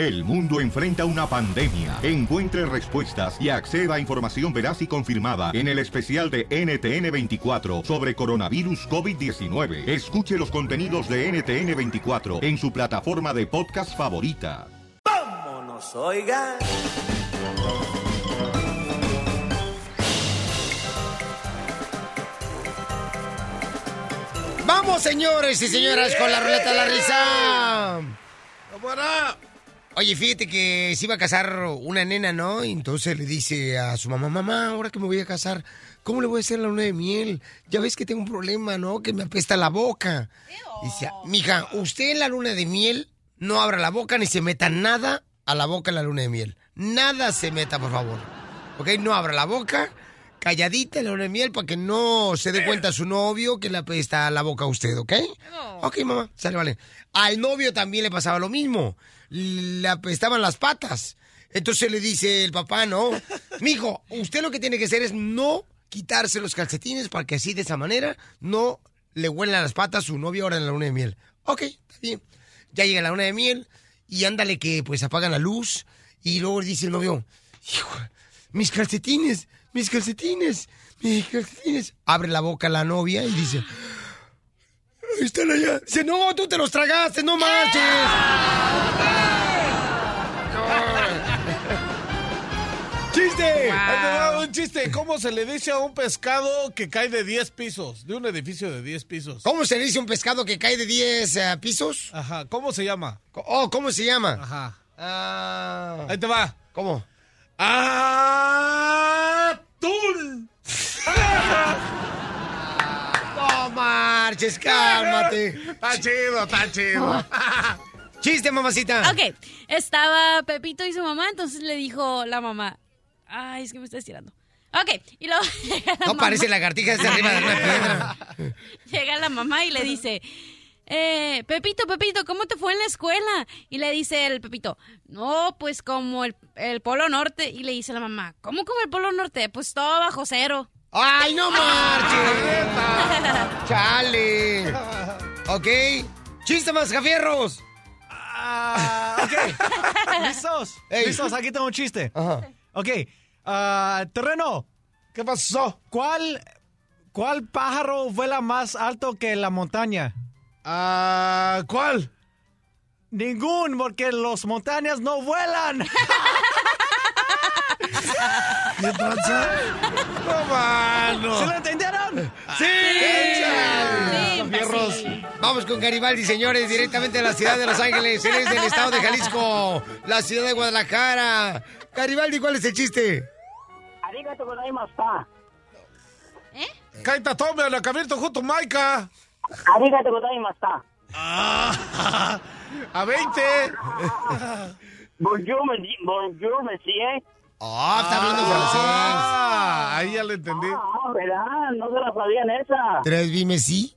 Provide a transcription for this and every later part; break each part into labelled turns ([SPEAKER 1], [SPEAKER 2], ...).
[SPEAKER 1] El mundo enfrenta una pandemia. Encuentre respuestas y acceda a información veraz y confirmada en el especial de NTN24 sobre coronavirus COVID-19. Escuche los contenidos de NTN24 en su plataforma de podcast favorita.
[SPEAKER 2] ¡Vámonos, oiga!
[SPEAKER 3] Vamos, señores y señoras, con la ruleta de la risa. Oye, fíjate que se iba a casar una nena, ¿no? Y entonces le dice a su mamá, mamá, ahora que me voy a casar, ¿cómo le voy a hacer la luna de miel? Ya ves que tengo un problema, ¿no? Que me apesta la boca. Dice, mija, usted en la luna de miel no abra la boca ni se meta nada a la boca en la luna de miel. Nada se meta, por favor. ¿Ok? No abra la boca, calladita en la luna de miel para que no se dé cuenta su novio que le apesta la boca a usted, ¿ok? Ok, mamá, sale, vale. Al novio también le pasaba lo mismo. Le apestaban las patas. Entonces le dice el papá, ¿no? Mijo, usted lo que tiene que hacer es no quitarse los calcetines para que así de esa manera no le huelan las patas a su novio ahora en la luna de miel. Ok, está bien. Ya llega la luna de miel y ándale que pues apagan la luz y luego dice el novio, hijo, mis calcetines, mis calcetines, mis calcetines. Abre la boca la novia y dice, están allá. Dice, no, tú te los tragaste, no marches. ¡Chiste!
[SPEAKER 4] Ahí te va un chiste. ¿Cómo se le dice a un pescado que cae de 10 pisos? De un edificio de 10 pisos.
[SPEAKER 3] ¿Cómo se le dice a un pescado que cae de 10 eh, pisos?
[SPEAKER 4] Ajá. ¿Cómo se llama?
[SPEAKER 3] Oh, ¿cómo se llama?
[SPEAKER 4] Ajá.
[SPEAKER 3] Ah,
[SPEAKER 4] Ahí te va.
[SPEAKER 3] ¿Cómo?
[SPEAKER 4] ¡Atún!
[SPEAKER 3] No marches, cálmate.
[SPEAKER 4] Está chido, está chido.
[SPEAKER 3] Chiste, mamacita.
[SPEAKER 5] Ok, estaba Pepito y su mamá, entonces le dijo la mamá, ay, es que me está estirando. Ok, y luego llega la
[SPEAKER 3] No
[SPEAKER 5] mamá.
[SPEAKER 3] parece lagartija desde arriba de una piedra.
[SPEAKER 5] Llega la mamá y le dice, eh, Pepito, Pepito, ¿cómo te fue en la escuela? Y le dice el Pepito, no, pues como el, el Polo Norte. Y le dice la mamá, ¿cómo como el Polo Norte? Pues todo bajo cero.
[SPEAKER 3] ¡Ay, no marches! ¡Chale! Ok. ¡Chiste más, Jafierros!
[SPEAKER 6] Ah, ok. ¿Listos? ¿Listos? Aquí tengo un chiste.
[SPEAKER 3] Ajá.
[SPEAKER 6] Ok. Ah, terreno.
[SPEAKER 4] ¿Qué pasó?
[SPEAKER 6] ¿Cuál, ¿Cuál pájaro vuela más alto que la montaña?
[SPEAKER 4] Ah, ¿Cuál?
[SPEAKER 6] Ningún, porque los montañas no vuelan.
[SPEAKER 4] ¿Qué pasa? No, mano.
[SPEAKER 6] ¿Se lo entendieron?
[SPEAKER 3] ¡Sí!
[SPEAKER 5] Sí, sí.
[SPEAKER 3] Vamos con Garibaldi, señores, directamente de la ciudad de Los Ángeles. Él es del estado de Jalisco, la ciudad de Guadalajara. Garibaldi, ¿cuál es el chiste?
[SPEAKER 7] Arigato gozaimashita.
[SPEAKER 4] Kaita tome a la cabierto junto Maika.
[SPEAKER 7] Arigato gozaimashita.
[SPEAKER 4] Ah, a 20.
[SPEAKER 7] Bonjour, monsieur, bonjour, monsieur.
[SPEAKER 3] Ah, está hablando francés.
[SPEAKER 4] Ah, ahí ya le entendí.
[SPEAKER 7] Ah, ¿verdad? No se la sabían esa.
[SPEAKER 3] ¿Tres dime sí?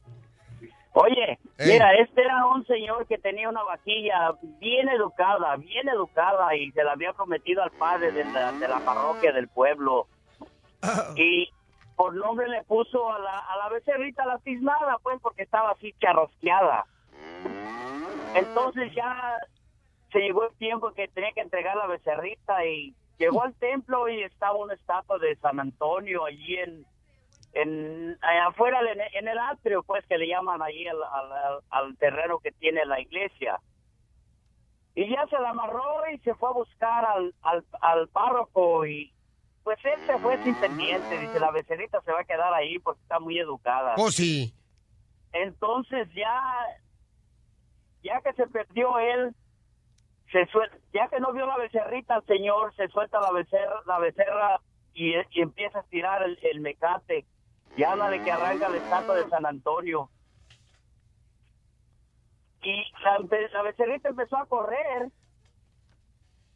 [SPEAKER 7] Oye,
[SPEAKER 3] Ey.
[SPEAKER 7] mira, este era un señor que tenía una vaquilla bien educada, bien educada, y se la había prometido al padre de la, de la parroquia del pueblo. Y por nombre le puso a la, a la becerrita la tiznada, pues, porque estaba así charrosqueada. Entonces ya se llegó el tiempo que tenía que entregar la becerrita y llegó al templo y estaba una estatua de San Antonio allí en, en eh, afuera en, en el atrio, pues que le llaman allí al, al- al terreno que tiene la iglesia. Y ya se la amarró y se fue a buscar al, al, al párroco y pues él se fue sin pendiente. Dice, la becerrita se va a quedar ahí porque está muy educada.
[SPEAKER 3] Oh, sí.
[SPEAKER 7] Entonces ya, ya que se perdió él, se suel- ya que no vio la becerrita al señor, se suelta la becerra, la becerra y, y empieza a tirar el, el mecate. Y ándale que arranca la estatua de San Antonio. Y la, la becerrita empezó a correr.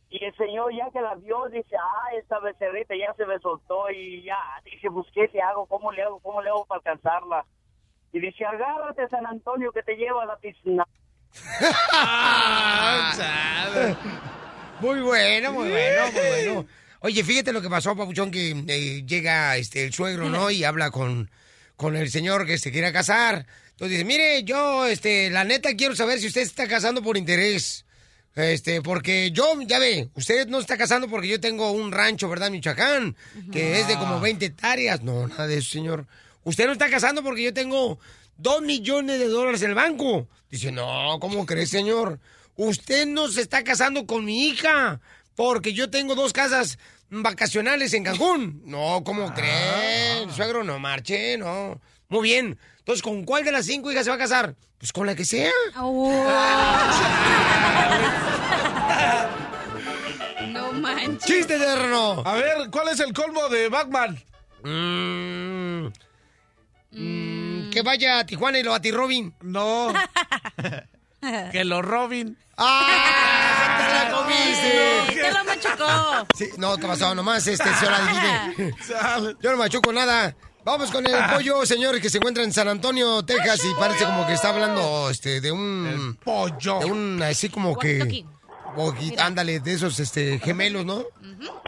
[SPEAKER 7] Y el señor ya que la vio dice, ah, esta becerrita ya se me soltó y ya, dice, busqué qué hago, cómo le hago, cómo le hago para alcanzarla. Y dice, agárrate San Antonio que te lleva a la piscina.
[SPEAKER 3] Muy bueno, muy bueno, muy bueno. Oye, fíjate lo que pasó, Papuchón, que eh, llega este el suegro, ¿no? Y habla con, con el señor que se quiere casar. Entonces dice, mire, yo, este, la neta quiero saber si usted se está casando por interés. Este, porque yo, ya ve, usted no está casando porque yo tengo un rancho, ¿verdad, Michoacán? Que es de como 20 hectáreas. No, nada de eso, señor. Usted no está casando porque yo tengo dos millones de dólares en el banco. Dice, no, ¿cómo cree, señor? Usted no se está casando con mi hija porque yo tengo dos casas vacacionales en Cancún. No, ¿cómo cree? Suegro, no marche, no. Muy bien. Entonces, ¿con cuál de las cinco hijas se va a casar? Pues con la que sea.
[SPEAKER 5] No manches.
[SPEAKER 3] ¡Chiste, terreno!
[SPEAKER 4] A ver, ¿cuál es el colmo de Batman?
[SPEAKER 3] Mm, mm, que vaya a Tijuana y lo a ti, Robin.
[SPEAKER 4] No. que lo Robin.
[SPEAKER 3] ¡Ah! ¡Te la comiste!
[SPEAKER 5] Te lo machucó.
[SPEAKER 3] Sí, no, ¿qué pasó? Nomás este, se la divide. Yo no machuco nada. Vamos con el pollo, señor, que se encuentra en San Antonio, Texas, y parece como que está hablando este, de un...
[SPEAKER 4] pollo.
[SPEAKER 3] De un, así como que... Ándale, de esos este, gemelos, ¿no?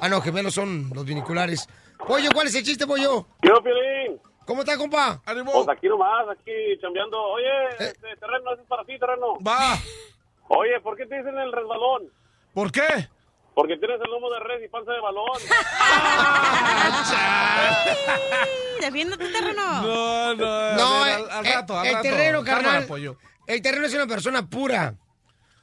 [SPEAKER 3] Ah, no, gemelos son los viniculares. Pollo, ¿cuál es el chiste, pollo?
[SPEAKER 8] Yo, Piolín.
[SPEAKER 3] ¿Cómo está, compa?
[SPEAKER 4] ¡Ánimo!
[SPEAKER 8] Pues aquí nomás, aquí chambeando. Oye,
[SPEAKER 3] Eh.
[SPEAKER 8] este terreno, eso es para ti, terreno.
[SPEAKER 4] Va.
[SPEAKER 8] Oye, ¿por qué te dicen el resbalón?
[SPEAKER 4] ¿Por qué?
[SPEAKER 8] Porque tienes el lomo de res y panza de balón.
[SPEAKER 5] Sí, Defiéndete, terreno.
[SPEAKER 4] No, no. a
[SPEAKER 3] No,
[SPEAKER 4] ver,
[SPEAKER 3] eh,
[SPEAKER 4] al, al
[SPEAKER 3] eh,
[SPEAKER 4] rato, al
[SPEAKER 3] el
[SPEAKER 4] rato.
[SPEAKER 3] terreno, carnal. El terreno es una persona pura.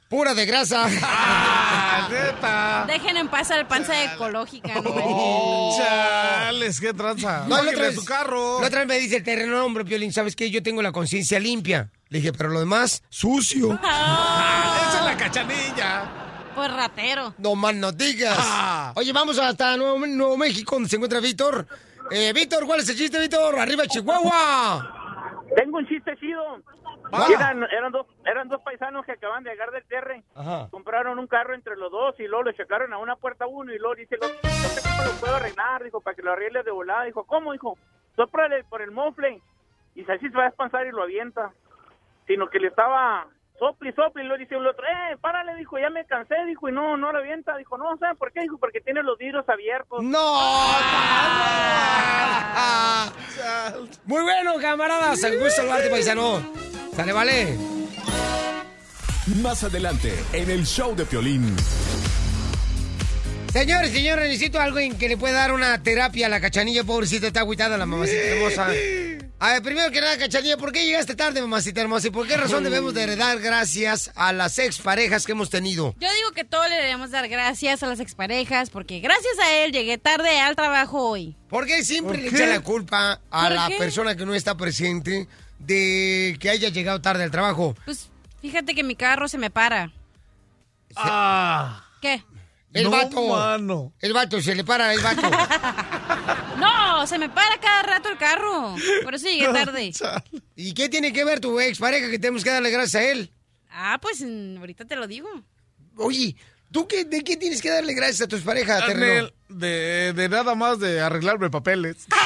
[SPEAKER 3] Pura de grasa.
[SPEAKER 4] ¡Ah, neta!
[SPEAKER 5] Dejen en paz al panza ecológica, no.
[SPEAKER 4] Oh, chales, qué tranza.
[SPEAKER 3] No, la otra, vez,
[SPEAKER 4] tu carro.
[SPEAKER 3] la otra vez me dice el terreno, hombre, Piolín, ¿sabes qué? Yo tengo la conciencia limpia. Le dije, pero lo demás, sucio.
[SPEAKER 4] Ah, esa es la cachanilla.
[SPEAKER 5] Pues ratero.
[SPEAKER 3] No más no digas.
[SPEAKER 4] Ah.
[SPEAKER 3] Oye, vamos hasta Nuevo, Nuevo México, donde se encuentra Víctor. Eh, Víctor, ¿cuál es el chiste, Víctor? ¡Arriba, Chihuahua!
[SPEAKER 7] Tengo un chiste chido. Eran, eran, dos, eran dos paisanos que acaban de llegar del terre.
[SPEAKER 3] Ajá.
[SPEAKER 7] Compraron un carro entre los dos y luego le checaron a una puerta a uno y luego dice, sé cómo lo puedo arreglar, dijo, para que lo arregle de volada. Dijo, ¿cómo? Dijo, soprale por el mofle. Y así se va a espansar y lo avienta. Sino que le estaba sopli, sopli, y luego dice el otro, eh, párale, dijo, ya me cansé, dijo, y no, no lo avienta. Dijo, no, ¿saben por qué? Dijo, porque tiene los vidrios abiertos.
[SPEAKER 3] ¡No! Muy bueno, camaradas. Al gusto saludarte, paisano. Sale, vale.
[SPEAKER 9] Más adelante, en el show de Piolín.
[SPEAKER 3] Señores, señores, necesito algo en que le pueda dar una terapia a la cachanilla. Pobrecita, está agüitada la mamacita hermosa. A ver, primero que nada, cachanilla, ¿por qué llegaste tarde, mamacita hermosa? ¿Y por qué razón debemos de dar gracias a las exparejas que hemos tenido?
[SPEAKER 5] Yo digo que todos le debemos dar gracias a las exparejas porque gracias a él llegué tarde al trabajo hoy.
[SPEAKER 3] ¿Por qué siempre
[SPEAKER 4] ¿Por
[SPEAKER 3] le echa la culpa a
[SPEAKER 5] ¿Por
[SPEAKER 3] la
[SPEAKER 5] qué?
[SPEAKER 3] persona que no está presente de que haya llegado tarde al trabajo?
[SPEAKER 5] Pues fíjate que mi carro se me para.
[SPEAKER 4] Ah.
[SPEAKER 5] ¿Qué?
[SPEAKER 3] El
[SPEAKER 4] No,
[SPEAKER 3] vato.
[SPEAKER 4] mano.
[SPEAKER 3] El vato, se le para el vato.
[SPEAKER 5] No, se me para cada rato el carro. Por eso llegué tarde.
[SPEAKER 3] ¿Y qué tiene que ver tu expareja que tenemos que darle gracias a él?
[SPEAKER 5] Ah, pues ahorita te lo digo.
[SPEAKER 3] Oye, ¿tú qué, de qué tienes que darle gracias a tu expareja, terreno?
[SPEAKER 4] De, de nada más de arreglarme papeles.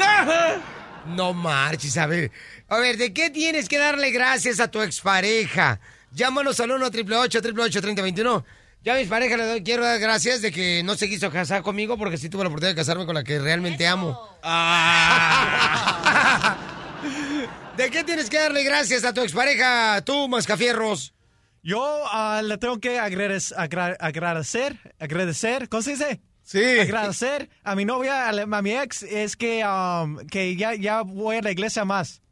[SPEAKER 3] No marches, a ver. A ver, ¿de qué tienes que darle gracias a tu expareja? Llámanos al 1 888 3021 Ya a mi pareja le doy, quiero dar gracias de que no se quiso casar conmigo porque sí tuve la oportunidad de casarme con la que realmente amo.
[SPEAKER 4] Ah.
[SPEAKER 3] ¿De qué tienes que darle gracias a tu expareja, tú, Mascafierros?
[SPEAKER 6] Yo ah, le tengo que agradecer, agradecer, agradecer, ¿cómo se dice?
[SPEAKER 4] Sí.
[SPEAKER 6] Agradecer a mi novia, a, la- a mi ex, es que, um, que ya, ya voy a la iglesia más.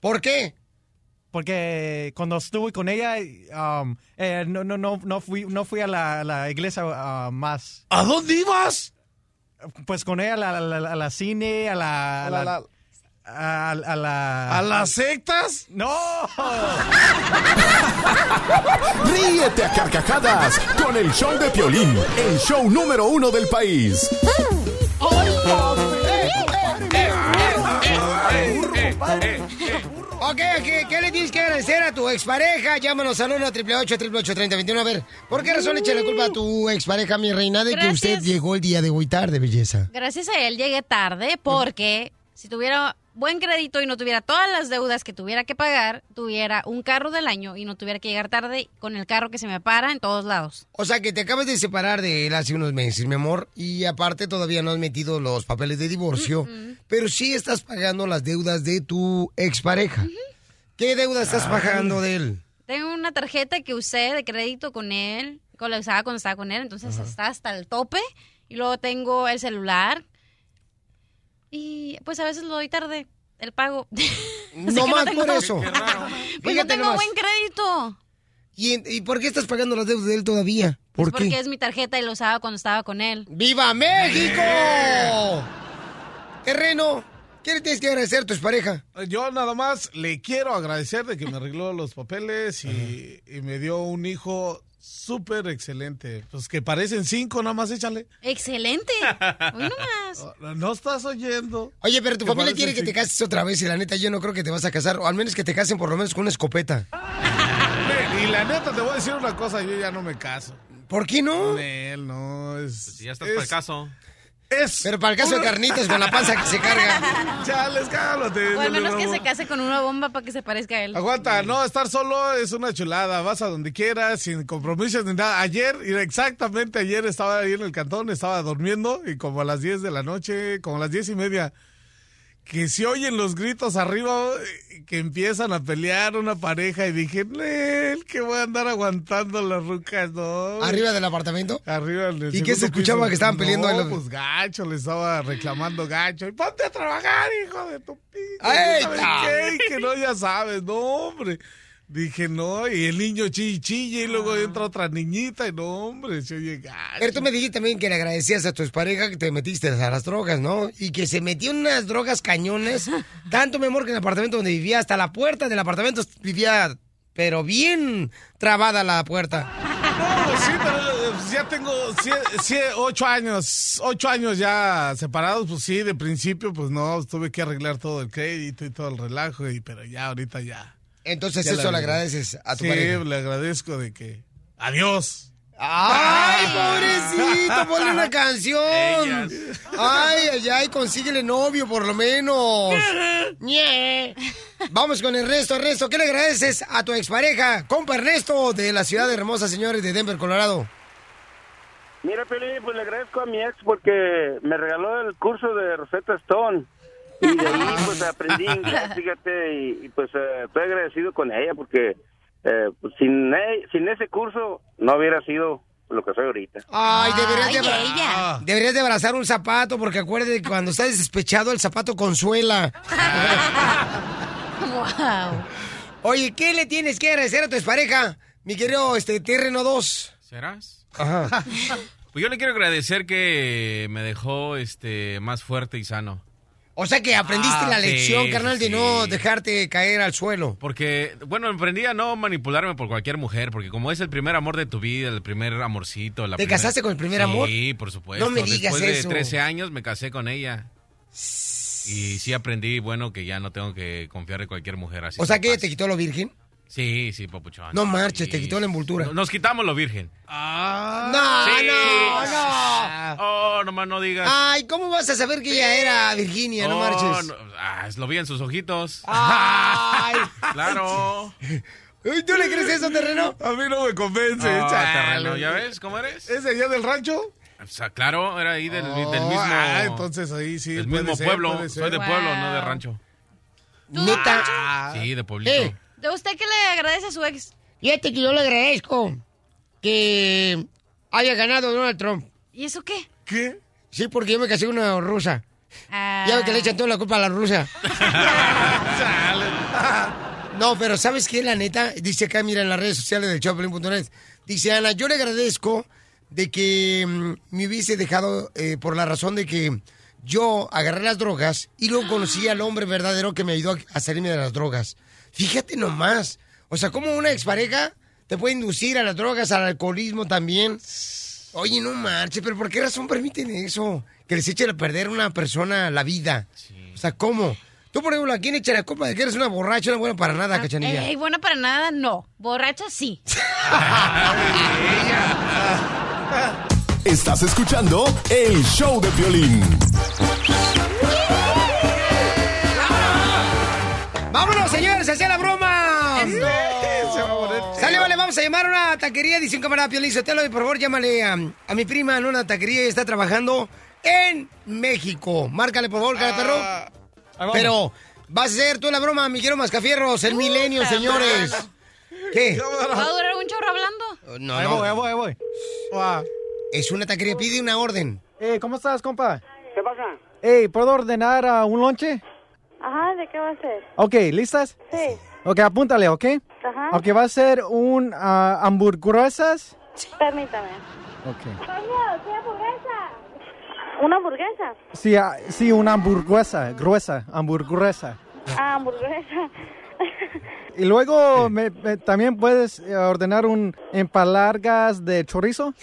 [SPEAKER 3] ¿Por qué?
[SPEAKER 6] Porque cuando estuve con ella, um, eh, no, no, no, no, fui, no fui a la, la iglesia ah, más.
[SPEAKER 4] ¿A dónde ibas?
[SPEAKER 6] Pues con ella a la, a la- la cine, a la... A
[SPEAKER 4] La-
[SPEAKER 6] la,
[SPEAKER 4] la-
[SPEAKER 6] a, a la...
[SPEAKER 4] ¿A las sectas?
[SPEAKER 6] ¡No!
[SPEAKER 9] Ríete a carcajadas con el show de Piolín, el show número uno del país.
[SPEAKER 3] Ok, ¿qué, qué le tienes que agradecer a tu expareja? Llámanos al 1 888 3021 A ver, ¿por qué razón le echa la culpa a tu expareja, mi reina, de que usted llegó el día de hoy tarde, belleza?
[SPEAKER 5] Gracias a él llegué tarde porque si tuviera buen crédito y no tuviera todas las deudas que tuviera que pagar, tuviera un carro del año y no tuviera que llegar tarde con el carro que se me para en todos lados.
[SPEAKER 3] O sea, que te acabas de separar de él hace unos meses, mi amor, y aparte todavía no has metido los papeles de divorcio, pero sí estás pagando las deudas de tu expareja. ¿Qué deuda estás pagando de él?
[SPEAKER 5] Tengo una tarjeta que usé de crédito con él, con la usaba cuando estaba con él, entonces está hasta el tope. Y luego tengo el celular. Y pues a veces lo doy tarde, el pago.
[SPEAKER 3] No más
[SPEAKER 5] tengo-
[SPEAKER 3] por eso.
[SPEAKER 5] Pues no tengo
[SPEAKER 3] nomás.
[SPEAKER 5] buen crédito.
[SPEAKER 3] ¿Y, y por qué estás pagando las deudas de él todavía? ¿Por
[SPEAKER 5] Porque
[SPEAKER 3] qué?
[SPEAKER 5] es mi tarjeta y lo usaba cuando estaba con él.
[SPEAKER 3] ¡Viva México! Terreno, ¿qué le tienes que agradecer a tu pareja?
[SPEAKER 4] Yo nada más le quiero agradecer de que me arregló los papeles y, y me dio un hijo súper excelente. Pues que parecen cinco, nada más échale.
[SPEAKER 5] Excelente. Hoy nomás.
[SPEAKER 4] No, no estás oyendo.
[SPEAKER 3] Oye, pero tu familia quiere que te cases otra vez y la neta yo no creo que te vas a casar, o al menos que te casen por lo menos con una escopeta.
[SPEAKER 4] Y la neta, te voy a decir una cosa, yo ya no me caso.
[SPEAKER 3] ¿Por qué no?
[SPEAKER 4] Con él, no, es...
[SPEAKER 10] Ya estás
[SPEAKER 4] es-
[SPEAKER 10] para el caso.
[SPEAKER 4] Es...
[SPEAKER 3] Pero para el caso de carnitas con la panza que se carga.
[SPEAKER 4] Chales, cálmate.
[SPEAKER 5] O al menos que se case con una bomba para que se parezca a él.
[SPEAKER 4] Aguanta, no, estar solo es una chulada. Vas a donde quieras, sin compromisos ni nada. Ayer, y exactamente ayer estaba ahí en el cantón, estaba durmiendo y como a las 10 de la noche, como a las 10 y media, que se oyen los gritos arriba, eh, que empiezan a pelear una pareja y dije, Nel, que voy a andar aguantando las rucas, ¿no?
[SPEAKER 3] ¿Arriba del apartamento?
[SPEAKER 4] Arriba en el
[SPEAKER 3] ¿Y qué se escuchaba
[SPEAKER 4] piso.
[SPEAKER 3] que estaban peleando
[SPEAKER 4] No,
[SPEAKER 3] los-
[SPEAKER 4] pues gacho, le estaba reclamando gacho. Y ponte a trabajar, hijo de tu pico.
[SPEAKER 3] ¡Ay.
[SPEAKER 4] Y que no, ya sabes, no, hombre. Dije, no, y el niño chille, chille, y luego entra otra niñita, y no, hombre, se oye gacho.
[SPEAKER 3] Pero tú me dijiste también que le agradecías a tu expareja que te metiste a las drogas, ¿no? Y que se metió en unas drogas cañones. Tanto, mi amor, que en el apartamento donde vivía, hasta la puerta del apartamento vivía, pero bien trabada la puerta.
[SPEAKER 4] No, sí, pero eh, pues, ya tengo ocho años, ocho años ya separados, pues sí, de principio, pues no, tuve que arreglar todo el crédito y todo el relajo, y, pero ya ahorita ya.
[SPEAKER 3] Entonces
[SPEAKER 4] Ya
[SPEAKER 3] eso le agradeces a tu
[SPEAKER 4] sí,
[SPEAKER 3] pareja.
[SPEAKER 4] le agradezco de que... Adiós.
[SPEAKER 3] ¡Ay, pobrecito! Ponle una canción.
[SPEAKER 10] Ellas.
[SPEAKER 3] ¡Ay, ay, ay! Consíguele novio, por lo menos. Vamos con Ernesto. Ernesto, ¿qué le agradeces a tu expareja? Compa Ernesto, de la ciudad de hermosa, señores, de Denver, Colorado.
[SPEAKER 11] Mira, Peli, pues le agradezco a mi ex porque me regaló el curso de Rosetta Stone. Y de ahí, pues aprendí inglés, fíjate, y, y, pues eh, estoy agradecido con ella porque eh, pues, sin, e- sin ese curso no hubiera sido lo que soy ahorita.
[SPEAKER 3] Ay, deberías de,
[SPEAKER 5] Ay,
[SPEAKER 3] abra-
[SPEAKER 5] ella.
[SPEAKER 3] deberías de abrazar un zapato, porque acuérdate que cuando estás despechado, el zapato consuela.
[SPEAKER 5] Wow.
[SPEAKER 3] Oye, ¿qué le tienes que agradecer a tu expareja, mi querido este, Terreno 2?
[SPEAKER 10] ¿Serás?
[SPEAKER 3] Ajá.
[SPEAKER 10] Pues yo le quiero agradecer que me dejó este más fuerte y sano.
[SPEAKER 3] O sea que aprendiste
[SPEAKER 10] Ah,
[SPEAKER 3] la
[SPEAKER 10] sí,
[SPEAKER 3] lección, carnal, de
[SPEAKER 10] sí.
[SPEAKER 3] no dejarte caer al suelo.
[SPEAKER 10] Porque, bueno, aprendí a no manipularme por cualquier mujer, porque como es el primer amor de tu vida, el primer amorcito. La
[SPEAKER 3] ¿Te
[SPEAKER 10] primer-
[SPEAKER 3] casaste con el primer amor?
[SPEAKER 10] Sí, por supuesto.
[SPEAKER 3] No me digas
[SPEAKER 10] Después
[SPEAKER 3] eso.
[SPEAKER 10] de 13 años me casé con ella. Y sí aprendí, bueno, que ya no tengo que confiar en cualquier mujer así.
[SPEAKER 3] O sea que ella te quitó lo virgen.
[SPEAKER 10] Sí, sí, papuchón.
[SPEAKER 3] No
[SPEAKER 10] sí.
[SPEAKER 3] marches, te quitó la envoltura.
[SPEAKER 10] No- Nos quitamos lo virgen.
[SPEAKER 4] Ah,
[SPEAKER 3] No,
[SPEAKER 10] Sí.
[SPEAKER 3] no, no.
[SPEAKER 10] Oh, nomás no digas.
[SPEAKER 3] Ay, ¿cómo vas a saber que ella era Virginia? No
[SPEAKER 10] Oh,
[SPEAKER 3] marches.
[SPEAKER 10] no. Ah, lo vi en sus ojitos.
[SPEAKER 3] Ay.
[SPEAKER 10] Claro.
[SPEAKER 3] ¿Tú le crees eso, terreno?
[SPEAKER 4] A mí no me convence, chale.
[SPEAKER 10] terreno, ¿Ya ves cómo eres?
[SPEAKER 4] ¿Es de allá del rancho?
[SPEAKER 10] O sea, claro, era ahí del,
[SPEAKER 4] Oh,
[SPEAKER 10] del mismo.
[SPEAKER 4] ah, entonces ahí sí
[SPEAKER 10] del mismo
[SPEAKER 4] ser,
[SPEAKER 10] pueblo. Soy de pueblo, no de
[SPEAKER 5] Wow.
[SPEAKER 10] rancho.
[SPEAKER 3] Neta.
[SPEAKER 10] Sí, de pueblito.
[SPEAKER 3] Eh,
[SPEAKER 5] ¿De usted qué le agradece a su ex?
[SPEAKER 3] fíjate que yo le agradezco que haya ganado Donald Trump.
[SPEAKER 5] ¿Y eso qué?
[SPEAKER 4] ¿Qué?
[SPEAKER 3] Sí, porque yo me casé con una rusa.
[SPEAKER 5] Ah,
[SPEAKER 3] Ya ve que le echan toda la culpa a la rusa. No, pero ¿sabes qué? La neta, dice acá, mira, en las redes sociales del Choplin.net, dice Ana, yo le agradezco de que mm, me hubiese dejado eh, por la razón de que yo agarré las drogas y luego conocí al hombre verdadero que me ayudó a salirme de las drogas. Fíjate nomás. O sea, como una expareja te puede inducir a las drogas, al alcoholismo también. Oye, no marche, pero ¿por qué razón permiten eso? Que les eche a perder una persona la vida. O sea, ¿cómo? Tú, por ejemplo, ¿a quién echa la culpa de que eres una borracha, una buena para nada, cachanilla?
[SPEAKER 5] Ey, buena para nada, no. Borracha, sí.
[SPEAKER 9] Estás escuchando el show de violín.
[SPEAKER 3] ¡Vámonos, señores! ¡Hacia la broma!
[SPEAKER 4] Se va a poner
[SPEAKER 3] Sale, vale, vamos a llamar a una taquería, dice un camarada Piolín Sotelo, y por favor llámale a, a mi prima en una taquería y está trabajando en México. Márcale, por favor, cara perro.
[SPEAKER 4] Ah,
[SPEAKER 6] vamos.
[SPEAKER 3] Pero vas a hacer tú la broma, mi quiero mascafierros, el milenio, señores. ¿Qué?
[SPEAKER 5] ¿Va a durar un chorro hablando?
[SPEAKER 3] No,
[SPEAKER 6] Ahí
[SPEAKER 3] no.
[SPEAKER 6] voy, ahí voy, ahí voy.
[SPEAKER 3] Es una taquería, pide una orden.
[SPEAKER 6] Eh, ¿cómo estás, compa?
[SPEAKER 7] ¿Qué pasa?
[SPEAKER 6] Hey, ¿puedo ordenar ah, un lonche?
[SPEAKER 12] Ajá, ¿de qué va a ser?
[SPEAKER 6] Ok, ¿listas?
[SPEAKER 12] Sí.
[SPEAKER 6] Ok, apúntale, ¿ok?
[SPEAKER 12] Ajá.
[SPEAKER 6] Ok, va a ser un ah, hamburguesas.
[SPEAKER 12] Permítame.
[SPEAKER 6] Ok.
[SPEAKER 12] Coño, ¿qué hamburguesa? ¿Una hamburguesa?
[SPEAKER 6] Sí, ah, sí, una hamburguesa, gruesa, hamburguesa.
[SPEAKER 12] Ah, hamburguesa.
[SPEAKER 6] Y luego me- me- también puedes eh, ordenar un empalagas de chorizo.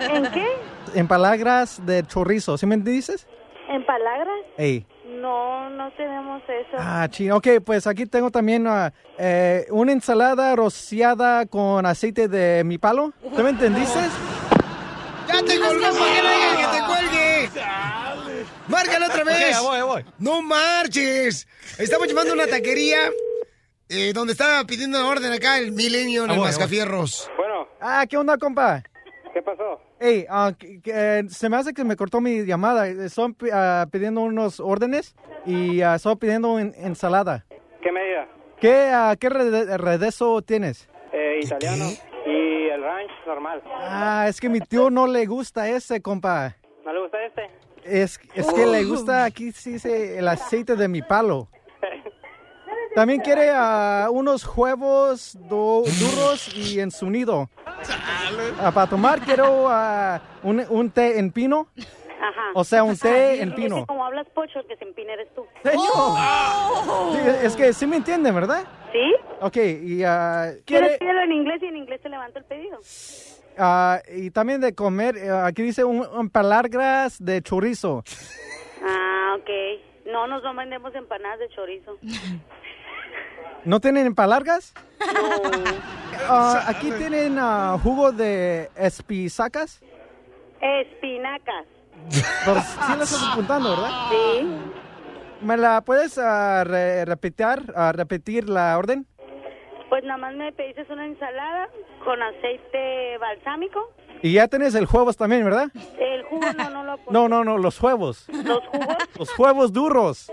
[SPEAKER 12] ¿En qué?
[SPEAKER 6] Empalagas de chorizo, ¿sí me dices?
[SPEAKER 12] ¿En palabras?
[SPEAKER 6] Ey.
[SPEAKER 12] No, no tenemos eso.
[SPEAKER 6] Ah, chido. Ok, pues aquí tengo también eh, una ensalada rociada con aceite de mi palo. ¿Tú me entendiste?
[SPEAKER 3] ¡Ya te colgó! ¿Para qué no digas que te cuelgue? ¡Márcala otra vez!
[SPEAKER 6] Ahí voy, ahí voy.
[SPEAKER 3] ¡No marches! Estamos llevando una taquería eh, donde estaba pidiendo una orden acá el Milenio en
[SPEAKER 6] Ah,
[SPEAKER 3] el
[SPEAKER 6] voy,
[SPEAKER 3] Mascafierros.
[SPEAKER 11] Bueno,
[SPEAKER 6] Ah, ¿qué onda, compa?
[SPEAKER 11] ¿qué pasó?
[SPEAKER 6] Ey, ah, que- que, eh, se me hace que me cortó mi llamada. Estoy pi- ah, pidiendo unos órdenes y ah, estoy pidiendo en- ensalada.
[SPEAKER 11] ¿Qué medida?
[SPEAKER 6] ¿Qué, ah, qué rede- redezo tienes?
[SPEAKER 11] Eh, italiano. Y el ranch normal.
[SPEAKER 6] Ah, es que mi tío no le gusta ese, compa.
[SPEAKER 11] ¿No le gusta este?
[SPEAKER 6] Es, es que le gusta aquí sí dice el aceite de mi palo. También quiere ah, unos huevos duros y en su nido. Ah, para tomar quiero ah, un, un té en pino.
[SPEAKER 12] Ajá.
[SPEAKER 6] O sea, un té en pino.
[SPEAKER 12] que como hablas pocho, que se empina eres tú.
[SPEAKER 6] Señor. Sí, es que sí me entienden, ¿verdad?
[SPEAKER 12] ¿Sí?
[SPEAKER 6] Ok, y ah,
[SPEAKER 12] ¿Quieres
[SPEAKER 6] quiere...
[SPEAKER 12] pídelo en inglés y en inglés te levanto el pedido?
[SPEAKER 6] ah, y también de comer, eh, aquí dice un, un palagras de chorizo.
[SPEAKER 12] Ah, ok. No, nos no vendemos empanadas de chorizo.
[SPEAKER 6] ¿No tienen palargas?
[SPEAKER 12] No.
[SPEAKER 6] Ah, aquí tienen ah, jugo de espisacas.
[SPEAKER 12] Espinacas.
[SPEAKER 6] Pero sí la estás apuntando, ¿verdad?
[SPEAKER 12] Sí.
[SPEAKER 6] ¿Me la puedes ah, re- repetir, repetir la orden?
[SPEAKER 12] Pues nada más me pediste una ensalada con aceite balsámico.
[SPEAKER 6] Y ya tenés el huevos también, ¿verdad?
[SPEAKER 12] El jugo no, no lo
[SPEAKER 6] No, no, no, los huevos.
[SPEAKER 12] ¿Los jugos?
[SPEAKER 6] Los huevos duros.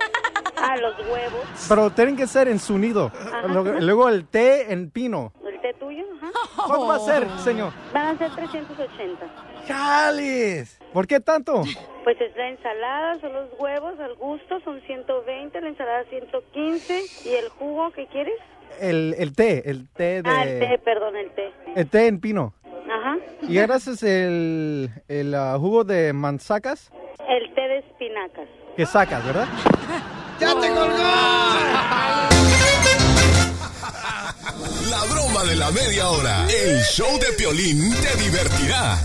[SPEAKER 12] Ah, los huevos.
[SPEAKER 6] Pero tienen que ser en su nido. Luego, luego el té en pino.
[SPEAKER 12] ¿El té tuyo? Ajá.
[SPEAKER 6] ¿Cuánto va a ser, señor?
[SPEAKER 12] Van a ser 380.
[SPEAKER 6] ¡Chales! ¿Por qué tanto?
[SPEAKER 12] Pues es la ensalada, son los huevos al gusto, son 120, la ensalada 115. ¿Y el jugo qué quieres?
[SPEAKER 6] El, el té, el té de...
[SPEAKER 12] Ah, el té, perdón, el té.
[SPEAKER 6] el té en pino.
[SPEAKER 12] Ajá.
[SPEAKER 6] Y ahora es el, el ah, jugo de manzacas
[SPEAKER 12] El té de espinacas.
[SPEAKER 6] que sacas, ¿verdad?
[SPEAKER 3] ¡Ya te
[SPEAKER 9] La broma de la media hora. El show de Piolín te divertirá.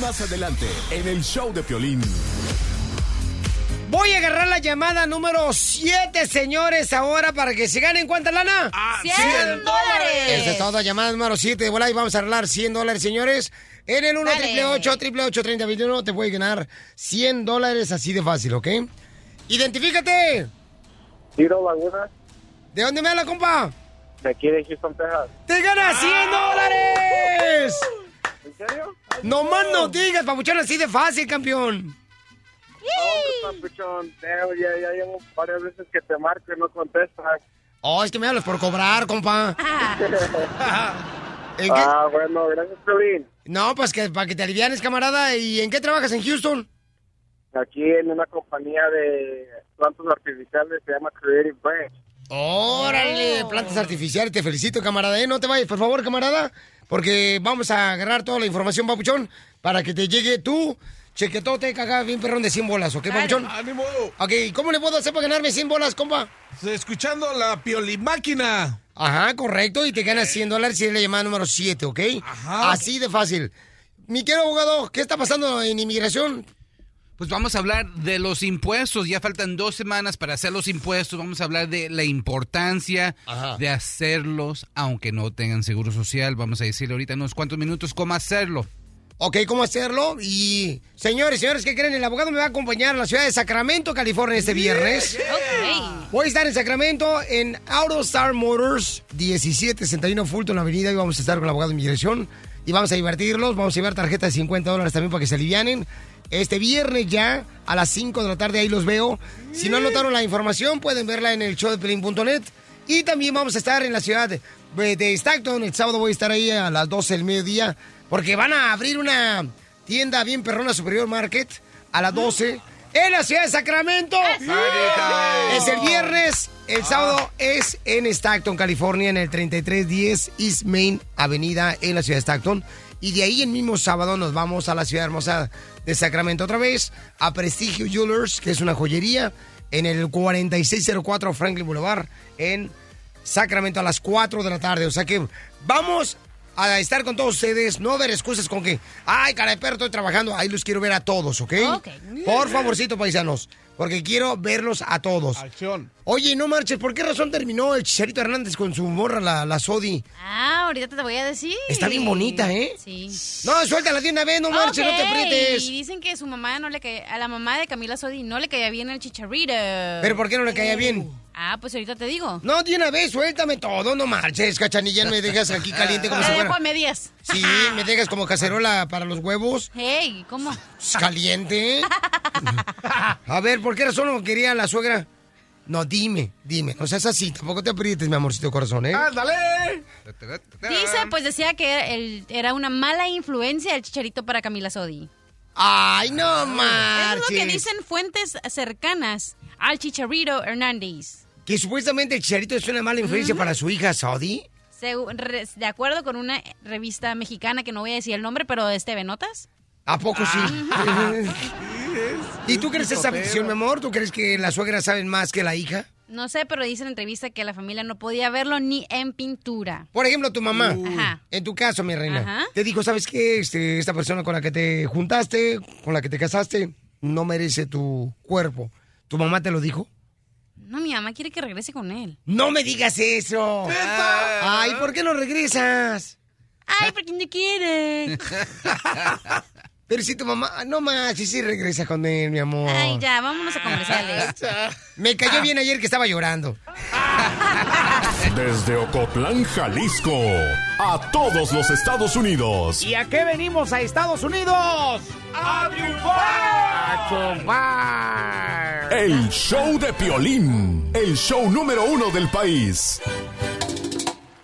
[SPEAKER 9] Más adelante, en el show de Piolín.
[SPEAKER 3] Voy a agarrar la llamada número 7, señores, ahora para que se ganen cuánta lana.
[SPEAKER 5] Ah, 100 dólares.
[SPEAKER 3] Esta es toda llamada número 7 de volada y vamos a arreglar 100 dólares, señores. En el 1
[SPEAKER 5] Dale.
[SPEAKER 3] triple 8 triple 8 30 21 te puedes ganar 100 dólares así de fácil, ¿ok? Identifícate.
[SPEAKER 11] Tiro Laguna,
[SPEAKER 3] ¿De dónde me habla, compa?
[SPEAKER 11] de aquí de Houston, Texas.
[SPEAKER 3] ¡Te ganas 100 dólares!
[SPEAKER 11] ¿En serio?
[SPEAKER 3] No más no digas, papuchón, así de fácil, campeón.
[SPEAKER 11] Oh, papuchón, Damn, ya, ya llevo varias veces que te marco y no contestas.
[SPEAKER 3] Oh, es que me hablas por cobrar, compa. ¿En qué?
[SPEAKER 11] Ah, bueno, gracias, Piolín.
[SPEAKER 3] No, pues que para que te alivianes, camarada. ¿Y en qué trabajas en Houston?
[SPEAKER 11] Aquí en una compañía de plantas artificiales se llama Creative Branch.
[SPEAKER 3] Órale, plantas artificiales, te felicito, camarada. ¿eh? No te vayas, por favor, camarada, porque vamos a agarrar toda la información, papuchón, para que te llegue tu chequetote cagada bien perrón de 100 bolas, ¿ok, papuchón?
[SPEAKER 4] ¡Ánimo!
[SPEAKER 3] Ok, ¿cómo le puedo hacer para ganarme 100 bolas, compa?
[SPEAKER 4] Escuchando la piolimáquina.
[SPEAKER 3] Ajá, correcto, y te ganas 100 dólares si es la llamada número 7, ¿ok?
[SPEAKER 4] Ajá.
[SPEAKER 3] Así de fácil. Mi querido abogado, ¿qué está pasando en inmigración?
[SPEAKER 13] Pues vamos a hablar de los impuestos. Ya faltan dos semanas para hacer los impuestos. Vamos a hablar de la importancia
[SPEAKER 3] Ajá.
[SPEAKER 13] de hacerlos, aunque no tengan seguro social. Vamos a decirle ahorita en unos cuantos minutos cómo hacerlo.
[SPEAKER 3] Ok, ¿cómo hacerlo? Y señores, señores, ¿qué creen? El abogado me va a acompañar a la ciudad de Sacramento, California, este viernes.
[SPEAKER 5] Ok.
[SPEAKER 3] Voy a estar en Sacramento en AutoStar Motors, 1761 Fulton Avenida, y vamos a estar con el abogado de inmigración. Y vamos a divertirlos, vamos a llevar tarjeta de 50 dólares también para que se alivianen. Este viernes ya, a las 5 de la tarde, ahí los veo. Si no anotaron la información, pueden verla en el show de Pelín.net. Y también vamos a estar en la ciudad de Stockton. El sábado voy a estar ahí a las 12 del mediodía porque van a abrir una tienda bien perrona Superior Market a las 12 en la ciudad de Sacramento. Es el viernes. El sábado es en Stockton, California, en el 3310 East Main Avenida en la ciudad de Stockton. Y de ahí el mismo sábado nos vamos a la ciudad hermosa de Sacramento otra vez, a Prestigio Jewelers, que es una joyería, en el 4604 Franklin Boulevard, en Sacramento a las 4 de la tarde. O sea que vamos a estar con todos ustedes, no ver excusas con que, ay, cara de perro, estoy trabajando. Ahí los quiero ver a todos, ¿ok?
[SPEAKER 5] Ok.
[SPEAKER 3] Por favorcito, paisanos, porque quiero verlos a todos. Oye, no marches, ¿por qué razón terminó el Chicharito Hernández con su morra, la, la Sodi?
[SPEAKER 5] Ah, ahorita te voy a decir.
[SPEAKER 3] Está bien bonita, ¿eh?
[SPEAKER 5] Sí.
[SPEAKER 3] No, suéltala de una vez, no marches, no te aprietes.
[SPEAKER 5] Y dicen que su mamá no le caía, a la mamá de Camila Sodi no le caía bien el chicharrito.
[SPEAKER 3] ¿Pero por qué no le caía bien?
[SPEAKER 5] Ah, pues ahorita te digo.
[SPEAKER 3] No, de una vez, suéltame todo, no marches, cachanilla, no me dejas aquí caliente como
[SPEAKER 5] Te
[SPEAKER 3] si
[SPEAKER 5] dejo
[SPEAKER 3] fuera...
[SPEAKER 5] a medias.
[SPEAKER 3] Sí, me dejas como cacerola para los huevos.
[SPEAKER 5] Hey, ¿cómo?
[SPEAKER 3] Pues, Caliente. ¿eh? A ver, ¿por qué razón no quería la suegra? No, dime, dime. No seas así, tampoco te aprietes, mi amorcito corazón, ¿eh?
[SPEAKER 4] ¡Ándale!
[SPEAKER 5] Dice, pues decía que el- era una mala influencia el chicharito para Camila Sodi.
[SPEAKER 3] Ay, no
[SPEAKER 5] Es lo que
[SPEAKER 3] marches.
[SPEAKER 5] dicen fuentes cercanas al chicharito Hernández.
[SPEAKER 3] Que supuestamente el chicharito es una mala influencia para su hija Saudi.
[SPEAKER 5] De acuerdo con una revista mexicana que no voy a decir el nombre, pero de TV Notas.
[SPEAKER 3] ¿A poco sí? ¿Y tú crees esa ficción, mi amor? ¿Tú crees que las suegras saben más que la hija?
[SPEAKER 5] No sé, pero dice en la entrevista que la familia no podía verlo ni en pintura.
[SPEAKER 3] Por ejemplo, tu mamá,
[SPEAKER 5] Ajá.
[SPEAKER 3] en tu caso, mi reina,
[SPEAKER 5] Ajá.
[SPEAKER 3] te dijo, ¿sabes qué? Este, esta persona con la que te juntaste, con la que te casaste, no merece tu cuerpo. ¿Tu mamá te lo dijo?
[SPEAKER 5] No, mi mamá quiere que regrese con él.
[SPEAKER 3] No me digas eso. Ay, ¿por qué no regresas?
[SPEAKER 5] Ay, porque no quiere.
[SPEAKER 3] Pero si tu mamá, no más, si sí regresa con él, mi amor.
[SPEAKER 5] Ay, ya, vámonos a comerciales.
[SPEAKER 3] Me cayó bien ayer que estaba llorando.
[SPEAKER 9] Desde Ocotlán, Jalisco, a todos los Estados Unidos.
[SPEAKER 14] ¿Y a qué venimos a Estados Unidos? ¡A triunfar! ¡A triunfar!
[SPEAKER 9] El show de Piolín, el show número uno del país.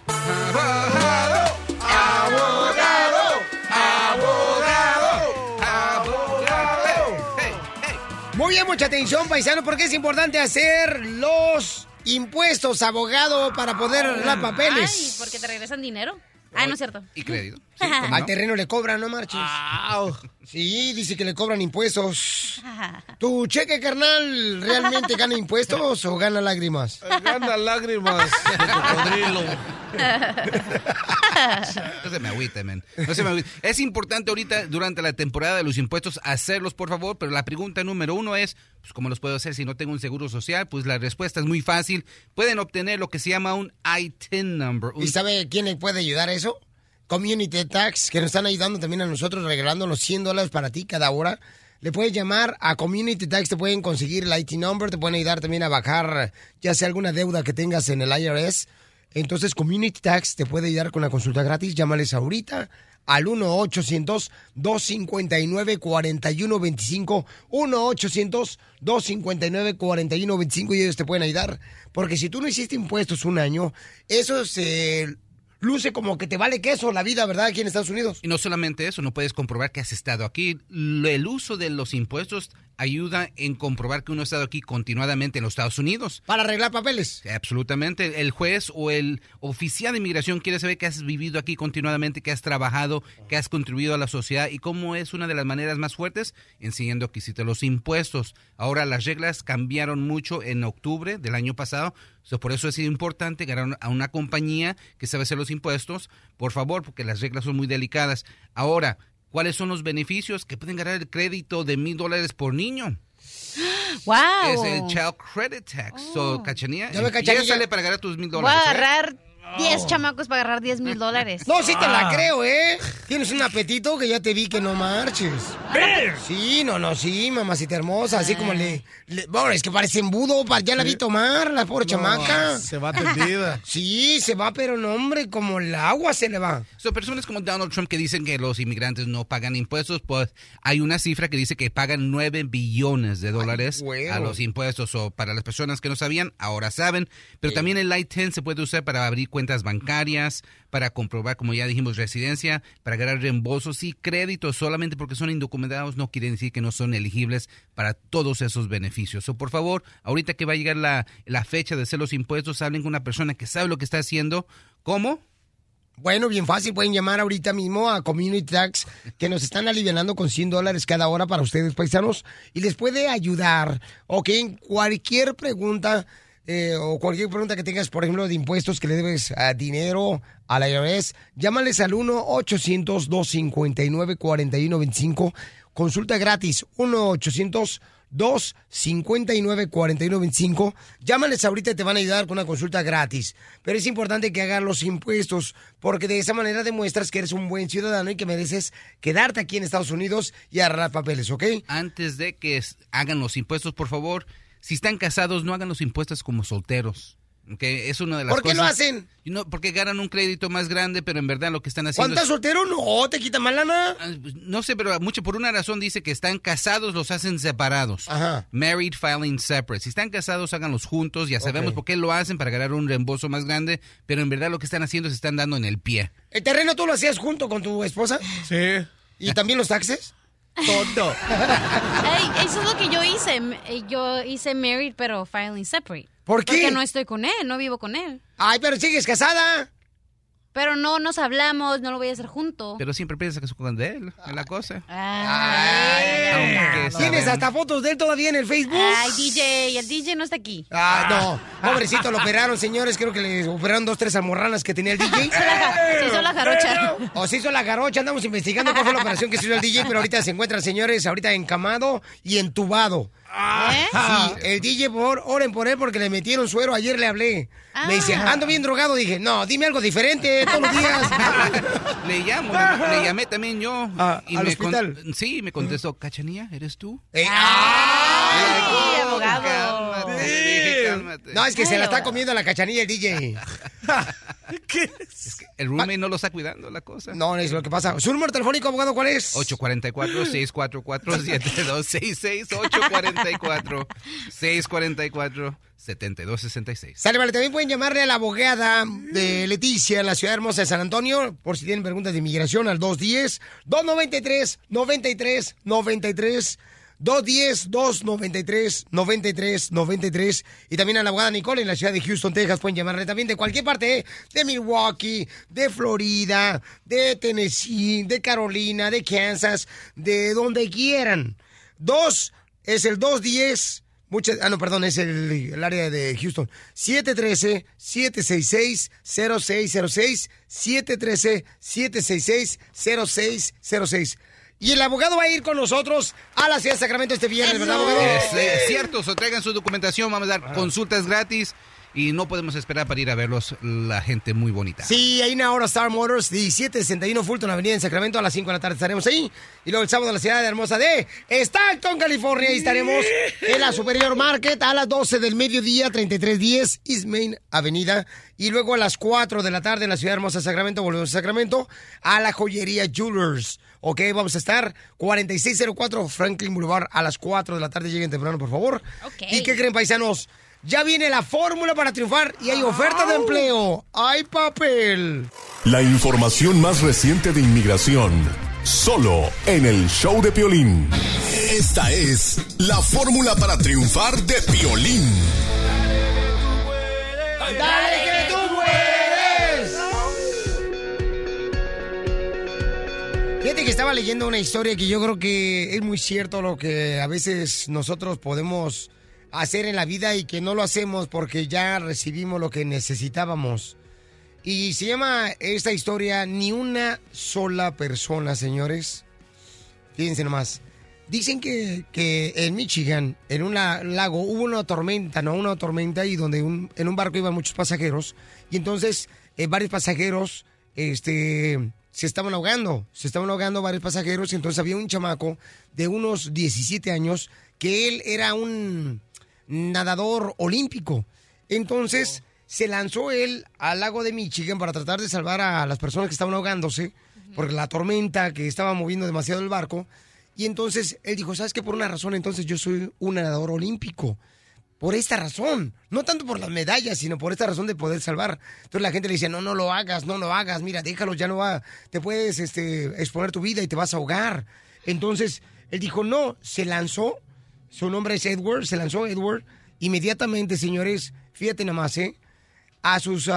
[SPEAKER 3] ¡Abogado! ¡Abogado! Muy bien, mucha atención, paisano, porque es importante hacer los impuestos, abogado, para poder arreglar papeles.
[SPEAKER 5] Ay, porque te regresan dinero. Ah, no es cierto.
[SPEAKER 13] Y crédito.
[SPEAKER 3] Al terreno le cobran, no marches. Sí, dice que le cobran impuestos. ¿Tu cheque, carnal, realmente gana impuestos o gana lágrimas?
[SPEAKER 4] Gana lágrimas.
[SPEAKER 13] No se me agüite, men. No se me agüite. Es importante ahorita, durante la temporada de los impuestos, hacerlos, por favor, pero la pregunta número uno es, pues, ¿cómo los puedo hacer si no tengo un seguro social? Pues la respuesta es muy fácil. Pueden obtener lo que se llama un ITIN number. un-
[SPEAKER 3] ¿Y sabe quién le puede ayudar a eso? Community Tax, que nos están ayudando también a nosotros, regalando los 100 dólares para ti cada hora. Le puedes llamar a Community Tax, te pueden conseguir el IT number, te pueden ayudar también a bajar ya sea alguna deuda que tengas en el IRS. Entonces, Community Tax te puede ayudar con la consulta gratis. Llámales ahorita al 1-800-259-4125. 1-800-259-4125 y ellos te pueden ayudar. Porque si tú no hiciste impuestos un año, eso se luce como que te vale queso la vida, ¿verdad? Aquí en Estados Unidos.
[SPEAKER 13] Y no solamente eso, no puedes comprobar que has estado aquí. El uso de los impuestos ayuda en comprobar que uno ha estado aquí continuadamente en los Estados Unidos.
[SPEAKER 3] Para arreglar papeles.
[SPEAKER 13] Absolutamente. El juez o el oficial de inmigración quiere saber que has vivido aquí continuadamente, que has trabajado, que has contribuido a la sociedad y cómo es una de las maneras más fuertes enseñando que hiciste los impuestos. Ahora las reglas cambiaron mucho en octubre del año pasado. So, por eso es importante ganar a una compañía que sabe hacer los impuestos, por favor, porque las reglas son muy delicadas. Ahora, ¿cuáles son los beneficios? Que pueden ganar el crédito de mil dólares por niño.
[SPEAKER 5] ¡Wow!
[SPEAKER 13] Es el Child Credit Tax. So, Cachanía,
[SPEAKER 3] Cachanilla.
[SPEAKER 13] sale para ganar tus mil
[SPEAKER 5] Voy a
[SPEAKER 13] dólares. ¿eh?
[SPEAKER 5] agarrar 10 chamacos para agarrar 10 mil dólares.
[SPEAKER 3] No, sí te la creo, ¿eh? Tienes un apetito que ya te vi que no marches. Sí, no, no, sí, mamacita hermosa. Así como le. le- bueno, es que parece embudo. Ya la vi tomar, la pobre
[SPEAKER 4] No,
[SPEAKER 3] chamaca.
[SPEAKER 4] se va tendida.
[SPEAKER 3] Sí, se va, pero no, hombre, como el agua se le va.
[SPEAKER 13] So, personas como Donald Trump que dicen que los inmigrantes no pagan impuestos, pues hay una cifra que dice que pagan 9 billones de dólares a los impuestos. O para las personas que no sabían, ahora saben. Pero también el Light 10 se puede usar para abrir cuentas bancarias, para comprobar, como ya dijimos, residencia, para ganar reembolsos y créditos. Solamente porque son indocumentados no quiere decir que no son elegibles para todos esos beneficios. O por favor, ahorita que va a llegar la, la fecha de hacer los impuestos, hablen con una persona que sabe lo que está haciendo. ¿Cómo?
[SPEAKER 3] Bueno, bien fácil, pueden llamar ahorita mismo a Community Tax, que nos están aliviando con 100 dólares cada hora para ustedes, paisanos, y les puede ayudar, ok, cualquier pregunta eh, o cualquier pregunta que tengas, por ejemplo, de impuestos que le debes a dinero a la IRS, llámales al 1-800-259-4125, consulta gratis, 1-800 259-4125. Llámales ahorita y te van a ayudar con una consulta gratis. Pero es importante que hagas los impuestos porque de esa manera demuestras que eres un buen ciudadano y que mereces quedarte aquí en Estados Unidos y agarrar papeles, ¿ok?
[SPEAKER 13] Antes de que hagan los impuestos, por favor, si están casados, no hagan los impuestos como solteros. ¿ok? Es una de las
[SPEAKER 3] ¿Por qué
[SPEAKER 13] cosas.
[SPEAKER 3] lo hacen?
[SPEAKER 13] No, porque ganan un crédito más grande, pero en verdad lo que están haciendo.
[SPEAKER 3] ¿Cuántas
[SPEAKER 13] es-
[SPEAKER 3] soltero? No, te quita más lana.
[SPEAKER 13] Ah, pues, No sé, pero mucho por una razón dice que están casados, los hacen separados.
[SPEAKER 3] Ajá.
[SPEAKER 13] Married filing separate. Si están casados, háganlos juntos. Ya sabemos por qué lo hacen para ganar un reembolso más grande, pero en verdad lo que están haciendo se están dando en el pie.
[SPEAKER 3] ¿El terreno tú lo hacías junto con tu esposa?
[SPEAKER 4] Sí.
[SPEAKER 3] ¿Y también los taxes?
[SPEAKER 5] Ey, eso es lo que yo hice. Eh, Yo hice married, pero filing separate.
[SPEAKER 3] ¿Por qué?
[SPEAKER 5] Porque no estoy con él, no vivo con él.
[SPEAKER 3] Ay, pero sigues casada.
[SPEAKER 5] Pero no nos hablamos, no lo voy a hacer junto.
[SPEAKER 13] Pero siempre piensa que es con de él, es la cosa.
[SPEAKER 5] Ay,
[SPEAKER 13] Aunque
[SPEAKER 3] ¿Tienes hasta fotos de él todavía en el Facebook?
[SPEAKER 5] Ay, DJ, el DJ no está aquí.
[SPEAKER 3] Ah, no. Pobrecito, lo operaron, señores. Creo que le operaron dos, tres almorranas que tenía el DJ.
[SPEAKER 5] Se hizo la jarocha.
[SPEAKER 3] O se hizo la garocha. Andamos investigando cuál fue la operación que se hizo el DJ, pero ahorita se encuentra, señores, ahorita encamado y entubado.
[SPEAKER 5] ¿Eh?
[SPEAKER 3] Sí, el DJ, por favor, oren por él porque le metieron suero. Ayer le hablé. Me dice,
[SPEAKER 5] Ah.
[SPEAKER 3] ando bien drogado. Dije, no, dime algo diferente todos los días.
[SPEAKER 13] Le llamo, le, le llamé también yo.
[SPEAKER 3] Ah,
[SPEAKER 13] y
[SPEAKER 3] ¿al
[SPEAKER 13] me
[SPEAKER 3] hospital?
[SPEAKER 13] sí, me contestó, Cachanía, ¿eres tú?
[SPEAKER 3] Eh,
[SPEAKER 5] Ay, abogado.
[SPEAKER 13] Cálmate.
[SPEAKER 3] No, es que se la está comiendo la cachanilla el DJ.
[SPEAKER 13] El roommate no lo está cuidando la cosa.
[SPEAKER 3] No, es lo que pasa. ¿Su número telefónico, abogado, cuál es?
[SPEAKER 13] 844-644-7266, 844-644-7266.
[SPEAKER 3] Sale, vale, también pueden llamarle a la abogada de Leticia en la ciudad hermosa de San Antonio, por si tienen preguntas de inmigración, al 210-293-93-93. 210-293-93-93. Y también a la abogada Nicole en la ciudad de Houston, Texas. Pueden llamarle también de cualquier parte, ¿eh? de Milwaukee, de Florida, de Tennessee, de Carolina, de Kansas, de donde quieran. Dos es el 210. Muchas, ah, no, perdón, es el, el área de Houston. 713-766-0606. 713-766-0606. Y el abogado va a ir con nosotros a la ciudad de Sacramento este viernes, ¿verdad, abogado?
[SPEAKER 13] Es, es cierto, so, traigan su documentación, vamos a dar consultas gratis y no podemos esperar para ir a verlos, la gente muy bonita.
[SPEAKER 3] Sí, ahí en ahora Star Motors, 1761 Fulton Avenida en Sacramento, a las 5 de la tarde estaremos ahí. Y luego el sábado en la ciudad hermosa de Stockton, California, ahí estaremos en la Superior Market a las 12 del mediodía, 3310 East Main Avenida. Y luego a las 4 de la tarde en la ciudad hermosa de Sacramento, volvemos a Sacramento, a la joyería Jewelers. Ok, vamos a estar 4604 Franklin Boulevard a las 4 de la tarde. Lleguen temprano, por favor.
[SPEAKER 5] Ok.
[SPEAKER 3] ¿Y qué creen, paisanos? Ya viene la fórmula para triunfar y hay oferta de empleo. ¡Hay papel!
[SPEAKER 9] La información más reciente de inmigración, solo en el show de Piolín. Esta es la fórmula para triunfar de Piolín.
[SPEAKER 3] ¡Dale que tú Fíjate que estaba leyendo una historia que yo creo que es muy cierto lo que a veces nosotros podemos hacer en la vida y que no lo hacemos porque ya recibimos lo que necesitábamos. Y se llama esta historia Ni una sola persona, señores. Fíjense nomás. Dicen que, que en Michigan, en un la- lago, hubo una tormenta, ¿no? Una tormenta y donde un- en un barco iban muchos pasajeros. Y entonces eh, varios pasajeros este, se estaban ahogando, se estaban ahogando varios pasajeros, y entonces había un chamaco de unos 17 años que él era un nadador olímpico. Entonces se lanzó él al lago de Michigan para tratar de salvar a las personas que estaban ahogándose por la tormenta que estaba moviendo demasiado el barco. Y entonces él dijo, ¿sabes qué? Por una razón, entonces yo soy un nadador olímpico. Por esta razón. No tanto por las medallas, sino por esta razón de poder salvar. Entonces la gente le dice, no, no lo hagas, no lo hagas. Mira, déjalo, ya no va. Te puedes este, exponer tu vida y te vas a ahogar. Entonces él dijo, no, se lanzó. Su nombre es Edward, se lanzó Edward. Inmediatamente, señores, fíjate nada más, ¿eh? A sus...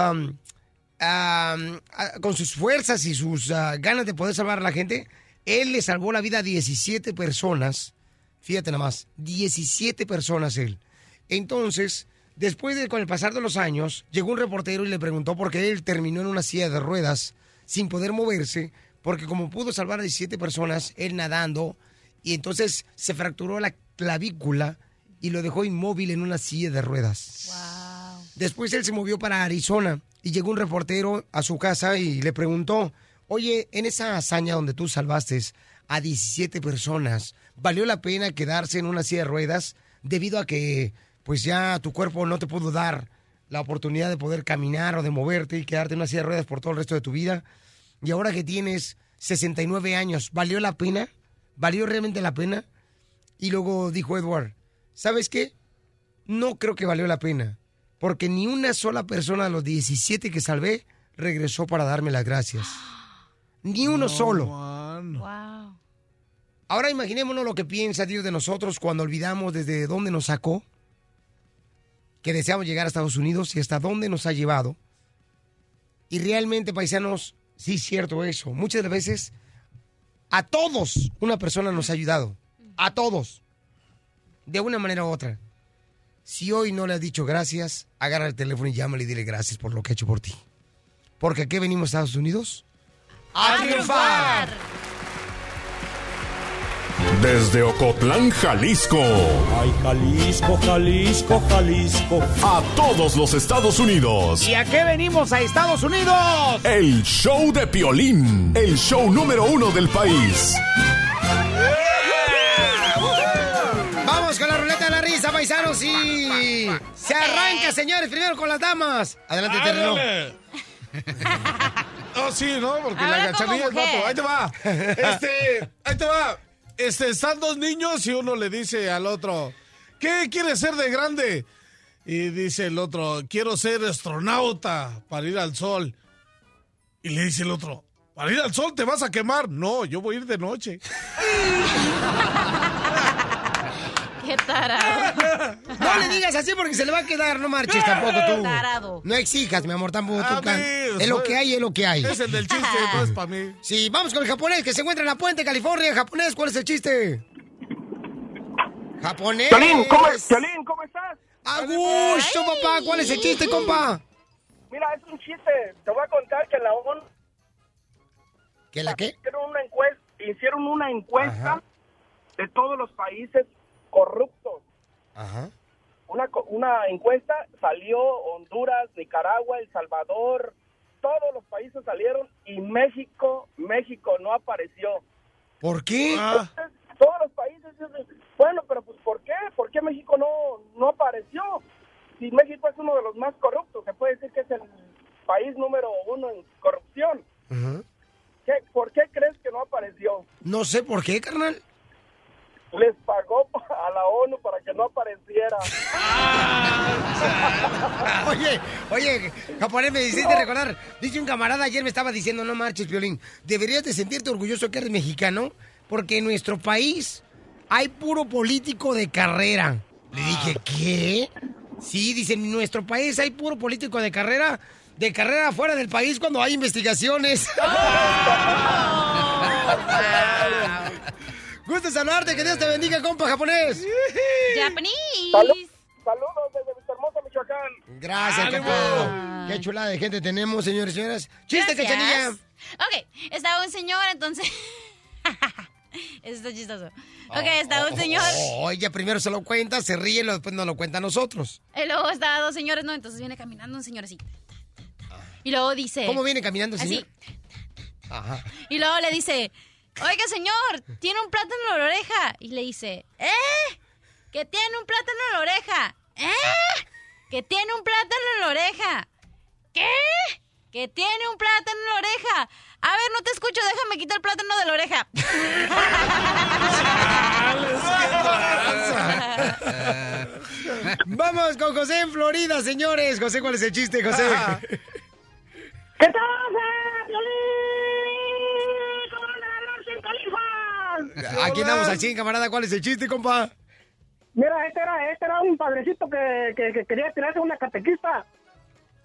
[SPEAKER 3] con sus fuerzas y sus ah, ganas de poder salvar a la gente, él le salvó la vida a 17 personas. Fíjate nada más, 17 personas él. Entonces, después de, con el pasar de los años, llegó un reportero y le preguntó por qué él terminó en una silla de ruedas sin poder moverse, porque como pudo salvar a 17 personas, él nadando, y entonces se fracturó la clavícula y lo dejó inmóvil en una silla de ruedas. Después él se movió para Arizona y llegó un reportero a su casa y le preguntó, oye, en esa hazaña donde tú salvaste a 17 personas, ¿valió la pena quedarse en una silla de ruedas debido a que pues ya tu cuerpo no te pudo dar la oportunidad de poder caminar o de moverte y quedarte en una silla de ruedas por todo el resto de tu vida? Y ahora que tienes 69 años, ¿valió la pena? ¿Valió realmente la pena? Y luego dijo Edward, ¿sabes qué? No creo que valió la pena, porque ni una sola persona de los 17 que salvé regresó para darme las gracias. Ni uno solo.
[SPEAKER 5] Wow.
[SPEAKER 3] Ahora imaginémonos lo que piensa Dios de nosotros cuando olvidamos desde dónde nos sacó, que deseamos llegar a Estados Unidos y hasta dónde nos ha llevado. Y realmente, paisanos, sí es cierto eso. Muchas veces a todos una persona nos ha ayudado. A todos. De una manera u otra. Si hoy no le has dicho gracias, agarra el teléfono y llámale y dile gracias por lo que ha hecho por ti. Porque aquí venimos a Estados Unidos a triunfar.
[SPEAKER 9] Desde Ocotlán, Jalisco.
[SPEAKER 15] Ay, Jalisco, Jalisco, Jalisco.
[SPEAKER 9] A todos los Estados Unidos.
[SPEAKER 14] ¿Y a qué venimos a Estados Unidos?
[SPEAKER 9] El show de Piolín. El show número uno del país.
[SPEAKER 3] Vamos con la ruleta de la risa, paisanos, y se arranca, señores, primero con las damas. Adelante, terreno.
[SPEAKER 4] Oh, sí, ¿no? Porque la
[SPEAKER 3] como
[SPEAKER 4] cachanilla es vato. Ahí te va. Este, ahí te va. Este, están dos niños y uno le dice al otro, ¿qué quieres ser de grande? Y dice el otro, quiero ser astronauta para ir al sol. Y le dice el otro, para ir al sol te vas a quemar. No, yo voy a ir de noche.
[SPEAKER 5] Qué tarado.
[SPEAKER 3] No le digas así porque se le va a quedar, no marches tampoco tú.
[SPEAKER 5] Tarado.
[SPEAKER 3] No exijas, mi amor, tampoco
[SPEAKER 4] A
[SPEAKER 3] tú. can-
[SPEAKER 4] mí,
[SPEAKER 3] Es lo que hay, es lo que hay.
[SPEAKER 4] Es el del chiste, no es para mí.
[SPEAKER 3] Sí, vamos con el japonés que se encuentra en la puente, California. Japonés, ¿cuál es el chiste? Japonés.
[SPEAKER 16] Piolín, ¿cómo, Piolín, ¿cómo estás?
[SPEAKER 3] A gusto, papá. ¿Cuál es el chiste, compa?
[SPEAKER 16] Mira, es un chiste. Te voy a contar que la ONU
[SPEAKER 3] ¿Que la qué?
[SPEAKER 16] hicieron una encuesta, hicieron una encuesta de todos los países corruptos.
[SPEAKER 3] Ajá.
[SPEAKER 16] Una, una encuesta salió Honduras, Nicaragua, El Salvador, todos los países salieron y México, México no apareció.
[SPEAKER 3] ¿Por qué?
[SPEAKER 16] Entonces, todos los países bueno, pero pues ¿por qué? ¿Por qué México no, no apareció? Si México es uno de los más corruptos, se puede decir que es el país número uno en corrupción.
[SPEAKER 3] Ajá.
[SPEAKER 16] ¿Qué- ¿Por qué crees que no apareció?
[SPEAKER 3] No sé por qué, carnal.
[SPEAKER 16] Les pagó a la ONU para que no apareciera.
[SPEAKER 3] Oye, oye, japonés, me hiciste recordar. Dice un camarada ayer me estaba diciendo, no marches, Violín. Deberías de sentirte orgulloso que eres mexicano, porque en nuestro país hay puro político de carrera. Le dije, ¿qué? Sí, dice, en nuestro país hay puro político de carrera, de carrera fuera del país cuando hay investigaciones. Gusto saludarte, que Dios te bendiga, compa japonés.
[SPEAKER 5] Japonés.
[SPEAKER 16] Salud- saludos desde Vista Hermosa, Michoacán.
[SPEAKER 3] Gracias, compa. Qué chulada de gente tenemos, señores y señoras. Chiste, cachanilla.
[SPEAKER 5] Ok, estaba un señor, entonces... Eso está chistoso. Ok, estaba un señor...
[SPEAKER 3] Oh, ella primero se lo cuenta, se ríe y luego después nos lo cuenta a nosotros.
[SPEAKER 5] Y luego estaba dos señores, ¿no? Entonces viene caminando un señor así. Y luego dice...
[SPEAKER 3] ¿Cómo viene caminando,
[SPEAKER 5] Así.
[SPEAKER 3] señor?
[SPEAKER 5] Y luego le dice, oiga señor, tiene un plátano en la oreja. Y le dice, ¿eh? Que tiene un plátano en la oreja. ¿Eh? Que tiene un plátano en la oreja. ¿Qué? Que tiene un plátano en la oreja. A ver, no te escucho, déjame quitar el plátano de la oreja.
[SPEAKER 3] Vamos con José en Florida, señores. José, ¿cuál es el chiste, José?
[SPEAKER 17] ¿Qué pasa, Piolín?
[SPEAKER 3] Aquí andamos al 100, camarada. ¿Cuál es el chiste, compa?
[SPEAKER 17] Mira, este era, este era un padrecito que, que, que quería tirarse una catequista.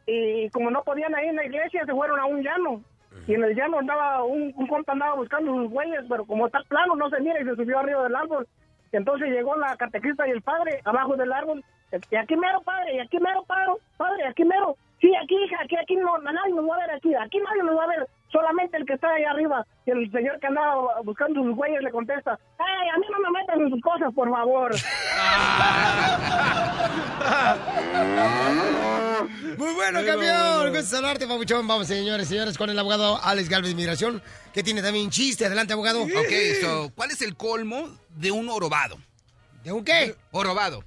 [SPEAKER 17] Y como no podían ahí en la iglesia, se fueron a un llano. Y en el llano andaba, un, un compa andaba buscando sus güeyes, pero como está plano, no se mira y se subió arriba del árbol. Entonces llegó la catequista y el padre abajo del árbol. Y aquí mero, padre, y aquí mero, padre, padre, aquí mero. Sí, aquí, hija, aquí, aquí no, nadie nos va a ver aquí, aquí nadie nos va a ver, solamente el que está ahí arriba. Y el señor que andaba buscando sus güeyes le contesta, ¡Ay, a mí no me metan en sus cosas, por favor!
[SPEAKER 3] Muy bueno, campeón. Gusto saludarte, papuchón. Vamos, señores, señores, con el abogado Alex Galvez de Inmigración, que tiene también chiste. Adelante, abogado.
[SPEAKER 13] Ok, so, ¿cuál es el colmo de un orobado?
[SPEAKER 3] ¿De un qué?
[SPEAKER 13] Orobado.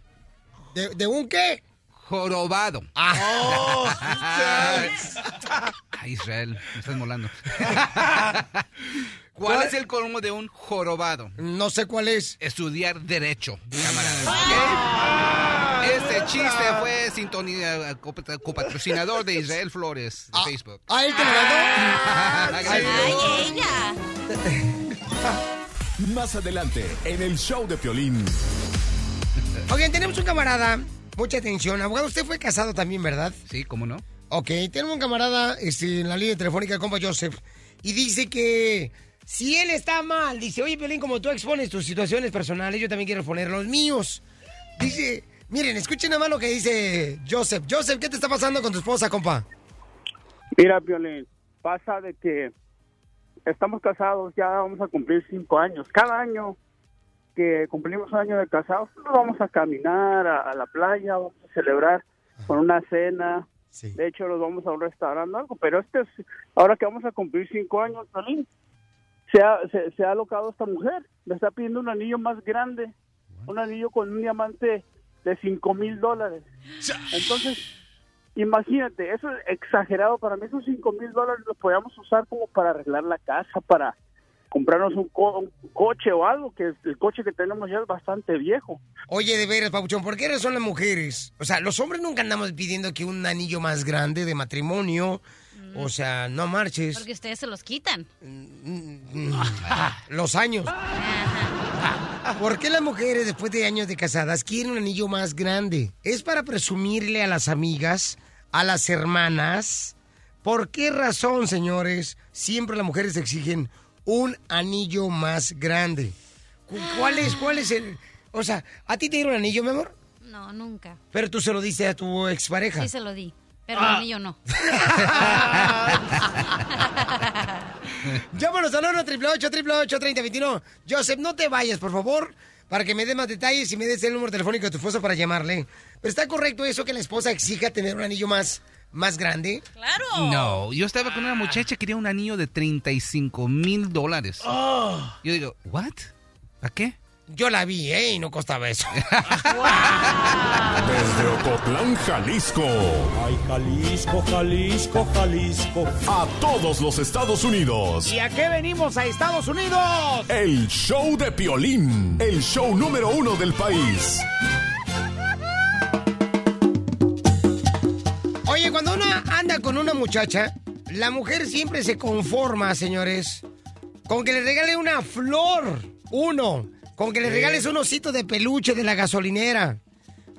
[SPEAKER 3] ¿De, de un qué?
[SPEAKER 13] Jorobado.
[SPEAKER 3] Ah.
[SPEAKER 13] Ay, Israel, me estás molando. ¿Cuál es el colmo de un jorobado?
[SPEAKER 3] No sé cuál es.
[SPEAKER 13] Estudiar derecho, camarada. ¿ok? Este chiste fue sintonía cop- copatrocinador de Israel Flores de Facebook.
[SPEAKER 3] ¿Ah, él te lo mandó?
[SPEAKER 13] Ay,
[SPEAKER 9] Más adelante, en el show de Piolín.
[SPEAKER 3] Oigan, tenemos un camarada. Mucha atención. Abogado, usted fue casado también, ¿verdad?
[SPEAKER 13] Sí, ¿cómo no?
[SPEAKER 3] Ok, tenemos un camarada este, en la línea telefónica, compa Joseph, y dice que si él está mal, dice, oye, Piolín, como tú expones tus situaciones personales, yo también quiero exponer los míos. Dice, miren, escuchen nada más lo que dice Joseph. Joseph, ¿qué te está pasando con tu esposa, compa?
[SPEAKER 18] Mira, Violín, pasa de que estamos casados, ya vamos a cumplir cinco años. Cada año que cumplimos un año de casados, nos vamos a caminar a, a la playa, vamos a celebrar con una cena. De hecho, nos vamos a un restaurante algo, pero este es, ahora que vamos a cumplir cinco años, Violín, se ha, se, se ha alocado esta mujer, le está pidiendo un anillo más grande, un anillo con un diamante de cinco mil dólares. Entonces, imagínate, eso es exagerado. Para mí, esos cinco mil dólares los podíamos usar como para arreglar la casa, para comprarnos un, co- un coche o algo, que el coche que tenemos ya es bastante viejo.
[SPEAKER 3] Oye, de veras, Papuchón, ¿por qué razón las mujeres? O sea, los hombres nunca andamos pidiendo que un anillo más grande de matrimonio. O sea, no marches.
[SPEAKER 5] Porque ustedes se los quitan.
[SPEAKER 3] Los años. ¿Por qué las mujeres después de años de casadas quieren un anillo más grande? ¿Es para presumirle a las amigas, a las hermanas? ¿Por qué razón, señores, siempre las mujeres exigen un anillo más grande? Cu- ¿Cuál es, cuál es el...? O sea, ¿a ti te dieron anillo, mi amor?
[SPEAKER 5] No, nunca.
[SPEAKER 3] Pero tú se lo diste a tu expareja.
[SPEAKER 5] Sí se lo di. Pero
[SPEAKER 3] Ah.
[SPEAKER 5] a mí yo no.
[SPEAKER 3] Llámanos al 1 888 3021 Joseph, no te vayas, por favor, para que me dé más detalles y me des el número telefónico de tu esposa para llamarle. Pero está correcto eso que la esposa exija tener un anillo más, más grande.
[SPEAKER 5] Claro.
[SPEAKER 13] No, yo estaba con una muchacha que quería un anillo de 35 mil dólares.
[SPEAKER 3] Oh.
[SPEAKER 13] Yo digo, ¿what? ¿Para qué?
[SPEAKER 3] Yo la vi, ¿eh? Y no costaba eso.
[SPEAKER 9] Desde Ocotlán, Jalisco.
[SPEAKER 15] Ay, Jalisco, Jalisco, Jalisco.
[SPEAKER 9] A todos los Estados Unidos.
[SPEAKER 14] ¿Y a qué venimos a Estados Unidos?
[SPEAKER 9] El show de Piolín. El show número uno del país.
[SPEAKER 3] Oye, cuando uno anda con una muchacha, la mujer siempre se conforma, señores, con que le regale una flor, uno, con que le regales un osito de peluche de la gasolinera.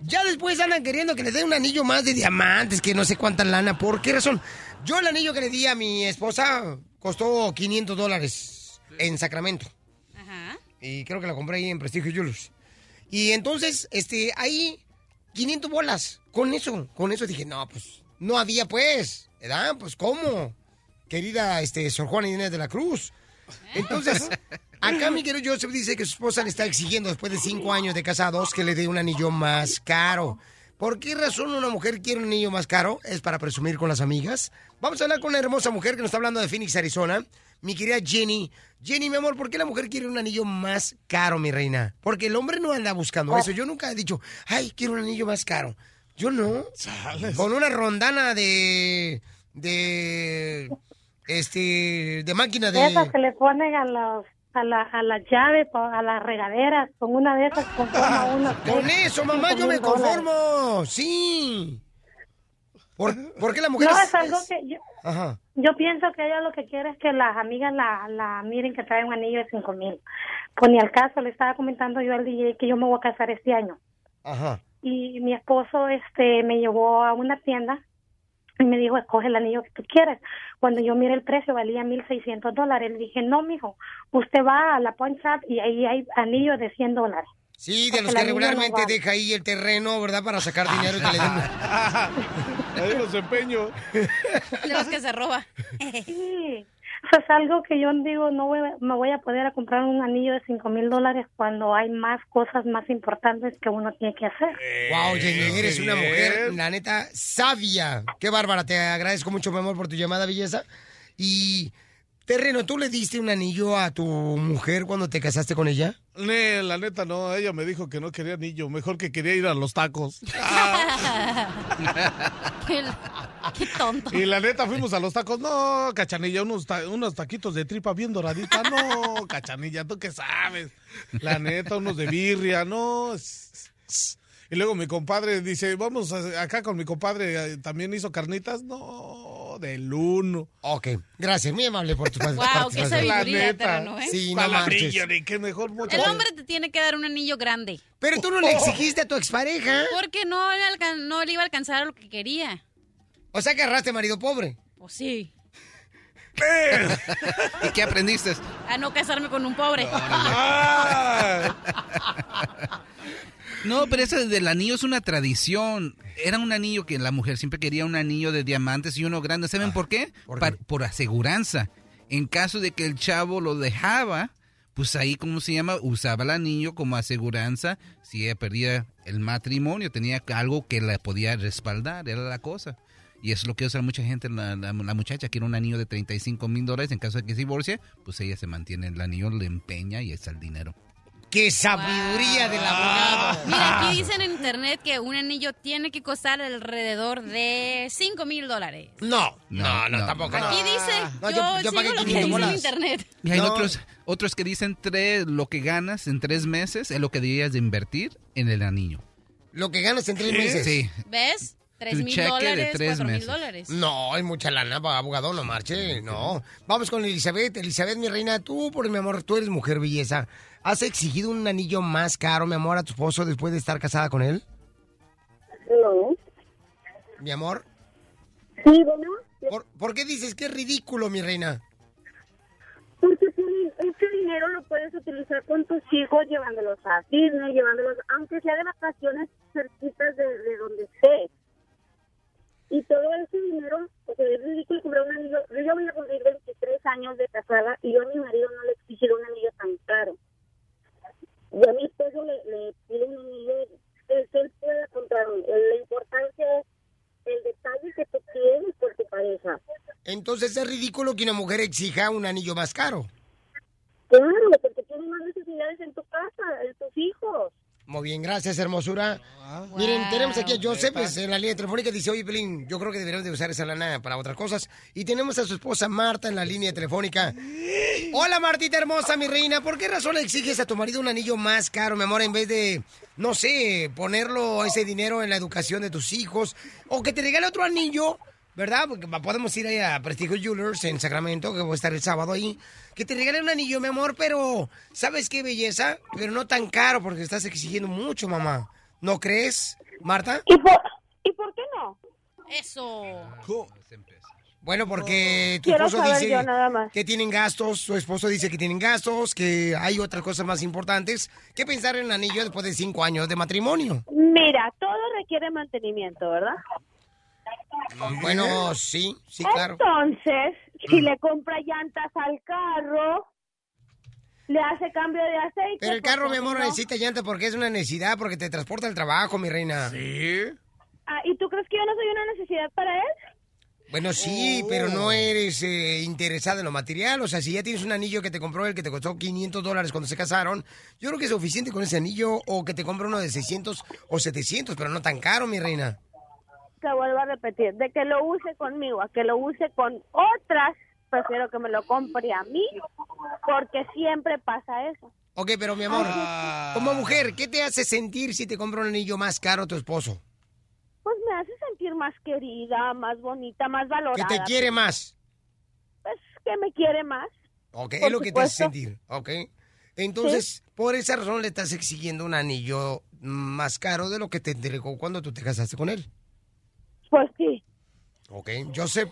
[SPEAKER 3] Ya después andan queriendo que les den un anillo más de diamantes, que no sé cuánta lana. ¿Por qué razón? Yo el anillo que le di a mi esposa costó 500 dólares en Sacramento. Y creo que la compré ahí en Prestigio Julius. Y entonces, este, ahí, 500 bolas. Con eso, con eso dije, no, pues, no había pues, ¿verdad? Pues, ¿cómo? Querida, este, Sor Juana Inés de la Cruz. Entonces, acá mi querido Joseph dice que su esposa le está exigiendo, después de cinco años de casados, que le dé un anillo más caro. ¿Por qué razón una mujer quiere un anillo más caro? ¿Es para presumir con las amigas? Vamos a hablar con una hermosa mujer que nos está hablando de Phoenix, Arizona. Mi querida Jenny. Jenny, mi amor, ¿por qué la mujer quiere un anillo más caro, mi reina? Porque el hombre no anda buscando
[SPEAKER 19] Oh.
[SPEAKER 3] eso. Yo nunca he dicho, ay, quiero un anillo más caro. Yo no. Con una rondana de... de... este... de máquina de...
[SPEAKER 19] Esas que le ponen a los a la, a la llave, a las regaderas, con una de esas conforma uno.
[SPEAKER 3] Con eso, mamá, yo me conformo. Sí. ¿Por, por qué la mujer
[SPEAKER 19] No,
[SPEAKER 3] es-
[SPEAKER 19] es algo que yo,
[SPEAKER 3] Ajá.
[SPEAKER 19] yo pienso que ella lo que quiere es que las amigas la, la miren que trae un anillo de cinco mil. Pues ni al caso, le estaba comentando yo al DJ que yo me voy a casar este año.
[SPEAKER 3] Ajá.
[SPEAKER 19] Y mi esposo este me llevó a una tienda y me dijo escoge el anillo que tú quieres cuando yo miré el precio valía mil seiscientos dólares. Le dije no mijo usted va a la pawn shop y ahí hay anillos de 100 dólares
[SPEAKER 3] Sí, de
[SPEAKER 19] Porque
[SPEAKER 3] los que
[SPEAKER 19] no
[SPEAKER 3] regularmente deja ahí el terreno, ¿verdad? Para sacar dinero y que le den...
[SPEAKER 4] Ahí los empeño.
[SPEAKER 5] De los que se roba.
[SPEAKER 19] sí eso es algo que yo digo no voy, a- me voy a poder a comprar un anillo de cinco mil dólares cuando hay más cosas más importantes que uno tiene que hacer
[SPEAKER 3] Wow, Jenny, eres una mujer, la neta, sabia. Qué bárbara, te agradezco mucho, mi amor, por tu llamada, belleza. Y, Terreno, ¿tú le diste un anillo a tu mujer cuando te casaste con ella?
[SPEAKER 4] Ne, la neta no, ella me dijo que no quería anillo, mejor que quería ir a los tacos.
[SPEAKER 5] qué, qué tonto.
[SPEAKER 4] Y la neta fuimos a los tacos, no, cachanilla, unos, ta- unos taquitos de tripa bien doradita, no, cachanilla, ¿tú qué sabes? La neta, unos de birria, no. Y luego mi compadre dice, vamos acá con mi compadre, eh, también hizo carnitas, no, del uno.
[SPEAKER 3] Ok, gracias, muy amable por tu
[SPEAKER 5] Wow, qué
[SPEAKER 3] participación.
[SPEAKER 5] sabiduría, Terreno, ¿eh?
[SPEAKER 3] Sí, no
[SPEAKER 4] ni qué mejor mucho.
[SPEAKER 5] El hombre te tiene que dar un anillo grande.
[SPEAKER 3] Pero tú no le exigiste a tu expareja.
[SPEAKER 5] Porque no le, alcan- no le iba a alcanzar lo que quería.
[SPEAKER 3] O sea que agarraste marido pobre.
[SPEAKER 5] Pues sí.
[SPEAKER 13] ¿Y qué aprendiste?
[SPEAKER 5] A no casarme con un pobre.
[SPEAKER 13] No, pero ese del anillo es una tradición. Era un anillo que la mujer siempre quería un anillo de diamantes y uno grande. ¿Saben por qué? Par- por aseguranza. En caso de que el chavo lo dejaba, pues ahí, ¿cómo se llama? Usaba el anillo como aseguranza. Si ella perdía el matrimonio, tenía algo que la podía respaldar, era la cosa. Y es lo que usa mucha gente, la, la- la muchacha quiere un anillo de 35 mil dólares. En caso de que se divorcie, pues ella se mantiene el anillo, le empeña y está el dinero.
[SPEAKER 3] ¡Qué sabiduría del abogado!
[SPEAKER 5] Mira, aquí dicen en internet que un anillo tiene que costar alrededor de 5 mil dólares.
[SPEAKER 3] No, no, no, tampoco. no.
[SPEAKER 5] Aquí dice,
[SPEAKER 3] No,
[SPEAKER 5] yo,
[SPEAKER 3] yo- yo pagué
[SPEAKER 5] lo que
[SPEAKER 3] 500
[SPEAKER 5] dice en internet.
[SPEAKER 13] Y hay
[SPEAKER 3] No.
[SPEAKER 13] otros, otros que dicen tres, lo que ganas en tres meses es lo que deberías de invertir en el anillo.
[SPEAKER 3] Lo que ganas en tres meses.
[SPEAKER 13] Sí.
[SPEAKER 5] ¿Ves? 3
[SPEAKER 13] Tu
[SPEAKER 5] mil
[SPEAKER 13] cheque de
[SPEAKER 5] dólares,
[SPEAKER 13] tres
[SPEAKER 5] 4 mil
[SPEAKER 13] meses.
[SPEAKER 5] dólares.
[SPEAKER 3] No, hay mucha lana, pa- abogado, no marche, no. Vamos con Elizabeth. Elizabeth, mi reina, tú, por mi amor, tú eres mujer belleza. ¿Has exigido un anillo más caro, mi amor, a tu esposo después de estar casada con él?
[SPEAKER 12] No.
[SPEAKER 3] Mi amor.
[SPEAKER 12] Sí, bueno.
[SPEAKER 3] ¿Por, por qué dices que es ridículo, mi reina?
[SPEAKER 12] Porque Piolín, ese dinero lo puedes utilizar con tus hijos llevándolos a Disney, llevándolos, aunque sea de vacaciones cerquitas de, de donde estés. Y todo ese dinero, porque es ridículo comprar un anillo. Yo ya voy a cumplir 23 años de casada y yo a mi marido no le he exigido un anillo tan caro. Y a mi esposo le, le pido un anillo que él pueda comprar. un- La importancia es el detalle que tú tienes por tu pareja.
[SPEAKER 3] Entonces es ridículo que una mujer exija un anillo más caro.
[SPEAKER 12] Claro, porque tienes más necesidades en tu casa, en tus hijos.
[SPEAKER 3] Muy bien, gracias, hermosura. Miren, tenemos aquí a Joseph pues, en la línea telefónica. Dice, oye, Pelín, yo creo que deberíamos de usar esa lana para otras cosas. Y tenemos a su esposa Marta en la línea telefónica. Hola, Martita hermosa, mi reina. ¿Por qué razón le exiges a tu marido un anillo más caro, mi amor, en vez de, no sé, ponerlo ese dinero en la educación de tus hijos? O que te regale otro anillo, ¿verdad? Porque podemos ir ahí a Prestigio Jewelers en Sacramento, que voy a estar el sábado ahí. Que te regale un anillo, mi amor, pero ¿sabes qué belleza? Pero no tan caro porque estás exigiendo mucho, mamá. ¿No crees, Marta?
[SPEAKER 12] ¿Y por, ¿y por qué no?
[SPEAKER 5] Eso.
[SPEAKER 3] Bueno, porque tu
[SPEAKER 12] Quiero
[SPEAKER 3] esposo dice
[SPEAKER 12] yo nada más.
[SPEAKER 3] que tienen gastos, su esposo dice que tienen gastos, que hay otras cosas más importantes que pensar en el anillo después de cinco años de matrimonio.
[SPEAKER 12] Mira, todo requiere mantenimiento, ¿verdad?
[SPEAKER 3] Bueno, sí, sí, claro.
[SPEAKER 12] Entonces, si le compra llantas al carro, le hace cambio de aceite.
[SPEAKER 3] Pero el carro,
[SPEAKER 12] ¿por
[SPEAKER 3] mi amor,
[SPEAKER 12] no?
[SPEAKER 3] necesita llanta porque es una necesidad, porque te transporta al trabajo, mi reina.
[SPEAKER 4] Sí.
[SPEAKER 12] Ah, ¿Y tú crees que yo no soy una necesidad para él?
[SPEAKER 3] Bueno, sí, pero no eres eh, interesada en lo material. O sea, si ya tienes un anillo que te compró el que te costó 500 dólares cuando se casaron, yo creo que es suficiente con ese anillo o que te compre uno de 600 o 700, pero no tan caro, mi reina.
[SPEAKER 12] Te vuelvo a repetir, de que lo use conmigo a que lo use con otras, prefiero que me lo compre a mí, porque siempre pasa eso.
[SPEAKER 3] Ok, pero mi amor, como mujer, ¿qué te hace sentir si te compra un anillo más caro tu esposo?
[SPEAKER 12] Pues me hace sentir más querida, más bonita, más
[SPEAKER 3] Que
[SPEAKER 12] valorada.
[SPEAKER 3] te quiere más.
[SPEAKER 12] Pues que me quiere más.
[SPEAKER 3] Ok, es lo que te hace
[SPEAKER 12] supuesto.
[SPEAKER 3] sentir. Ok. Entonces, por esa razón le estás exigiendo un anillo más caro de lo que te entregó cuando tú te casaste con él.
[SPEAKER 12] Pues sí.
[SPEAKER 3] Ok, Joseph,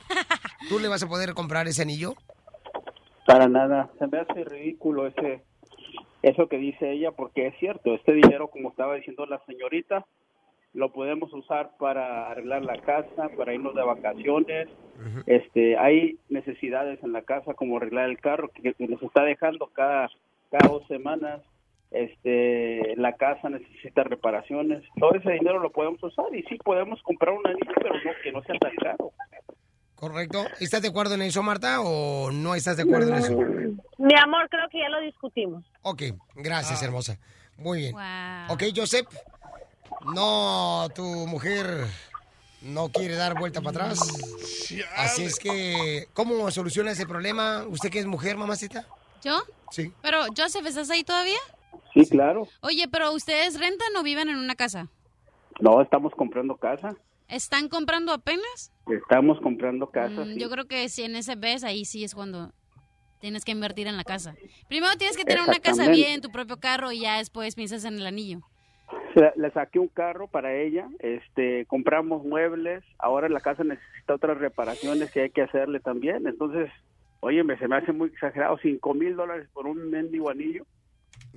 [SPEAKER 3] ¿tú le vas a poder comprar ese anillo?
[SPEAKER 18] Para nada, se me hace ridículo ese eso que dice ella porque es cierto, este dinero como estaba diciendo la señorita lo podemos usar para arreglar la casa, para irnos de vacaciones. Este, hay necesidades en la casa como arreglar el carro que, que nos está dejando cada cada dos semanas. Este, la casa necesita reparaciones. Todo ese dinero lo podemos usar y sí podemos comprar un anillo, pero no que no sea tan caro.
[SPEAKER 3] ¿Correcto? ¿Estás de acuerdo en eso, Marta, o no estás de acuerdo en eso?
[SPEAKER 12] Mi amor, creo que ya lo discutimos.
[SPEAKER 3] Ok, gracias, hermosa. Muy bien.
[SPEAKER 12] Wow.
[SPEAKER 3] Ok, Joseph, no, tu mujer no quiere dar vuelta para atrás. Así es que, ¿cómo soluciona ese problema? ¿Usted que es mujer, mamacita?
[SPEAKER 5] ¿Yo?
[SPEAKER 3] Sí.
[SPEAKER 5] Pero, Joseph, ¿estás ahí todavía?
[SPEAKER 18] Sí, claro.
[SPEAKER 5] Oye, pero ¿ustedes rentan o viven en una casa?
[SPEAKER 18] No, estamos comprando casa.
[SPEAKER 5] ¿Están comprando apenas?
[SPEAKER 18] Estamos comprando casa.
[SPEAKER 5] Mm,
[SPEAKER 18] sí.
[SPEAKER 5] Yo creo que si en ese ves, ahí sí es cuando tienes que invertir en la casa. Primero tienes que tener una casa bien, tu propio carro, y ya después piensas en el anillo.
[SPEAKER 18] Le, saqué un carro para ella, este, compramos muebles, ahora la casa necesita otras reparaciones que hay que hacerle también, entonces, oye, se me hace muy exagerado, cinco mil dólares por un mendigo anillo.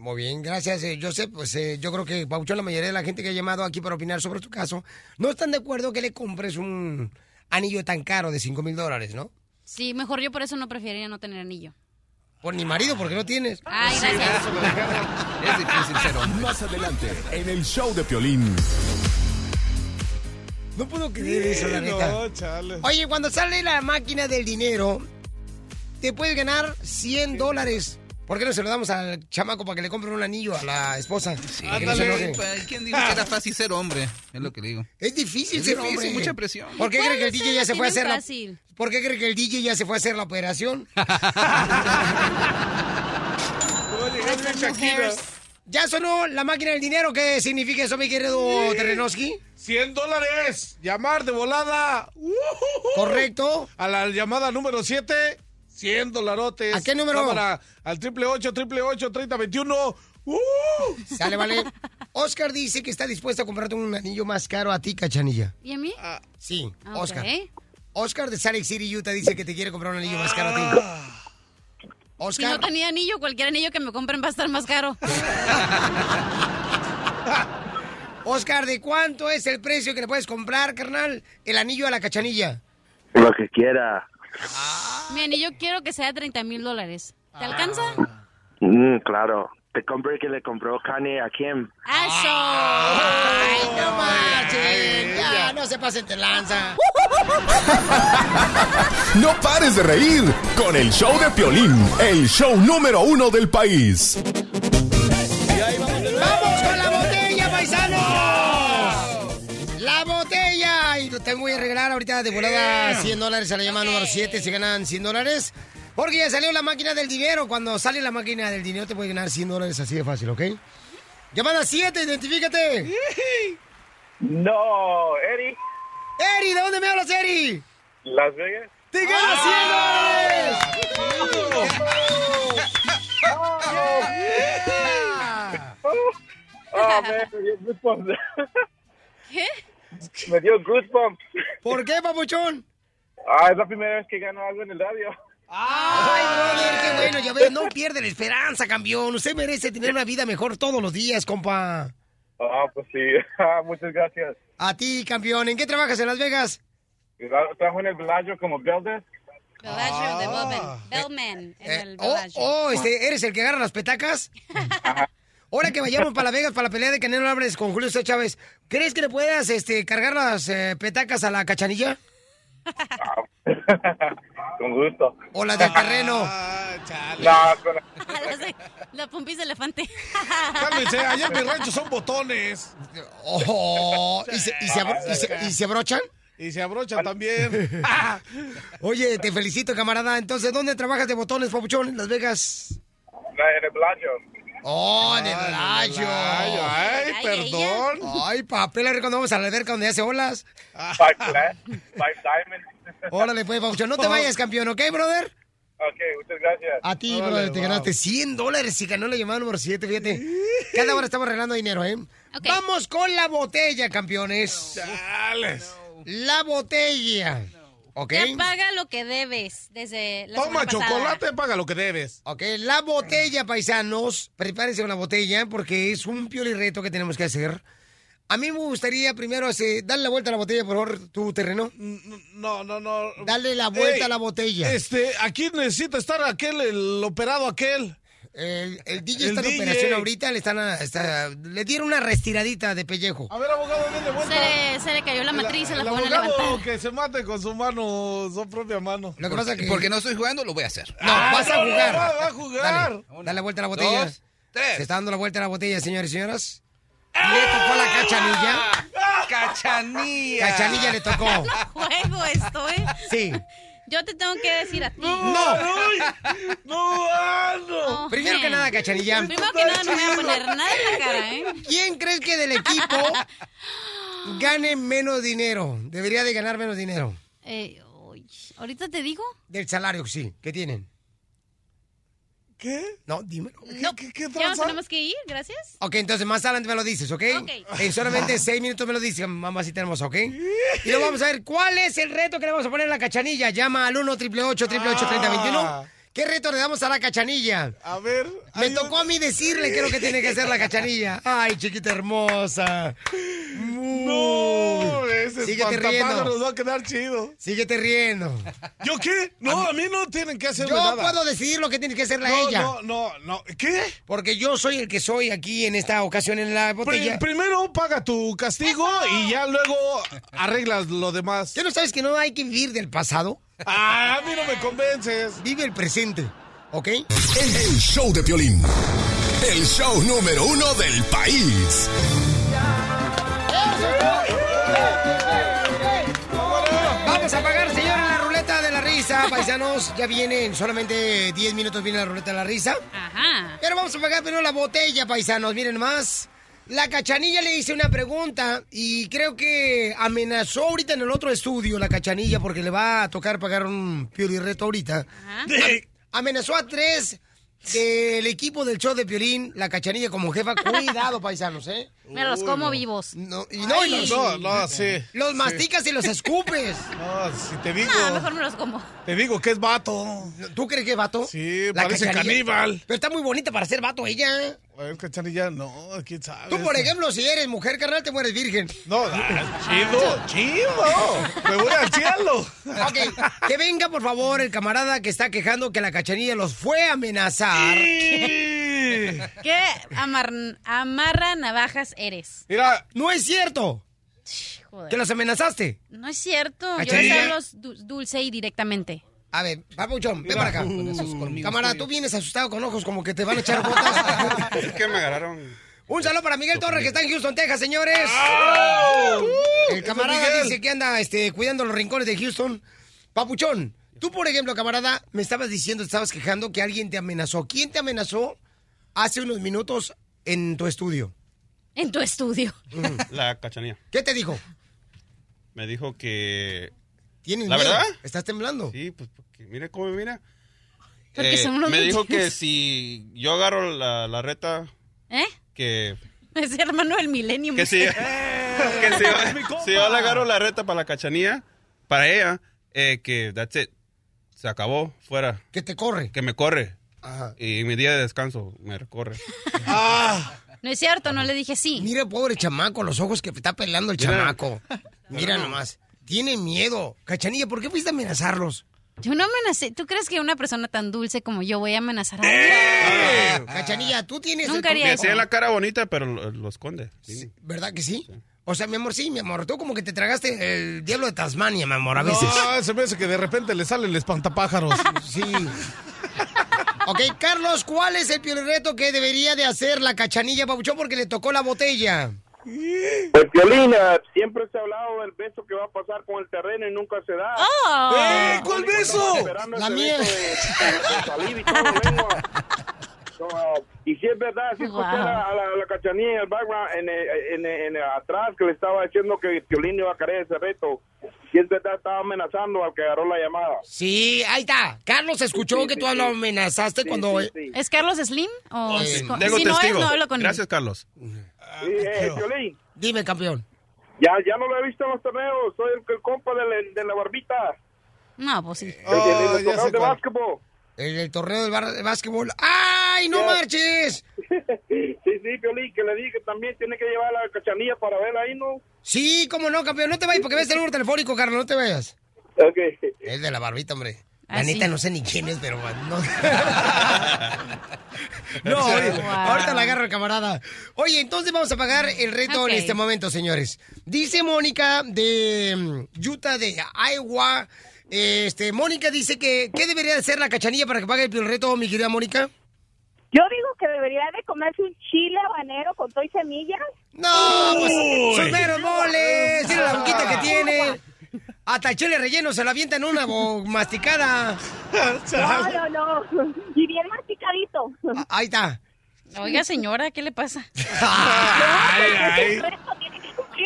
[SPEAKER 3] Muy bien, gracias, eh, Joseph. Pues eh, yo creo que, Pauchón, la mayoría de la gente que ha llamado aquí para opinar sobre tu caso, no están de acuerdo que le compres un anillo tan caro de 5 mil dólares, ¿no?
[SPEAKER 5] Sí, mejor yo por eso no preferiría no tener anillo.
[SPEAKER 3] Por ni marido, porque no tienes.
[SPEAKER 5] Ay, gracias.
[SPEAKER 9] Es difícil ser hombre. Más adelante, en el show de Piolín.
[SPEAKER 3] No puedo creer eso, la neta.
[SPEAKER 4] no, chale.
[SPEAKER 3] Oye, cuando sale la máquina del dinero, te puedes ganar 100 dólares. ¿Por qué no se lo damos al chamaco para que le compre un anillo a la esposa? Para que no.
[SPEAKER 13] Pues, ¿Quién dijo que era fácil ser hombre? Es lo que digo.
[SPEAKER 3] Es difícil
[SPEAKER 13] Es
[SPEAKER 3] ser
[SPEAKER 13] difícil,
[SPEAKER 3] hombre.
[SPEAKER 13] mucha presión.
[SPEAKER 3] ¿Por qué cree que el
[SPEAKER 5] ¿Cuándo
[SPEAKER 3] DJ ya se fue a hacer
[SPEAKER 5] tienen
[SPEAKER 3] la...
[SPEAKER 5] fácil?
[SPEAKER 3] ¿Por qué cree que el DJ ya se fue a hacer la operación? ¿Ya sonó la máquina del dinero? ¿Qué significa eso, mi querido Terrenoski?
[SPEAKER 4] 100 dólares. Llamar de volada.
[SPEAKER 3] Correcto.
[SPEAKER 4] A la llamada número 7, 100 dolarotes.
[SPEAKER 3] ¿A qué número?
[SPEAKER 4] Cámara, al triple 8, triple 8, 30, 21. ¡Uh!
[SPEAKER 3] Sale, vale. Oscar dice que está dispuesto a comprarte un anillo más caro a ti, cachanilla.
[SPEAKER 5] ¿Y a mí?
[SPEAKER 3] Sí,
[SPEAKER 5] Ok.
[SPEAKER 3] Oscar. Oscar de Salt Lake City, Utah, dice que te quiere comprar un anillo más caro a ti.
[SPEAKER 5] Si
[SPEAKER 3] Oscar.
[SPEAKER 5] no tenía anillo, cualquier anillo que me compren va a estar más caro.
[SPEAKER 3] Oscar, ¿de cuánto es el precio que le puedes comprar, carnal, el anillo a la cachanilla?
[SPEAKER 11] Lo que quiera.
[SPEAKER 5] Mi anillo quiero que sea 30 mil dólares. ¿Te alcanza?
[SPEAKER 11] Mm, claro. Te compré que le compró Kanye a Kim.
[SPEAKER 5] ¡Eso!
[SPEAKER 3] ¡Ay, no marchen! Ya, no se pasen de lanza.
[SPEAKER 9] No pares de reír con el show de Piolín, el show número uno del país.
[SPEAKER 3] Botella! Y te voy a regalar ahorita de volada 100 dólares a la llamada número 7. Se ganan 100 dólares. Porque ya salió la máquina del dinero. Cuando sale la máquina del dinero te puedes ganar 100 dólares así de fácil, ¿ok? Llamada 7, identifícate.
[SPEAKER 8] No, Eri.
[SPEAKER 3] Eri, ¿de dónde me hablas, Eri?
[SPEAKER 8] Las Vegas.
[SPEAKER 3] ¡Te ganas 100 dólares!
[SPEAKER 8] Oh, man.
[SPEAKER 5] ¿Qué?
[SPEAKER 8] Me dio goosebumps.
[SPEAKER 3] ¿Por qué, papuchón?
[SPEAKER 8] Ah, es la primera vez que gano algo en el radio.
[SPEAKER 3] Ay, brother, qué bueno, ya ves, no pierde la esperanza, campeón. Usted merece tener una vida mejor todos los días, compa.
[SPEAKER 8] Ah, pues sí. Ah, Muchas gracias.
[SPEAKER 3] A ti, campeón. ¿En qué trabajas en Las Vegas?
[SPEAKER 8] Trabajo en el Bellagio como Beldes.
[SPEAKER 5] Bellagio de Bellman. Bellman en el
[SPEAKER 3] Oh,
[SPEAKER 5] Bellagio.
[SPEAKER 3] oh, este, ¿eres el que agarra las petacas? Ahora que vayamos para Las Vegas para la pelea de Canelo Álvarez con Julio César Chávez, ¿crees que le puedas este, cargar las eh, petacas a la cachanilla?
[SPEAKER 8] Con gusto.
[SPEAKER 3] ¿O las del terreno?
[SPEAKER 8] No, con-
[SPEAKER 5] La pompis de elefante.
[SPEAKER 4] Cálmense, allá en mi rancho son botones.
[SPEAKER 3] Oh, ¿y, se, y se abro- y se- y se abrochan?
[SPEAKER 4] Y se abrochan también.
[SPEAKER 3] Oye, te felicito, camarada. Entonces, ¿dónde trabajas de botones, papuchón? ¿En Las Vegas?
[SPEAKER 8] en el playo.
[SPEAKER 3] Oh, en el.
[SPEAKER 4] Layo. Ay, perdón.
[SPEAKER 3] Ay, papel, a ver cuando vamos a la alberca donde hace olas.
[SPEAKER 8] Five five diamond.
[SPEAKER 3] Órale, pues, papuchón. No te vayas, campeón, ¿ok, brother?
[SPEAKER 8] Ok, muchas gracias.
[SPEAKER 3] A ti,
[SPEAKER 8] Órale,
[SPEAKER 3] brother, te
[SPEAKER 8] wow.
[SPEAKER 3] ganaste 100 dólares y ganó la llamada número 7, fíjate. Cada hora estamos regalando dinero, ¿eh? Vamos con la botella, campeones. La botella. ¿Ok?
[SPEAKER 5] Ya paga lo que debes desde la
[SPEAKER 4] Toma chocolate, paga lo que debes.
[SPEAKER 3] Ok, la botella, paisanos. Prepárense la botella porque es un pioli reto que tenemos que hacer. A mí me gustaría primero este, darle la vuelta a la botella, por favor, tu terreno.
[SPEAKER 4] No, no, no.
[SPEAKER 3] Dale la vuelta
[SPEAKER 4] Ey,
[SPEAKER 3] a la botella.
[SPEAKER 4] Este, aquí necesita estar aquel, el operado aquel.
[SPEAKER 3] El, el DJ
[SPEAKER 4] El
[SPEAKER 3] está en operación ahorita, le están a- está- le dieron una restiradita de pellejo.
[SPEAKER 4] A ver, abogado, denle vuelta.
[SPEAKER 5] Se le, se le cayó la matriz, se la
[SPEAKER 4] El
[SPEAKER 5] a
[SPEAKER 4] abogado
[SPEAKER 5] levantar.
[SPEAKER 4] que se mate con su mano, su propia mano.
[SPEAKER 3] Lo que pasa que...
[SPEAKER 13] Porque no estoy jugando, lo voy a hacer.
[SPEAKER 3] No, vas a
[SPEAKER 4] no,
[SPEAKER 3] jugar.
[SPEAKER 4] va, va a jugar.
[SPEAKER 3] Dale, dale la vuelta a la botella.
[SPEAKER 13] Dos, tres.
[SPEAKER 3] Se está dando la vuelta a la botella, señores y señoras. Le tocó la cachanilla.
[SPEAKER 13] ¡Cachanilla!
[SPEAKER 3] Cachanilla le tocó.
[SPEAKER 5] Juego esto, ¿eh?
[SPEAKER 3] Sí.
[SPEAKER 5] Yo te tengo que decir a ti.
[SPEAKER 3] No.
[SPEAKER 4] No, no.
[SPEAKER 3] Primero que nada, cachanilla.
[SPEAKER 5] Primero que nada, no me voy a poner nada en la cara, ¿eh?
[SPEAKER 3] ¿Quién crees que del equipo gane menos dinero? Debería de ganar menos dinero.
[SPEAKER 5] Eh, ¿Ahorita te digo?
[SPEAKER 3] Del salario, sí. ¿Qué tienen?
[SPEAKER 4] ¿Qué?
[SPEAKER 3] No, dímelo.
[SPEAKER 5] No,
[SPEAKER 4] qué
[SPEAKER 5] ya nos tenemos que ir, gracias.
[SPEAKER 3] Ok, entonces más adelante me lo dices, ¿ok?
[SPEAKER 5] Ok.
[SPEAKER 3] En solamente seis minutos me lo dices, mamacita hermosa, ¿ok? Y luego vamos a ver cuál es el reto que le vamos a poner a la cachanilla. Llama al 1 888 888 3021 ¿Qué reto le damos a la cachanilla?
[SPEAKER 4] A ver.
[SPEAKER 3] Me tocó a mí decirle qué es lo que tiene que hacer la cachanilla. Ay, chiquita hermosa.
[SPEAKER 4] No, ese
[SPEAKER 3] Síguete riendo.
[SPEAKER 4] nos va a quedar chido.
[SPEAKER 3] Síguete riendo.
[SPEAKER 4] ¿Yo qué? No, a mí no tienen que hacerme
[SPEAKER 3] Yo
[SPEAKER 4] nada.
[SPEAKER 3] puedo decidir lo que tiene que hacerle a
[SPEAKER 4] No,
[SPEAKER 3] ella.
[SPEAKER 4] no, no, no. ¿Qué?
[SPEAKER 3] Porque yo soy el que soy aquí en esta ocasión en la botella.
[SPEAKER 4] primero paga tu castigo y ya luego arreglas lo demás.
[SPEAKER 3] ¿Qué no sabes que no hay que vivir del pasado?
[SPEAKER 4] Ah, a mí no me convences.
[SPEAKER 3] Vive el presente, ¿ok?
[SPEAKER 9] El, el show de Piolín. El show número uno del país.
[SPEAKER 3] Vamos a pagar, señora, la ruleta de la risa, paisanos. Ya viene, en solamente 10 minutos viene la ruleta de la risa.
[SPEAKER 5] Ajá.
[SPEAKER 3] Pero vamos a pagar primero la botella, paisanos. Miren más. La cachanilla le hice una pregunta y creo que amenazó ahorita en el otro estudio la cachanilla porque le va a tocar pagar un piolirreto ahorita.
[SPEAKER 4] De-
[SPEAKER 3] Amenazó a tres del equipo del show de Piolín, la cachanilla como jefa. Cuidado, paisanos, ¿eh?
[SPEAKER 5] Me los como vivos.
[SPEAKER 3] No, y no, y los,
[SPEAKER 4] No, no, sí.
[SPEAKER 3] los
[SPEAKER 4] sí.
[SPEAKER 3] masticas y los escupes.
[SPEAKER 4] No, si te digo,
[SPEAKER 5] No, mejor me los como.
[SPEAKER 4] te digo que es vato.
[SPEAKER 3] ¿Tú crees que es vato?
[SPEAKER 4] Sí,
[SPEAKER 3] La
[SPEAKER 4] parece
[SPEAKER 3] Cachanilla.
[SPEAKER 4] caníbal.
[SPEAKER 3] Pero está muy bonita para ser vato ella.
[SPEAKER 4] Es cachanilla, no, quién sabe.
[SPEAKER 3] Tú, por ejemplo, si eres mujer, carnal, te mueres virgen.
[SPEAKER 4] No, ah, chido, chido. Me voy al cielo.
[SPEAKER 3] Ok, que venga, por favor, el camarada que está quejando que la cachanilla los fue a amenazar.
[SPEAKER 5] ¿Qué amar- amarra navajas eres?
[SPEAKER 4] Mira,
[SPEAKER 3] No es cierto
[SPEAKER 5] Joder.
[SPEAKER 3] que los amenazaste.
[SPEAKER 5] No es cierto. Yo les hablo du- dulce y directamente.
[SPEAKER 3] A ver, papuchón, ven para acá.
[SPEAKER 13] Con esos colmillos
[SPEAKER 3] Camarada, tú vienes asustado con ojos como que te van a echar botas.
[SPEAKER 20] Es que me agarraron.
[SPEAKER 3] Un saludo para Miguel Torres, que está en Houston, Texas, señores. El camarada dice que anda este, cuidando los rincones de Houston. Papuchón, tú, por ejemplo, camarada, me estabas diciendo, te estabas quejando que alguien te amenazó. ¿Quién te amenazó hace unos minutos en tu estudio?
[SPEAKER 5] En tu estudio.
[SPEAKER 20] La cachanilla.
[SPEAKER 3] ¿Qué te dijo?
[SPEAKER 20] Me dijo que.
[SPEAKER 3] ¿Tienes
[SPEAKER 20] ¿La
[SPEAKER 3] miedo?
[SPEAKER 20] verdad?
[SPEAKER 3] ¿Estás temblando?
[SPEAKER 20] Sí, pues porque mire cómo me mira.
[SPEAKER 5] Porque
[SPEAKER 20] Eh,
[SPEAKER 5] son unos
[SPEAKER 20] me dijo que si yo agarro la, la reta,
[SPEAKER 5] ¿Eh?
[SPEAKER 20] que.
[SPEAKER 5] Es hermano del Millennium.
[SPEAKER 20] Que si, que si, yo- si yo le agarro la reta para la cachanilla, para ella, eh, que that's it. Se acabó, fuera.
[SPEAKER 3] Que te corre.
[SPEAKER 20] Que me corre.
[SPEAKER 3] Ajá.
[SPEAKER 20] Y mi día de descanso me recorre.
[SPEAKER 5] No es cierto, no le dije sí.
[SPEAKER 3] Mira, pobre chamaco, los ojos que está pelando el
[SPEAKER 20] Mira.
[SPEAKER 3] chamaco. Mira nomás. Tiene miedo. Cachanilla, ¿por qué fuiste a amenazarlos?
[SPEAKER 5] Yo no amenacé. ¿Tú crees que una persona tan dulce como yo voy a amenazar a
[SPEAKER 3] ¡Eh!
[SPEAKER 5] alguien?
[SPEAKER 3] Ah, Cachanilla, tú tienes...
[SPEAKER 5] Nunca
[SPEAKER 3] el-
[SPEAKER 5] haría
[SPEAKER 20] Que tiene la cara bonita, pero lo, lo esconde. Sí.
[SPEAKER 3] ¿Verdad que sí? O sea, mi amor, sí, mi amor. Tú como que te tragaste el diablo de Tasmania, mi amor, a veces.
[SPEAKER 4] No, se me hace que de repente le sale el espantapájaros.
[SPEAKER 3] Sí. Ok, Carlos, ¿cuál es el peor reto que debería de hacer la cachanilla, Pabuchón, porque le tocó la botella?
[SPEAKER 11] Pues, Piolina, siempre se ha hablado del beso que va a pasar con el terreno y nunca se da.
[SPEAKER 5] ¡Oh!
[SPEAKER 4] ¡Eh, cuál beso!
[SPEAKER 3] La mía.
[SPEAKER 11] beso de- de saliva y. No, y si es verdad, si escuché
[SPEAKER 5] Wow.
[SPEAKER 11] a la, a la- a la cachanilla en el background, en, eh, en, eh, en, eh, atrás, que le estaba diciendo que Piolín iba a querer ese reto. Si es verdad, estaba amenazando al que agarró la llamada.
[SPEAKER 3] Sí, ahí está. Carlos escuchó
[SPEAKER 11] Sí,
[SPEAKER 3] que
[SPEAKER 11] sí,
[SPEAKER 3] tú
[SPEAKER 11] sí.
[SPEAKER 3] lo amenazaste cuando...
[SPEAKER 11] Sí, sí.
[SPEAKER 5] ¿Es Carlos Slim? O
[SPEAKER 3] Eh,
[SPEAKER 5] es
[SPEAKER 20] Tengo
[SPEAKER 5] si no es, no hablo con él.
[SPEAKER 20] Gracias, Carlos.
[SPEAKER 11] Sí, eh, Piolín,
[SPEAKER 3] Dime, campeón.
[SPEAKER 11] ya, ya no lo he visto en los torneos. Soy el, el compa de la, de la barbita.
[SPEAKER 5] No, pues sí.
[SPEAKER 11] El,
[SPEAKER 4] Oh,
[SPEAKER 11] torneos
[SPEAKER 4] sé
[SPEAKER 11] de
[SPEAKER 4] cuál.
[SPEAKER 11] básquetbol.
[SPEAKER 3] En el torneo del bar de básquetbol. ¡Ay, no marches!
[SPEAKER 11] Sí, sí, Piolín, que le dije que también tiene que llevar la cachanilla para verla ahí, ¿no?
[SPEAKER 3] Sí, cómo no, campeón. No te vayas porque ves el número telefónico, Carlos. No te vayas.
[SPEAKER 11] Ok.
[SPEAKER 3] El de la barbita, hombre. La
[SPEAKER 5] Ah,
[SPEAKER 3] neta
[SPEAKER 5] sí.
[SPEAKER 3] no sé ni quién es, pero no. no, ahorita,
[SPEAKER 5] Wow.
[SPEAKER 3] ahorita la agarro camarada. Oye, entonces vamos a pagar el reto en este momento, señores. Dice Mónica de mm, Utah, de Iowa. Este, Mónica dice que ¿qué debería de ser la cachanilla para que pague el reto, mi querida Mónica?
[SPEAKER 12] Yo digo que debería de comerse un chile habanero con todo y semillas.
[SPEAKER 3] No, pues sus meros moles. Mira la boquita que tiene. Hasta el chile relleno se la avienta en una masticada.
[SPEAKER 12] No, no, no. Y bien masticadito.
[SPEAKER 3] Ah, Ahí está.
[SPEAKER 5] Oiga, señora, ¿qué le pasa?
[SPEAKER 4] Ay, ay.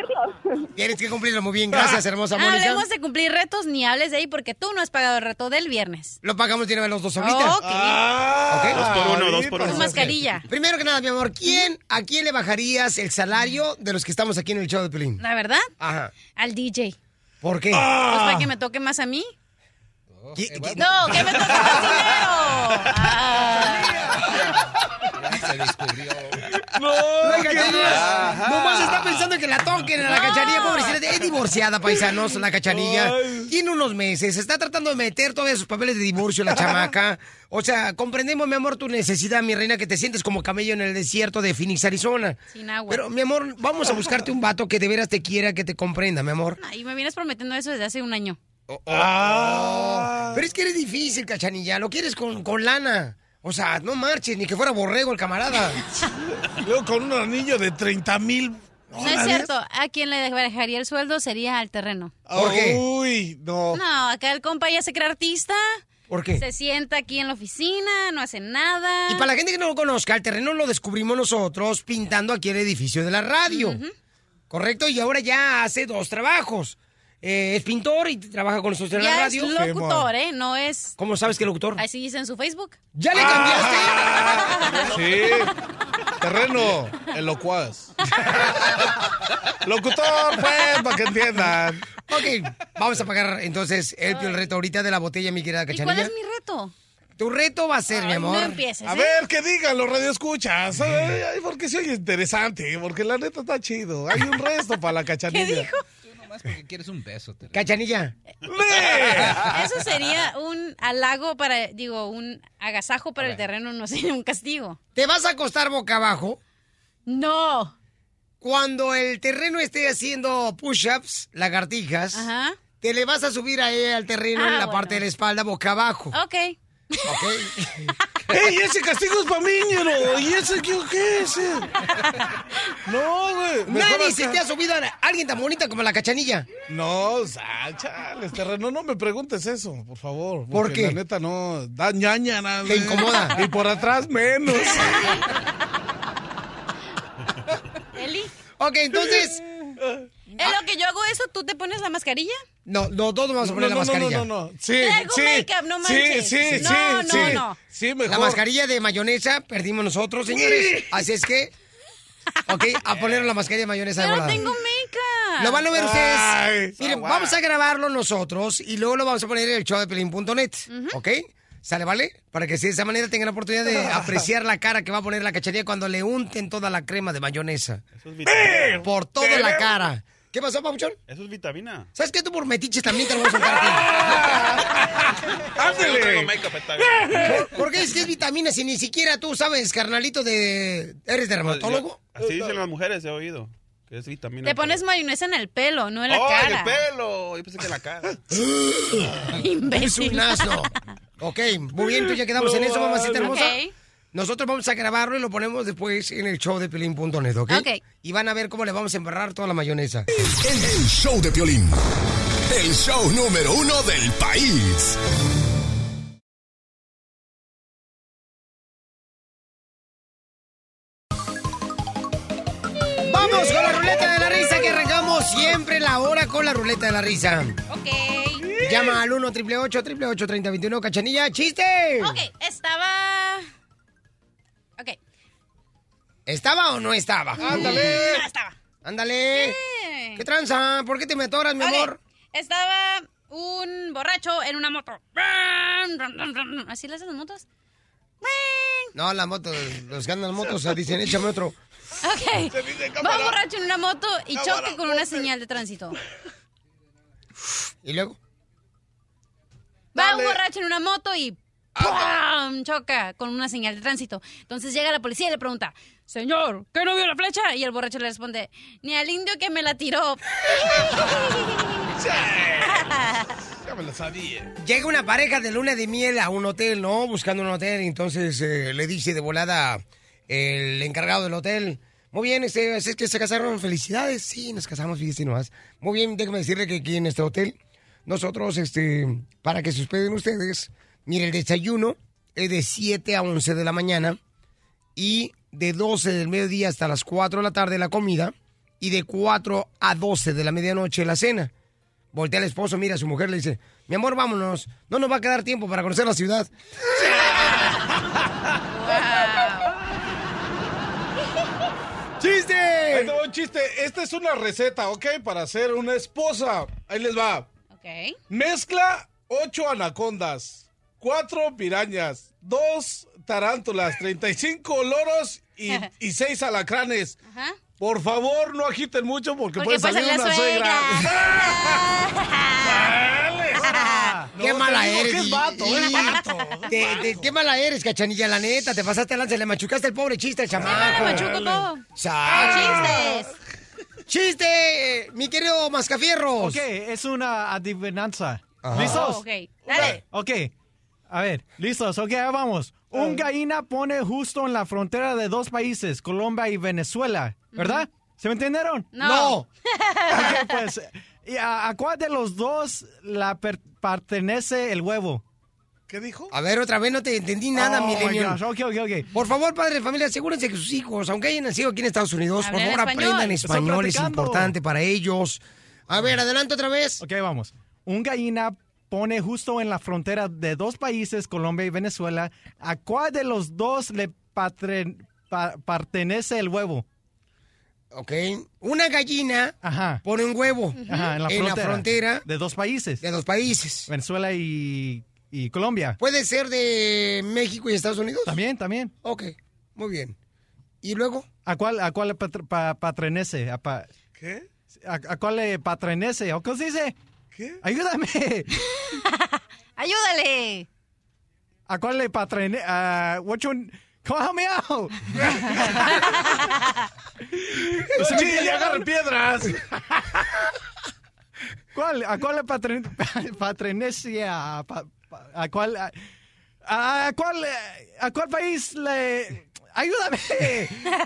[SPEAKER 12] Tiene.
[SPEAKER 3] Tienes que cumplirlo muy bien. Gracias, hermosa Mónica.
[SPEAKER 5] Hablemos de cumplir retos, ni hables de ahí porque tú no has pagado el reto del viernes.
[SPEAKER 3] Lo pagamos vez los dos ahorita.
[SPEAKER 5] Ok.
[SPEAKER 4] Ah,
[SPEAKER 3] Ok.
[SPEAKER 20] Dos por uno, dos por
[SPEAKER 5] Tu
[SPEAKER 20] uno.
[SPEAKER 5] mascarilla.
[SPEAKER 3] Primero que nada, mi amor, ¿quién, ¿a quién le bajarías el salario de los que estamos aquí en el show de Pelín?
[SPEAKER 5] La verdad,
[SPEAKER 3] Ajá.
[SPEAKER 5] al DJ.
[SPEAKER 3] ¿Por qué?
[SPEAKER 5] Pues
[SPEAKER 4] Ah.
[SPEAKER 5] para que me toque más a mí.
[SPEAKER 3] ¿Qui- qui-
[SPEAKER 5] No, que me toque más dinero. Ah.
[SPEAKER 13] Se descubrió.
[SPEAKER 3] La cachanilla. Nomás está pensando en que la toquen a la cachanilla, pobrecita. Es divorciada, paisanos, la cachanilla. Tiene unos meses. Está tratando de meter todavía sus papeles de divorcio la chamaca. O sea, comprendemos, mi amor, tu necesidad, mi reina, que te sientes como camello en el desierto de Phoenix, Arizona.
[SPEAKER 5] Sin agua.
[SPEAKER 3] Pero, mi amor, vamos a buscarte un vato que de veras te quiera, que te comprenda, mi amor.
[SPEAKER 5] Y me vienes prometiendo eso desde hace un año.
[SPEAKER 4] Ah.
[SPEAKER 3] Pero es que eres difícil, cachanilla. Lo quieres con, con lana. O sea, no marches, ni que fuera borrego el camarada.
[SPEAKER 4] Luego con un anillo de 30 mil.
[SPEAKER 5] No es cierto. A quien le dejaría el sueldo sería al terreno.
[SPEAKER 3] ¿Por qué?
[SPEAKER 4] Uy, no.
[SPEAKER 5] No, acá el compa ya se cree artista.
[SPEAKER 3] ¿Por qué?
[SPEAKER 5] Se sienta aquí en la oficina, no hace nada.
[SPEAKER 3] Y para la gente que no lo conozca, el terreno lo descubrimos nosotros pintando aquí el edificio de la radio. ¿Correcto? Y ahora ya hace dos trabajos. Eh, es pintor y trabaja con nosotros en la
[SPEAKER 5] Ya es
[SPEAKER 3] radio.
[SPEAKER 5] locutor, ¿eh? No es...
[SPEAKER 3] ¿Cómo sabes que es locutor?
[SPEAKER 5] Así dice en su Facebook.
[SPEAKER 3] ¿Ya le cambiaste?
[SPEAKER 4] Sí. Terreno, el locuaz. Locutor, pues, para que entiendan.
[SPEAKER 3] ok, vamos a pagar entonces el, el reto ahorita de la botella, mi querida
[SPEAKER 5] ¿Y
[SPEAKER 3] cachanilla.
[SPEAKER 5] cuál es mi reto?
[SPEAKER 3] Tu reto va a ser, mi
[SPEAKER 5] Ay,
[SPEAKER 3] amor.
[SPEAKER 5] No empieces,
[SPEAKER 4] A
[SPEAKER 5] ¿eh?
[SPEAKER 4] ver, que digan los radioescuchas. Ay, ay, porque se oye interesante, porque la neta está chido. Hay un resto para la cachanilla.
[SPEAKER 5] ¿Qué dijo?
[SPEAKER 13] Nomás porque quieres un beso. te-
[SPEAKER 3] Cachanilla.
[SPEAKER 5] Eso sería un halago para, digo, un agasajo para el terreno, no sería un castigo.
[SPEAKER 3] ¿Te vas a acostar boca abajo?
[SPEAKER 5] No.
[SPEAKER 3] Cuando el terreno esté haciendo push-ups, lagartijas,
[SPEAKER 5] Ajá.
[SPEAKER 3] te le vas a subir ahí al terreno
[SPEAKER 5] Ah,
[SPEAKER 3] en la
[SPEAKER 5] bueno.
[SPEAKER 3] parte de la espalda boca abajo.
[SPEAKER 5] Ok.
[SPEAKER 3] ¿Ok?
[SPEAKER 4] ¡Ey, ese castigo es para mí, ñero! ¿Y ese qué, qué es? ese? No, güey.
[SPEAKER 3] Nadie se te ha subido a alguien tan bonita como la cachanilla.
[SPEAKER 4] No, o sea, chales, terreno, no me preguntes eso, por favor.
[SPEAKER 3] ¿Por
[SPEAKER 4] porque
[SPEAKER 3] qué?
[SPEAKER 4] La neta no, da ñaña nada.
[SPEAKER 3] Te incomoda.
[SPEAKER 4] Y por atrás menos.
[SPEAKER 5] Eli,
[SPEAKER 3] Ok, entonces.
[SPEAKER 5] en lo que yo hago eso, ¿tú te pones la mascarilla?
[SPEAKER 3] No, no, todos vamos a poner
[SPEAKER 4] no,
[SPEAKER 3] la
[SPEAKER 4] no,
[SPEAKER 3] mascarilla.
[SPEAKER 4] no, no, no. Sí,
[SPEAKER 5] Traigo
[SPEAKER 4] sí.
[SPEAKER 5] make-up, no manches.
[SPEAKER 4] sí,
[SPEAKER 5] No,
[SPEAKER 4] sí,
[SPEAKER 5] no,
[SPEAKER 4] sí.
[SPEAKER 5] no.
[SPEAKER 4] Sí, mejor.
[SPEAKER 3] La mascarilla de mayonesa perdimos nosotros, señores. Así es que. Ok, a poner la mascarilla de mayonesa de
[SPEAKER 5] Yo no
[SPEAKER 3] volada.
[SPEAKER 5] tengo make-up.
[SPEAKER 3] Lo van a ver ustedes.
[SPEAKER 4] Ay,
[SPEAKER 3] Miren, vamos a grabarlo nosotros y luego lo vamos a poner en el show de pelín.net. ¿Ok? ¿Sale, vale? Para que así de esa manera tengan la oportunidad de apreciar la cara que va a poner la cachanilla cuando le unten toda la crema de mayonesa. Por toda la cara. ¿Qué pasó, Papuchón?
[SPEAKER 20] Eso es vitamina.
[SPEAKER 3] ¿Sabes qué? Tú por metiches también te lo voy a soltar
[SPEAKER 20] bien.
[SPEAKER 3] ¿Por, por qué es que es vitamina si ni siquiera tú sabes, carnalito, de... ¿Eres dermatólogo?
[SPEAKER 20] Así dicen las mujeres, he oído. Que es vitamina.
[SPEAKER 5] Te pones mayonesa en el pelo, no en la
[SPEAKER 20] ¡Oh, en
[SPEAKER 5] cara.
[SPEAKER 20] el pelo! Yo pensé que en la cara.
[SPEAKER 3] Es un asno. Ok, muy bien, entonces ya quedamos en eso, mamacita hermosa.
[SPEAKER 5] Ok.
[SPEAKER 3] Nosotros vamos a grabarlo y lo ponemos después en el show de Pelín.net, ¿ok?
[SPEAKER 5] Ok.
[SPEAKER 3] Y van a ver cómo le vamos a embarrar toda la mayonesa.
[SPEAKER 9] El, el show de Piolín. El show número uno del país.
[SPEAKER 3] Vamos con la ruleta de la risa que arrancamos siempre la hora con la ruleta de la risa.
[SPEAKER 5] Ok.
[SPEAKER 3] Llama al 1 888 3021 Cachanilla, chiste.
[SPEAKER 5] Ok, estaba... Ok.
[SPEAKER 3] ¿Estaba o no estaba?
[SPEAKER 5] Ándale. Estaba.
[SPEAKER 3] Ándale. ¿Qué tranza? ¿Por qué te me atoras, mi amor?
[SPEAKER 5] Estaba un borracho en una moto. ¿Así le hacen las motos?
[SPEAKER 3] No, la moto, los que andan en motos sea, dicen, échame otro.
[SPEAKER 5] Ok. Va un borracho en una moto y choca con una señal de tránsito.
[SPEAKER 3] ¿Y luego?
[SPEAKER 5] Va un borracho en una moto y ¡pum! choca con una señal de tránsito. Entonces llega la policía y le pregunta, señor, ¿qué no vio la flecha? Y el borracho le responde, ni al indio que me la tiró.
[SPEAKER 4] Ya me lo sabía.
[SPEAKER 3] Llega una pareja de luna de miel a un hotel, ¿no? Buscando un hotel, entonces eh, le dice de volada el encargado del hotel. Muy bien, este, es que se casaron, felicidades. Sí, nos casamos, fíjese nomás. Muy bien, déjame decirle que aquí en este hotel, nosotros, este, para que se hospeden ustedes, mire, el desayuno es de 7 a 11 de la mañana y de 12 del mediodía hasta las 4 de la tarde la comida y de 4 a 12 de la medianoche la cena. Voltea al esposo, mira a su mujer, le dice, mi amor, vámonos, no nos va a quedar tiempo para conocer la ciudad. ¡Chiste!
[SPEAKER 4] Ahí un chiste. Esta es una receta, ¿ok? Para hacer una esposa. Ahí les va.
[SPEAKER 5] Ok.
[SPEAKER 4] Mezcla ocho anacondas, cuatro pirañas, dos tarántulas, 35 loros y, y seis alacranes.
[SPEAKER 5] Ajá.
[SPEAKER 4] Por favor, no agiten mucho porque,
[SPEAKER 5] Porque
[SPEAKER 4] puede salir
[SPEAKER 5] puede
[SPEAKER 4] una
[SPEAKER 5] la
[SPEAKER 4] suegra.
[SPEAKER 3] ¡Qué
[SPEAKER 4] No,
[SPEAKER 3] mala eres!
[SPEAKER 4] que es vato,
[SPEAKER 3] y-
[SPEAKER 4] es vato,
[SPEAKER 3] Te- te- ¡Qué mala eres, cachanilla! La neta, te pasaste lance, le machucaste el pobre chiste al chamaco.
[SPEAKER 5] le machuco todo.
[SPEAKER 3] ¡Sale!
[SPEAKER 5] Chistes.
[SPEAKER 3] ¡Chiste! Mi querido Mascafierros.
[SPEAKER 6] Ok, es una adivinanza.
[SPEAKER 3] Ajá.
[SPEAKER 6] ¿Listos?
[SPEAKER 5] Oh, ok. Dale.
[SPEAKER 6] Ok. A ver, listos. Ok, vamos. Un gallina pone justo en la frontera de dos países, Colombia y Venezuela. ¿Verdad? ¿Se me entendieron?
[SPEAKER 5] No.
[SPEAKER 6] Pues, ¿y a, a cuál de los dos la per- pertenece el huevo?
[SPEAKER 4] ¿Qué dijo?
[SPEAKER 3] A ver, otra vez no te entendí nada,
[SPEAKER 6] Oh,
[SPEAKER 3] mi
[SPEAKER 6] my
[SPEAKER 3] Millennium.
[SPEAKER 6] gosh, Ok, ok, ok.
[SPEAKER 3] Por favor, padre de familia, asegúrense que sus hijos, aunque hayan nacido aquí en Estados Unidos, por favor
[SPEAKER 5] español.
[SPEAKER 3] aprendan español, es importante para ellos. A ver, adelante otra vez.
[SPEAKER 6] Ok, vamos. Un gallina pone justo en la frontera de dos países, Colombia y Venezuela. ¿A cuál de los dos le pa- pertenece el huevo?
[SPEAKER 3] Ok. Una gallina
[SPEAKER 6] Ajá.
[SPEAKER 3] pone un huevo
[SPEAKER 6] Ajá, en la frontera.
[SPEAKER 3] frontera
[SPEAKER 6] De dos países.
[SPEAKER 3] de dos países.
[SPEAKER 6] Venezuela y, y Colombia.
[SPEAKER 3] ¿Puede ser de México y Estados Unidos?
[SPEAKER 6] También, también.
[SPEAKER 3] Ok, muy bien. ¿Y luego?
[SPEAKER 6] ¿A cuál, a cuál le patr- pa- patrenece? ¿A, pa-
[SPEAKER 4] ¿Qué?
[SPEAKER 6] a- a cuál le patrenece? ¿O cómo se dice?
[SPEAKER 4] ¿Qué?
[SPEAKER 6] Ayúdame.
[SPEAKER 5] Ayúdale.
[SPEAKER 6] ¿A cuál le patrene? a which one- Come help me out.
[SPEAKER 4] No chille, agarren piedras.
[SPEAKER 6] ¿Cuál? ¿A cuál le patren- patrenece? A, pa- pa- a cuál? A, a cuál? ¿A cuál país le? Ayúdame.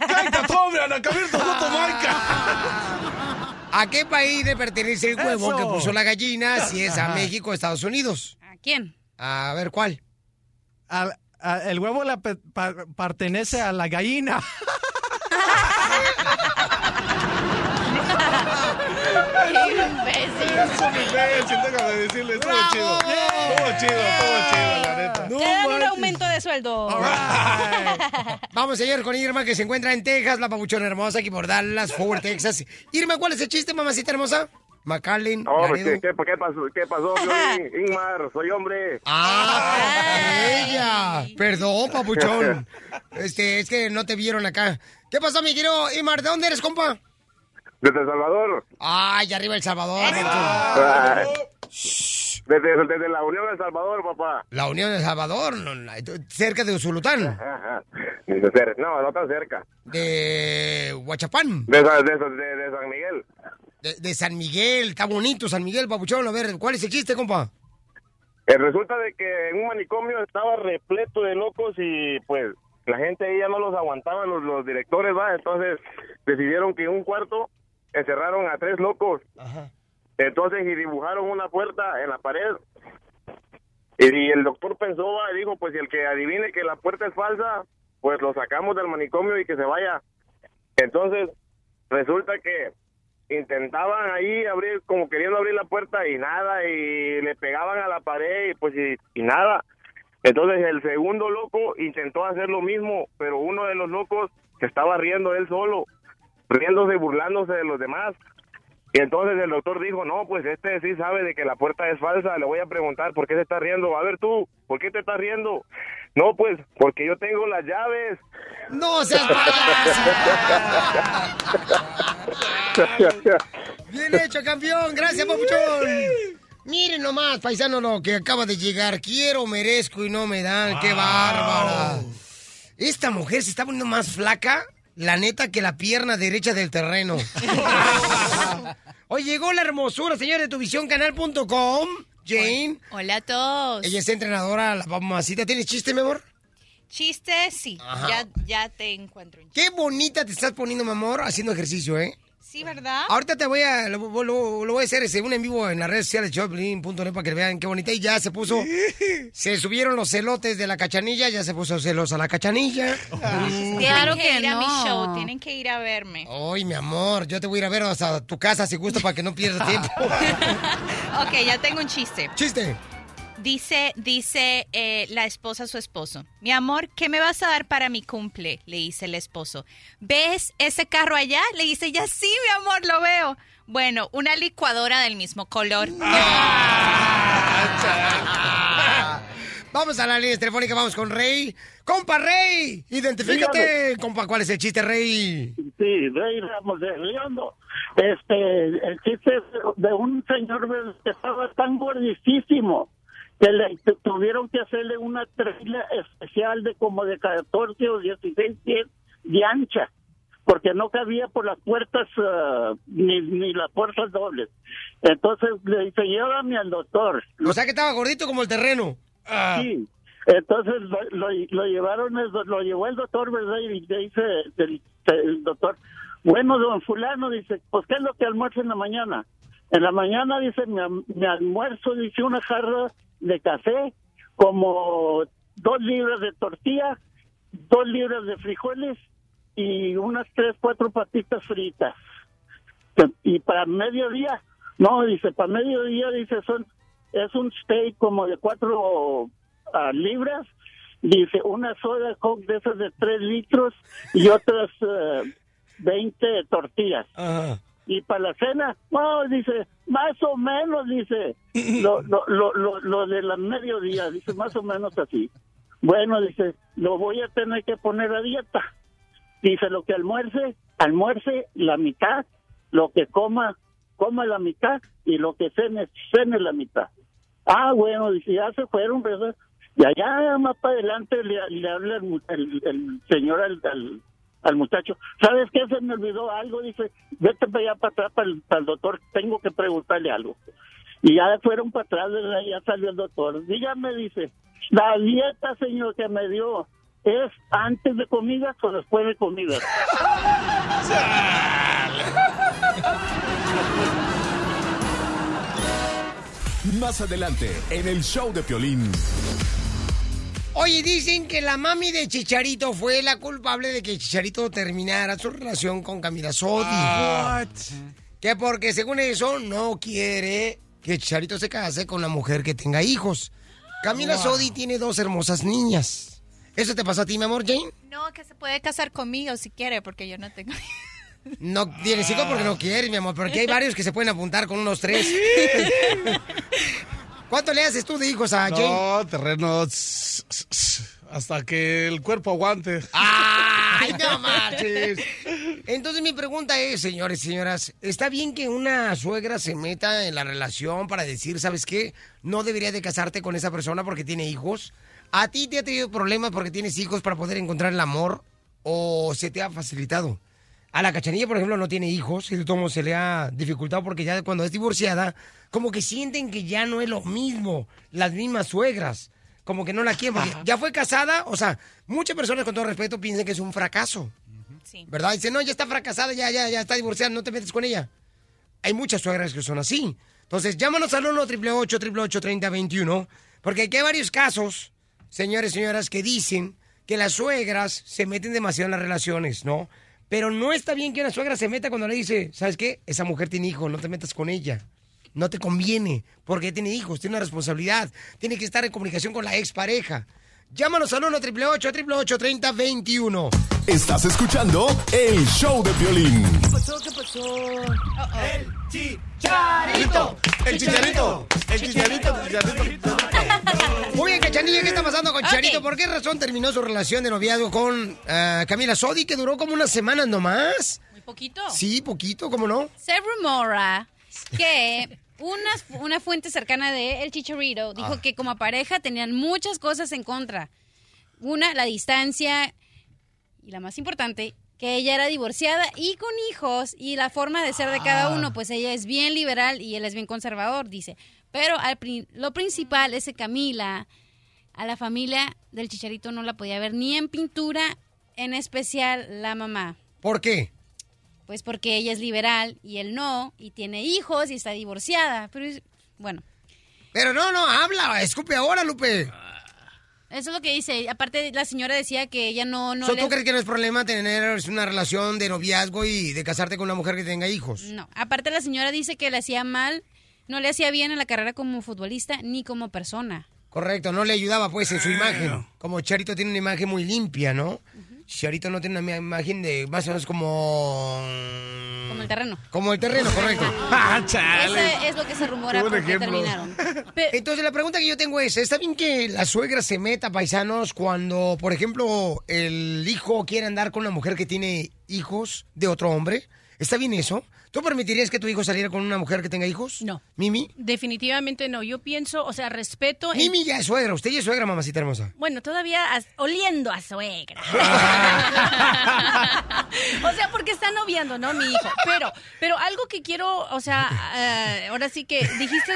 [SPEAKER 4] ¡Cállate, hombre! ¡Ana Cabirto, Jamaica!
[SPEAKER 3] ¿A qué país le pertenece el huevo
[SPEAKER 6] Eso.
[SPEAKER 3] que puso la gallina? Si es a. México o Estados Unidos.
[SPEAKER 5] ¿A quién?
[SPEAKER 3] A ver, ¿cuál?
[SPEAKER 6] Al- a- el huevo pe- pa- pertenece a la gallina.
[SPEAKER 5] Qué.
[SPEAKER 4] Es déjame decirle. Estuvo chido. Estuvo chido, estuvo chido, la neta.
[SPEAKER 3] No
[SPEAKER 5] Te dan un aumento de sueldo.
[SPEAKER 3] Vamos, señor, con Irma, que se encuentra en Texas, la pabuchona hermosa, aquí por Dallas, Fort Worth, Texas. Irma, ¿cuál es el chiste, mamacita hermosa? McAllen,
[SPEAKER 11] No, pues,
[SPEAKER 3] Laredo.
[SPEAKER 11] ¿qué, qué, qué pasó? ¿Qué pasó? Ingmar? Soy hombre.
[SPEAKER 3] ¡Ah! ¡Ella! Perdón, papuchón. Este, es que no te vieron acá. ¿Qué pasó, mi querido Imar? ¿De dónde eres, compa?
[SPEAKER 21] Desde El Salvador.
[SPEAKER 3] Ay, arriba El Salvador.
[SPEAKER 21] Ay. Desde, desde la Unión de El Salvador, papá.
[SPEAKER 3] La Unión de El Salvador, no, no, cerca de Usulután,
[SPEAKER 21] No, no tan cerca.
[SPEAKER 3] de Huachapán,
[SPEAKER 21] De, Sa- de, de- de San Miguel.
[SPEAKER 3] de, de San Miguel. Está bonito San Miguel, papuchón. A ver, ¿cuál es el chiste, compa?
[SPEAKER 21] Eh, resulta de que en un manicomio estaba repleto de locos y pues la gente ahí ya no los aguantaba, los, los directores, va. Entonces decidieron que en un cuarto encerraron a tres locos. Entonces y dibujaron una puerta en la pared. Y, el doctor pensó, y dijo, pues si el que adivine que la puerta es falsa, pues lo sacamos del manicomio y que se vaya. Entonces resulta que intentaban ahí abrir, como queriendo abrir la puerta y nada, y le pegaban a la pared y pues y, y nada. Entonces el segundo loco intentó hacer lo mismo, pero uno de los locos se estaba riendo él solo, riéndose, burlándose de los demás. Y entonces el doctor dijo, no, pues este sí sabe de que la puerta es falsa, le voy a preguntar por qué se está riendo. A ver tú, ¿por qué te estás riendo? No, pues porque yo tengo las llaves.
[SPEAKER 3] ¡No seas Bien hecho, campeón. Gracias, papuchón. Miren nomás, paisano, lo que acaba de llegar. Quiero, merezco y no me dan. ¡Qué bárbara! Esta mujer se está poniendo más flaca, la neta, que la pierna derecha del terreno. Hoy llegó la hermosura, señor de tuvisióncanal.com. Jane.
[SPEAKER 22] Hola a todos.
[SPEAKER 3] Ella es entrenadora, la mamacita. ¿Tienes chiste, mi amor?
[SPEAKER 22] Chiste, sí. Ya, ya te encuentro.
[SPEAKER 3] Qué bonita te estás poniendo, mi amor, haciendo ejercicio, ¿eh?
[SPEAKER 22] Sí, ¿verdad?
[SPEAKER 3] Ahorita te voy a, lo, lo- lo voy a hacer según en vivo en las redes sociales choplin.net para que vean qué bonita. Y ya se puso, se subieron los celotes de la cachanilla, ya se puso celosa la cachanilla.
[SPEAKER 5] Claro
[SPEAKER 22] que,
[SPEAKER 5] que
[SPEAKER 22] ir a mi
[SPEAKER 5] no.
[SPEAKER 22] show, tienen que ir a verme.
[SPEAKER 3] Ay, mi amor, yo te voy a ir a ver hasta tu casa si gusta para que no pierdas tiempo.
[SPEAKER 22] Ok, ya tengo un chiste.
[SPEAKER 3] Chiste.
[SPEAKER 22] Dice, dice eh, la esposa a su esposo. Mi amor, ¿qué me vas a dar para mi cumple? Le dice el esposo. ¿Ves ese carro allá? Le dice, ya sí, mi amor, lo veo. Bueno, una licuadora del mismo color.
[SPEAKER 3] Vamos a la línea telefónica, vamos con Rey. ¡Compa Rey! Identifícate, compa, ¿cuál es el chiste, Rey?
[SPEAKER 23] Sí, Rey Ramos de Leondo. Este, el chiste es de un señor que estaba tan gordísimo que le tu- tuvieron que hacerle una trilla especial de como de 14 o 16 pies de ancha, porque no cabía por las puertas ah, ni, ni las puertas dobles. Entonces le dice, llévame al doctor.
[SPEAKER 3] O sea que estaba gordito como el terreno.
[SPEAKER 23] Sí. Entonces lo, lo- lo llevaron, lo llevó el doctor, ¿verdad? Y le dice el, el doctor, bueno, don fulano, dice, pues ¿qué es lo que almuerza en la mañana? En la mañana, dice, mi, am- mi almuerzo, dice, una jarra de café, como dos libras de tortilla, dos libras de frijoles y unas tres, cuatro patitas fritas. Y para mediodía, no, dice, para mediodía, dice, son, es un steak como de cuatro ah, libras, dice, una soda Coke de esas de tres litros y otras eh, 20 tortillas. Y para la cena, no, dice, más o menos, dice, lo, lo, lo, lo, lo de la mediodía, dice, más o menos así. Bueno, dice, lo voy a tener que poner a dieta. Dice, lo que almuerce, almuerce la mitad, lo que coma, coma la mitad, y lo que cene, cene la mitad. Ah, bueno, dice, ya se fueron, ¿verdad? Y allá más para adelante le, le habla el, el- el señor al, al, al muchacho, ¿sabes qué? Se me olvidó algo, dice, vete para allá para atrás para el, para el doctor, tengo que preguntarle algo. Y ya fueron para atrás, ya salió el doctor. Dígame, dice, la dieta, señor, que me dio, ¿es antes de comida o después de comida?
[SPEAKER 9] Más adelante, en el show de Piolín.
[SPEAKER 3] Oye, dicen que la mami de Chicharito fue la culpable de que Chicharito terminara su relación con Camila Sodi.
[SPEAKER 4] Ah.
[SPEAKER 3] Que porque según eso no quiere que Chicharito se case con una mujer que tenga hijos. Camila
[SPEAKER 22] Wow.
[SPEAKER 3] Sodi tiene dos hermosas niñas. ¿Eso te pasó a ti, mi amor, Jane?
[SPEAKER 22] No, que se puede casar conmigo si quiere, porque yo no tengo...
[SPEAKER 3] No tienes hijos porque no quieres, mi amor, porque hay varios que se pueden apuntar con unos tres. ¿Cuánto le haces tú de hijos a Jane?
[SPEAKER 4] No, terreno. Hasta que el cuerpo aguante.
[SPEAKER 3] Ay, no marches. Entonces mi pregunta es, señores y señoras, ¿está bien que una suegra se meta en la relación para decir, ¿sabes qué? No deberías de casarte con esa persona porque tiene hijos. ¿A ti te ha tenido problemas porque tienes hijos para poder encontrar el amor o se te ha facilitado? A la cachanilla, por ejemplo, no tiene hijos y de todo se le ha dificultado porque ya cuando es divorciada, como que sienten que ya no es lo mismo, las mismas suegras, como que no la quieren, porque ya fue casada, o sea, muchas personas con todo respeto piensan que es un fracaso, ¿verdad? Dicen, no, ya está fracasada, ya, ya, ya está divorciada, no te metes con ella. Hay muchas suegras que son así. Entonces, llámanos al 1 888 3021 porque aquí hay varios casos, señores y señoras, que dicen que las suegras se meten demasiado en las relaciones, ¿no? Pero no está bien que una suegra se meta cuando le dice, ¿sabes qué? Esa mujer tiene hijos, no te metas con ella. No te conviene, porque tiene hijos, tiene una responsabilidad, tiene que estar en comunicación con la expareja. Llámanos al 1 888 3021
[SPEAKER 9] Estás escuchando el show de violín.
[SPEAKER 3] ¿Qué pasó? ¿Qué pasó? El chicharito, el chicharito, el chicharito, el chicharito. Muy bien, Cachanilla, ¿qué está pasando con Chicharito? ¿Por qué razón terminó su relación de noviazgo con ah, Camila Sodi, que duró como unas semanas nomás?
[SPEAKER 5] Muy poquito.
[SPEAKER 3] Sí, poquito, ¿cómo no?
[SPEAKER 5] Se rumora que una, una fuente cercana de El Chicharito dijo
[SPEAKER 3] Ah.
[SPEAKER 5] que como pareja tenían muchas cosas en contra. Una, la distancia y la más importante, que ella era divorciada y con hijos y la forma de ser de cada
[SPEAKER 3] Ah.
[SPEAKER 5] uno, pues ella es bien liberal y él es bien conservador, dice. Pero al lo principal es que Camila, a la familia del Chicharito no la podía ver ni en pintura, en especial la mamá.
[SPEAKER 3] ¿Por qué?
[SPEAKER 5] Pues porque ella es liberal y él no, y tiene hijos y está divorciada. Pero es- bueno,
[SPEAKER 3] Pero no, no, habla, escupe ahora, Lupe.
[SPEAKER 5] eso es lo que dice. Aparte, la señora decía que ella no... no
[SPEAKER 3] So,
[SPEAKER 5] le-
[SPEAKER 3] ¿Tú crees que no es problema tener una relación de noviazgo y de casarte con una mujer que tenga hijos?
[SPEAKER 5] No, aparte la señora dice que le hacía mal, no le hacía bien en la carrera como futbolista ni como persona.
[SPEAKER 3] Correcto, no le ayudaba pues en su imagen. Como Charito tiene una imagen muy limpia, ¿no? Charito no tiene una imagen de más o menos como...
[SPEAKER 5] Como el terreno.
[SPEAKER 3] Como el terreno, correcto. Ah, chale.
[SPEAKER 5] Ese es lo que se rumora porque terminaron.
[SPEAKER 3] Entonces la pregunta que yo tengo es, ¿está bien que la suegra se meta, paisanos, cuando, por ejemplo, el hijo quiere andar con una mujer que tiene hijos de otro hombre? ¿Está bien eso? ¿Tú permitirías que tu hijo saliera con una mujer que tenga hijos?
[SPEAKER 24] No.
[SPEAKER 3] ¿Mimi?
[SPEAKER 24] Definitivamente no. Yo pienso, o sea, respeto. en-
[SPEAKER 3] Mimi ya es suegra, usted ya es suegra, mamacita hermosa.
[SPEAKER 24] Bueno, todavía as- oliendo a suegra. o sea, porque está noviando, ¿no? Mi hijo. Pero, pero algo que quiero, o sea, eh, ahora sí que dijiste,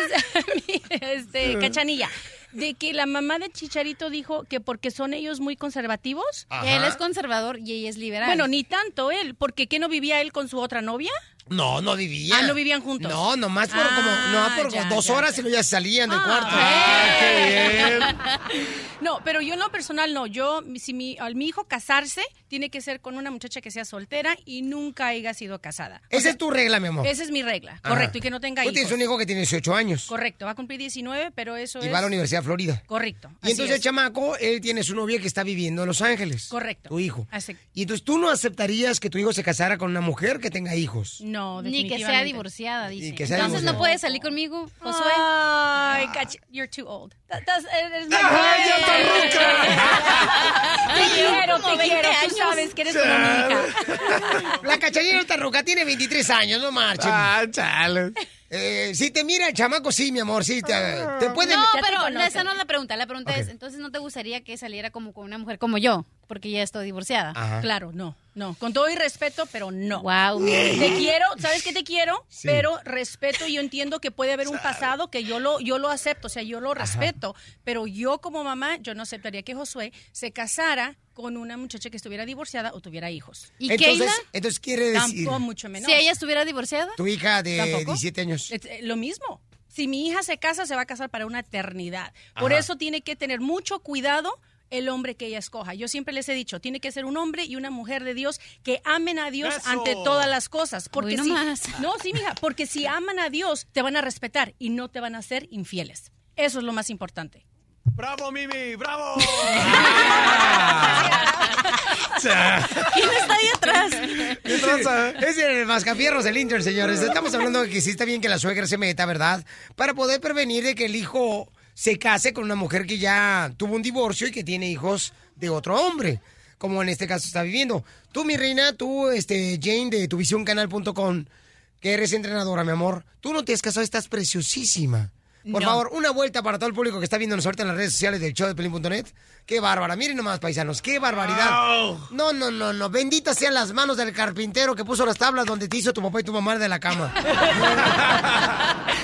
[SPEAKER 24] este, Cachanilla, de que la mamá de Chicharito dijo que porque son ellos muy conservativos.
[SPEAKER 3] Ajá.
[SPEAKER 5] Él es conservador y ella es liberal.
[SPEAKER 24] Bueno, ni tanto él, porque ¿qué no vivía él con su otra novia?
[SPEAKER 3] No, no vivían.
[SPEAKER 24] Ah, ¿no vivían juntos?
[SPEAKER 3] No, nomás por
[SPEAKER 24] Ah,
[SPEAKER 3] como, no, por
[SPEAKER 24] ya,
[SPEAKER 3] dos
[SPEAKER 24] ya,
[SPEAKER 3] horas y luego ya salían del cuarto.
[SPEAKER 24] Ah, No, pero yo en lo personal no. Yo, si mi, al mi hijo casarse, tiene que ser con una muchacha que sea soltera y nunca haya sido casada. O
[SPEAKER 3] Esa
[SPEAKER 24] sea,
[SPEAKER 3] es tu regla, mi amor.
[SPEAKER 24] Esa es mi regla,
[SPEAKER 3] Ajá.
[SPEAKER 24] correcto, y que no tenga
[SPEAKER 3] Tú
[SPEAKER 24] hijos.
[SPEAKER 3] tienes un hijo que tiene 18 años
[SPEAKER 24] Correcto, va a cumplir 19, pero eso
[SPEAKER 3] y
[SPEAKER 24] es...
[SPEAKER 3] va a la Universidad de Florida.
[SPEAKER 24] Correcto.
[SPEAKER 3] Y entonces el chamaco, él tiene su novia que está viviendo en Los Ángeles.
[SPEAKER 24] Correcto.
[SPEAKER 3] Tu hijo.
[SPEAKER 24] Así-
[SPEAKER 3] Y entonces tú no aceptarías que tu hijo se casara con una mujer que tenga hijos.
[SPEAKER 24] No,
[SPEAKER 5] Ni que sea divorciada, dice.
[SPEAKER 3] Y que sea
[SPEAKER 5] Entonces no
[SPEAKER 3] divorciada.
[SPEAKER 5] puedes salir conmigo, Josué.
[SPEAKER 24] Ay, cach- you're too old. That's- eres muy
[SPEAKER 5] Ay, ya
[SPEAKER 24] Te quiero, te
[SPEAKER 5] 20
[SPEAKER 24] quiero. Tú sabes que eres mi hija.
[SPEAKER 3] La cachanilla está ruca, tiene 23 años, no marchen.
[SPEAKER 4] Ah, chale.
[SPEAKER 3] Eh, si te mira el chamaco, sí, mi amor, sí, te, te puede...
[SPEAKER 5] No,
[SPEAKER 24] te
[SPEAKER 5] pero esa no es la pregunta. La pregunta es, entonces no te gustaría que saliera como con una mujer como yo, porque ya estoy divorciada.
[SPEAKER 3] Ajá.
[SPEAKER 24] Claro, no, no. Con todo y respeto, pero no.
[SPEAKER 5] Wow.
[SPEAKER 24] Te quiero, ¿sabes qué te quiero?
[SPEAKER 3] Sí.
[SPEAKER 24] Pero respeto y yo entiendo que puede haber un pasado que yo lo, yo lo acepto, o sea, yo lo respeto. Pero yo como mamá, yo no aceptaría que Josué se casara con una muchacha que estuviera divorciada o tuviera hijos.
[SPEAKER 5] ¿Y
[SPEAKER 3] entonces,
[SPEAKER 5] Keila?
[SPEAKER 3] entonces quiere decir,
[SPEAKER 24] Tampoco mucho menos.
[SPEAKER 5] Si ella estuviera divorciada.
[SPEAKER 3] tu hija de
[SPEAKER 24] ¿Tampoco?
[SPEAKER 3] 17 años.
[SPEAKER 24] Es, eh, lo mismo. Si mi hija se casa, se va a casar para una eternidad. Por
[SPEAKER 3] Ajá.
[SPEAKER 24] eso tiene que tener mucho cuidado el hombre que ella escoja. Yo siempre les he dicho, tiene que ser un hombre y una mujer de Dios que amen a Dios
[SPEAKER 4] Eso.
[SPEAKER 24] ante todas las cosas. Porque
[SPEAKER 5] Hoy
[SPEAKER 24] si,
[SPEAKER 5] nomás.
[SPEAKER 24] no, sí, mija, porque si aman a Dios, te van a respetar y no te van a ser infieles. Eso es lo más importante.
[SPEAKER 4] ¡Bravo, Mimi! ¡Bravo!
[SPEAKER 5] ¿Quién está ahí atrás?
[SPEAKER 3] ¿Qué tranza? Es el mascafierros del Inter, señores. Estamos hablando de que sí está bien que la suegra se meta, ¿verdad? Para poder prevenir de que el hijo se case con una mujer que ya tuvo un divorcio y que tiene hijos de otro hombre. como en este caso está viviendo. Tú, mi reina, tú, este, Jane, de tuvisioncanal.com, que eres entrenadora, mi amor, tú no te has casado, estás preciosísima. Por
[SPEAKER 22] No.
[SPEAKER 3] favor, una vuelta para todo el público que está viéndonos ahorita en las redes sociales del show de Pelín.net. Qué bárbara. Miren nomás, paisanos, qué barbaridad. No, no, no, no. Benditas sean las manos del carpintero que puso las tablas donde te hizo tu papá y tu mamá de la cama.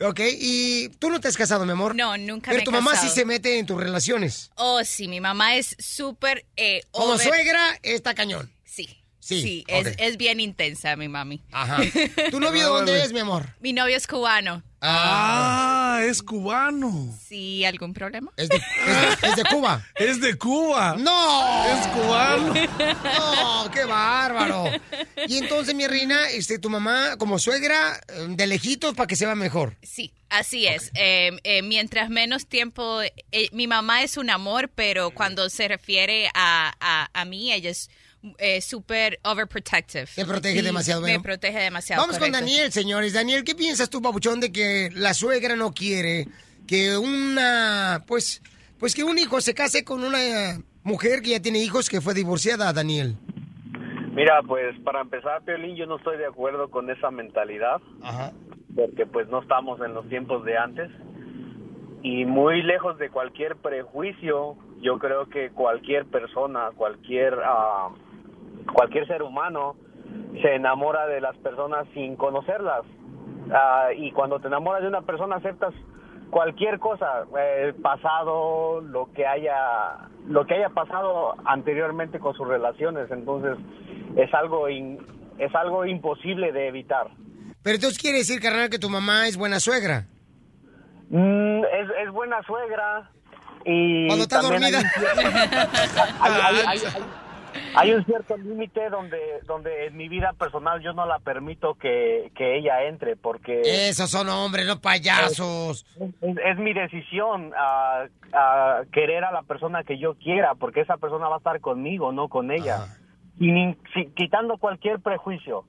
[SPEAKER 3] ok, y tú no te has casado, mi amor.
[SPEAKER 22] No, nunca
[SPEAKER 3] Pero
[SPEAKER 22] me he
[SPEAKER 3] tu mamá sí
[SPEAKER 22] casado.
[SPEAKER 3] se mete en tus relaciones.
[SPEAKER 22] Oh, sí, mi mamá es súper... eh,
[SPEAKER 3] Como
[SPEAKER 22] over-
[SPEAKER 3] suegra, está cañón.
[SPEAKER 22] Sí. Es, es bien intensa mi mami.
[SPEAKER 3] Ajá. ¿Tu novio de dónde es, mi amor?
[SPEAKER 22] Mi novio es cubano.
[SPEAKER 4] Ah, es cubano.
[SPEAKER 22] Sí, ¿algún problema?
[SPEAKER 3] Es de, es- es de Cuba.
[SPEAKER 4] Es de Cuba.
[SPEAKER 3] ¡No!
[SPEAKER 4] Es cubano.
[SPEAKER 3] ¡No! ¡Qué bárbaro! Y entonces, mi reina, este, tu mamá, como suegra, eh, de lejitos para que se vea mejor.
[SPEAKER 22] Sí, así es. Eh, eh, mientras menos tiempo, eh, mi mamá es un amor, pero cuando se refiere a, a, a mí, ella es eh, súper overprotective.
[SPEAKER 3] Te protege
[SPEAKER 22] Sí,
[SPEAKER 3] demasiado,
[SPEAKER 22] Me
[SPEAKER 3] bueno.
[SPEAKER 22] protege demasiado.
[SPEAKER 3] Vamos con
[SPEAKER 22] correcto.
[SPEAKER 3] Daniel, señores. Daniel, ¿qué piensas tú, papuchón, de que la suegra no quiere que una, pues, pues que un hijo se case con una eh, mujer que ya tiene hijos que fue divorciada, Daniel?
[SPEAKER 25] Mira, pues para empezar, Piolín, yo no estoy de acuerdo con esa mentalidad. Porque pues no estamos en los tiempos de antes. Y muy lejos de cualquier prejuicio, yo creo que cualquier persona, cualquier, ah, cualquier ser humano se enamora de las personas sin conocerlas. Ah, y cuando te enamoras de una persona aceptas cualquier cosa, eh, pasado, lo que haya, lo que haya pasado anteriormente con sus relaciones. Entonces es algo in- es algo imposible de evitar.
[SPEAKER 3] Pero entonces quiere decir, carnal, que tu mamá es buena suegra.
[SPEAKER 25] Mm, es, es buena suegra y
[SPEAKER 3] Cuando está dormida.
[SPEAKER 25] un cierto- hay, hay- hay- hay- un cierto límite donde donde en mi vida personal yo no la permito que, que ella entre porque
[SPEAKER 3] Esos son hombres, no payasos.
[SPEAKER 25] es, es mi decisión a, a querer a la persona que yo quiera porque esa persona va a estar conmigo no con ella. Sin in- sin- quitando cualquier prejuicio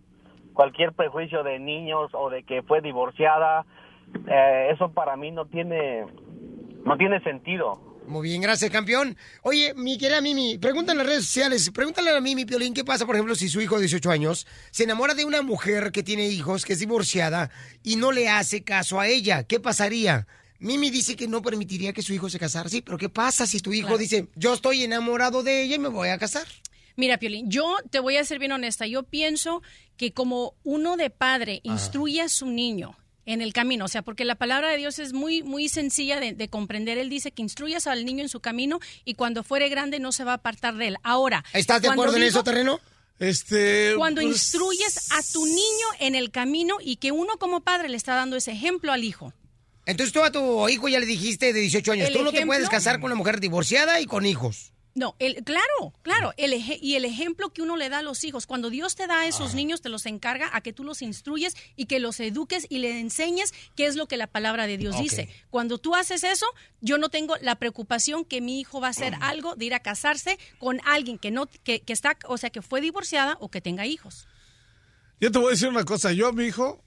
[SPEAKER 25] cualquier prejuicio de niños o de que fue divorciada eh, eso para mí no tiene no tiene sentido
[SPEAKER 3] Muy bien, gracias, campeón. Oye, mi querida Mimi, pregúntale en las redes sociales, pregúntale a Mimi Piolín qué pasa, por ejemplo, si su hijo de 18 años se enamora de una mujer que tiene hijos, que es divorciada, y no le hace caso a ella. ¿Qué pasaría? Mimi dice que no permitiría que su hijo se casara. Sí, pero ¿qué pasa si tu hijo
[SPEAKER 24] Claro.
[SPEAKER 3] dice, yo estoy enamorado de ella y me voy a casar?
[SPEAKER 24] Mira, Piolín, yo te voy a ser bien honesta. Yo pienso que como uno de padre instruye a su niño en el camino, o sea, porque la palabra de Dios es muy, muy sencilla de, de comprender. Él dice que instruyas al niño en su camino y cuando fuere grande no se va a apartar de él. Ahora,
[SPEAKER 3] ¿Estás de acuerdo en eso, terreno?
[SPEAKER 4] Este.
[SPEAKER 24] Cuando
[SPEAKER 4] pues,
[SPEAKER 24] instruyes a tu niño en el camino y que uno como padre le está dando ese ejemplo al hijo.
[SPEAKER 3] Entonces tú a tu hijo ya le dijiste de 18 años, tú no te puedes casar con una mujer divorciada y con hijos.
[SPEAKER 24] No, el, claro, claro. El eje- y el ejemplo que uno le da a los hijos, cuando Dios te da a esos niños, te los encarga a que tú los instruyes y que los eduques y le enseñes qué es lo que la palabra de Dios dice. Cuando tú haces eso, yo no tengo la preocupación que mi hijo va a hacer algo de ir a casarse con alguien que no, que, que está, o sea, que fue divorciada o que tenga hijos.
[SPEAKER 4] Yo te voy a decir una cosa. Yo a mi hijo,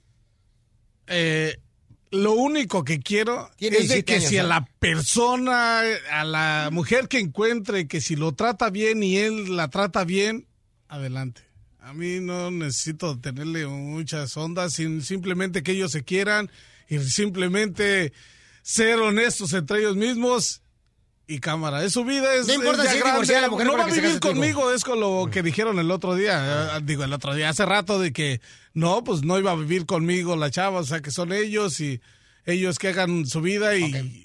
[SPEAKER 4] eh, lo único que quiero
[SPEAKER 3] Tiene
[SPEAKER 4] es de
[SPEAKER 3] 17
[SPEAKER 4] que
[SPEAKER 3] años,
[SPEAKER 4] si a la persona, a la mujer que encuentre, que si lo trata bien y él la trata bien, adelante. A mí no necesito tenerle muchas ondas, sin, simplemente que ellos se quieran y simplemente ser honestos entre ellos mismos y cámara. Es su vida, es,
[SPEAKER 3] No importa
[SPEAKER 4] es
[SPEAKER 3] si divorciada la mujer
[SPEAKER 4] No va a vivir conmigo, es con lo que dijeron el otro día. eh, Digo, el otro día, hace rato, de que no, pues no iba a vivir conmigo la chava, o sea, que son ellos y ellos que hagan su vida y,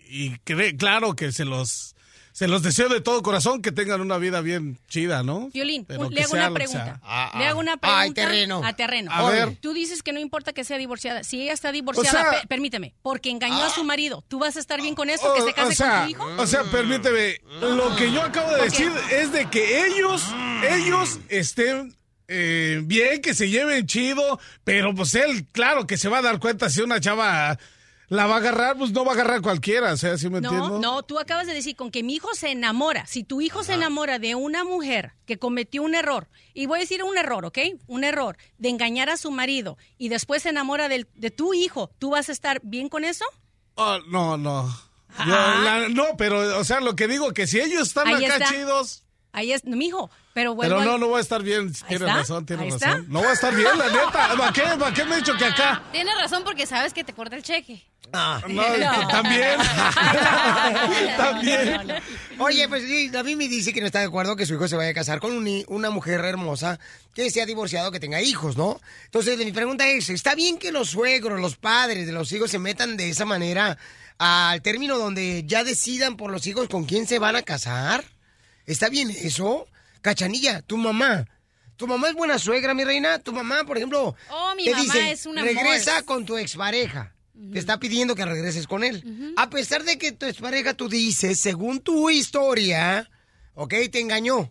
[SPEAKER 4] y cre- claro que se los, se los deseo de todo corazón que tengan una vida bien chida, ¿no?
[SPEAKER 24] Violín,
[SPEAKER 4] Pero
[SPEAKER 24] un-
[SPEAKER 4] que
[SPEAKER 24] le hago una pregunta.
[SPEAKER 4] Ah,
[SPEAKER 24] le
[SPEAKER 4] ah.
[SPEAKER 24] hago una pregunta
[SPEAKER 3] Ay, terreno.
[SPEAKER 24] a terreno.
[SPEAKER 4] A ver.
[SPEAKER 24] Tú dices que no importa que sea divorciada. Si ella está divorciada,
[SPEAKER 4] O sea-
[SPEAKER 24] pe- permíteme, porque engañó a su marido, ¿tú vas a estar bien con eso? ¿Que se case
[SPEAKER 4] o sea,
[SPEAKER 24] con tu hijo?
[SPEAKER 4] O sea, permíteme, lo que yo acabo de decir es de que ellos, ellos estén eh, bien, que se lleven chido, pero pues él, claro, que se va a dar cuenta si una chava la va a agarrar, pues no va a agarrar cualquiera, o sea, ¿sí me
[SPEAKER 24] No,
[SPEAKER 4] entiendo?
[SPEAKER 24] no, tú acabas de decir con que mi hijo se enamora. Si tu hijo se enamora de una mujer que cometió un error, y voy a decir un error, ¿ok? Un error de engañar a su marido y después se enamora del- de tu hijo, ¿tú vas a estar bien con eso?
[SPEAKER 4] Oh, no, no. Yo, la- no, pero, o sea, lo que digo, que si ellos están
[SPEAKER 24] Ahí
[SPEAKER 4] acá
[SPEAKER 24] está.
[SPEAKER 4] chidos,
[SPEAKER 24] Ahí es, mijo, pero vuelvo
[SPEAKER 4] pero no,
[SPEAKER 24] al-
[SPEAKER 4] no voy a estar bien. Tienes razón, tienes razón.
[SPEAKER 24] está.
[SPEAKER 4] No voy a estar bien, la neta. ¿Para qué? ¿Para qué me he dicho que acá?
[SPEAKER 5] Tienes razón porque sabes que te corta el cheque.
[SPEAKER 3] Ah.
[SPEAKER 4] No, también.
[SPEAKER 3] También. Oye, pues sí, David me dice que no está de acuerdo que su hijo se vaya a casar con un- una mujer hermosa que sea divorciado, que tenga hijos, ¿no? Entonces, mi pregunta es, ¿está bien que los suegros, los padres de los hijos se metan de esa manera al término donde ya decidan por los hijos con quién se van a casar? ¿Está bien eso? Cachanilla, tu mamá. ¿Tu mamá es buena suegra, mi reina? Tu mamá, por ejemplo,
[SPEAKER 5] Oh, mi
[SPEAKER 3] te
[SPEAKER 5] mamá
[SPEAKER 3] dice,
[SPEAKER 5] es una
[SPEAKER 3] regresa
[SPEAKER 5] amor.
[SPEAKER 3] con tu expareja. Te está pidiendo que regreses con él. A pesar de que tu expareja, tú dices, según tu historia, ok, te engañó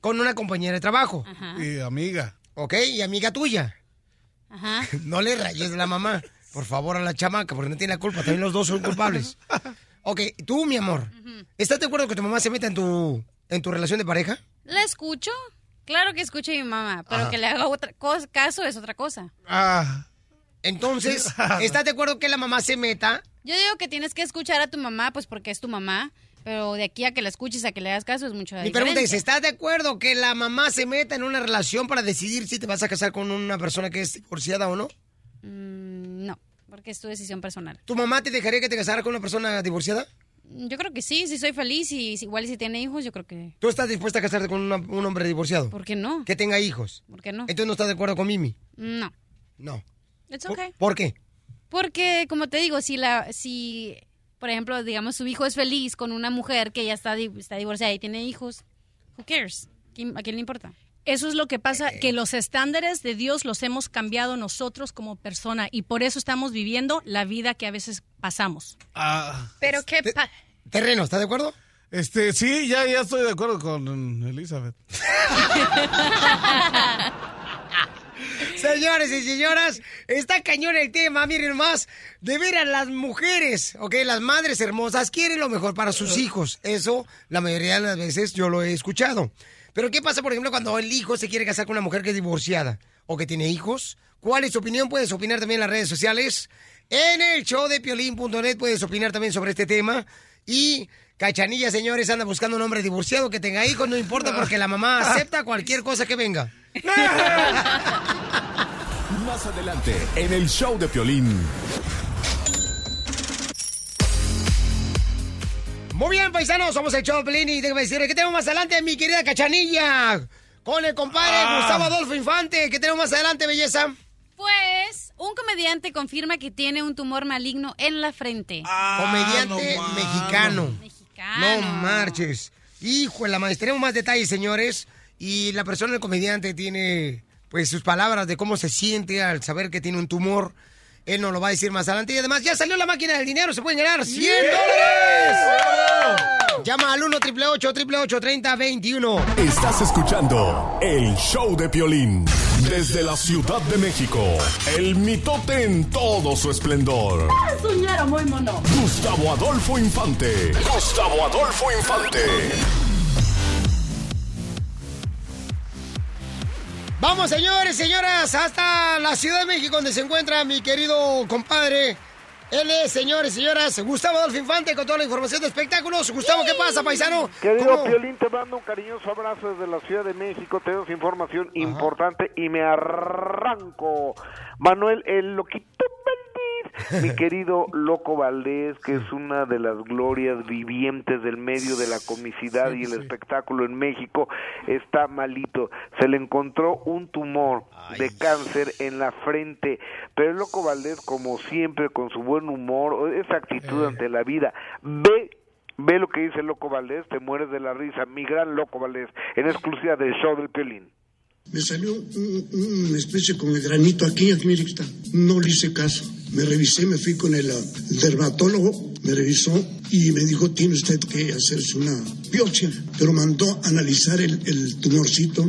[SPEAKER 3] con una compañera de trabajo.
[SPEAKER 4] Y amiga.
[SPEAKER 3] Ok, y amiga tuya.
[SPEAKER 5] Ajá.
[SPEAKER 3] No le rayes la mamá, por favor, a la chamaca, porque no tiene la culpa. También los dos son culpables. Ok, tú, mi amor, ¿estás de acuerdo que tu mamá se meta en tu, en tu relación de pareja?
[SPEAKER 5] ¿La escucho? Claro que escucho a mi mamá, pero
[SPEAKER 3] Ajá.
[SPEAKER 5] que le haga otra cosa, caso es otra cosa.
[SPEAKER 4] Ah.
[SPEAKER 3] Entonces, ¿estás de acuerdo que la mamá se meta?
[SPEAKER 5] Yo digo que tienes que escuchar a tu mamá, pues porque es tu mamá, pero de aquí a que la escuches, a que le hagas caso, es mucho
[SPEAKER 3] Mi pregunta es, ¿estás de acuerdo que la mamá se meta en una relación para decidir si te vas a casar con una persona que es divorciada o no?
[SPEAKER 5] Mm, no, porque es tu decisión personal.
[SPEAKER 3] ¿Tu mamá te dejaría que te casara con una persona divorciada?
[SPEAKER 5] Yo creo que sí, si soy feliz y si- igual si tiene hijos, yo creo que...
[SPEAKER 3] ¿Tú estás dispuesta a casarte con una- un hombre divorciado?
[SPEAKER 5] ¿Por qué no?
[SPEAKER 3] Que tenga hijos.
[SPEAKER 5] ¿Por qué no?
[SPEAKER 3] Entonces no estás de acuerdo con Mimi.
[SPEAKER 5] No.
[SPEAKER 3] No.
[SPEAKER 5] It's okay.
[SPEAKER 3] ¿Por qué?
[SPEAKER 5] Porque, como te digo, si la, si, por ejemplo, digamos, su hijo es feliz con una mujer que ya está, di- está divorciada y tiene hijos, who cares? ¿Quién- ¿A quién le importa?
[SPEAKER 24] Eso es lo que pasa, que los estándares de Dios los hemos cambiado nosotros como persona y por eso estamos viviendo la vida que a veces pasamos.
[SPEAKER 4] Ah.
[SPEAKER 22] Pero qué pa-
[SPEAKER 3] Terreno, ¿estás de acuerdo?
[SPEAKER 4] Este, sí, ya, ya estoy de acuerdo con Elizabeth.
[SPEAKER 3] Señores y señoras, está cañón el tema, miren más. De veras, las mujeres, ok, las madres hermosas quieren lo mejor para sus hijos. Eso, la mayoría de las veces yo lo he escuchado. Pero ¿qué pasa, por ejemplo, cuando el hijo se quiere casar con una mujer que es divorciada o que tiene hijos? ¿Cuál es tu opinión? Puedes opinar también en las redes sociales. En el show de piolín.net puedes opinar también sobre este tema. Y Cachanilla, señores, anda buscando un hombre divorciado que tenga hijos, no importa porque la mamá acepta cualquier cosa que venga.
[SPEAKER 9] Más adelante, en el show de Piolín.
[SPEAKER 3] Muy bien, paisanos, somos el Pelín y déjame decirle que tenemos más adelante, mi querida Cachanilla. Con el compadre
[SPEAKER 4] Ah.
[SPEAKER 3] Gustavo Adolfo Infante. ¿Qué tenemos más adelante, belleza?
[SPEAKER 5] Pues, un comediante confirma que tiene un tumor maligno en la frente.
[SPEAKER 3] Comediante mexicano.
[SPEAKER 5] Mexicano.
[SPEAKER 3] No marches. Hijo de la madre. Tenemos más detalles, señores. Y la persona, el comediante, tiene pues sus palabras de cómo se siente al saber que tiene un tumor. Él nos lo va a decir más adelante. Y además, ya salió la máquina del dinero. Se pueden ganar 100 dólares. Llama al 1 888 30 21
[SPEAKER 9] Estás escuchando el show de Piolín. Desde la Ciudad de México, el mitote en todo su esplendor.
[SPEAKER 26] Suñero muy mono.
[SPEAKER 9] Gustavo Adolfo Infante. Gustavo Adolfo Infante.
[SPEAKER 3] Vamos, señores, señoras, hasta la Ciudad de México, donde se encuentra mi querido compadre. Él es, señores, señoras, Gustavo Adolfo Infante con toda la información de espectáculos. Gustavo, ¿qué pasa, paisano?
[SPEAKER 27] Querido
[SPEAKER 3] ¿Cómo?
[SPEAKER 27] Piolín, te mando un cariñoso abrazo desde la Ciudad de México. Te doy información importante y me arranco. Manuel, el loquito mi querido Loco Valdés, que es una de las glorias vivientes del medio de la comicidad y el espectáculo en México, está malito. Se le encontró un tumor de cáncer en la frente, pero el Loco Valdés, como siempre, con su buen humor, esa actitud ante la vida, ve Ve lo que dice Loco Valdés, te mueres de la risa, mi gran Loco Valdés, en exclusiva del show del Piolín.
[SPEAKER 28] Me salió un- un- una especie como de granito aquí, mire está. No le hice caso. Me revisé, me fui con el, el dermatólogo, me revisó y me dijo, tiene usted que hacerse una biopsia. Pero mandó analizar el, el tumorcito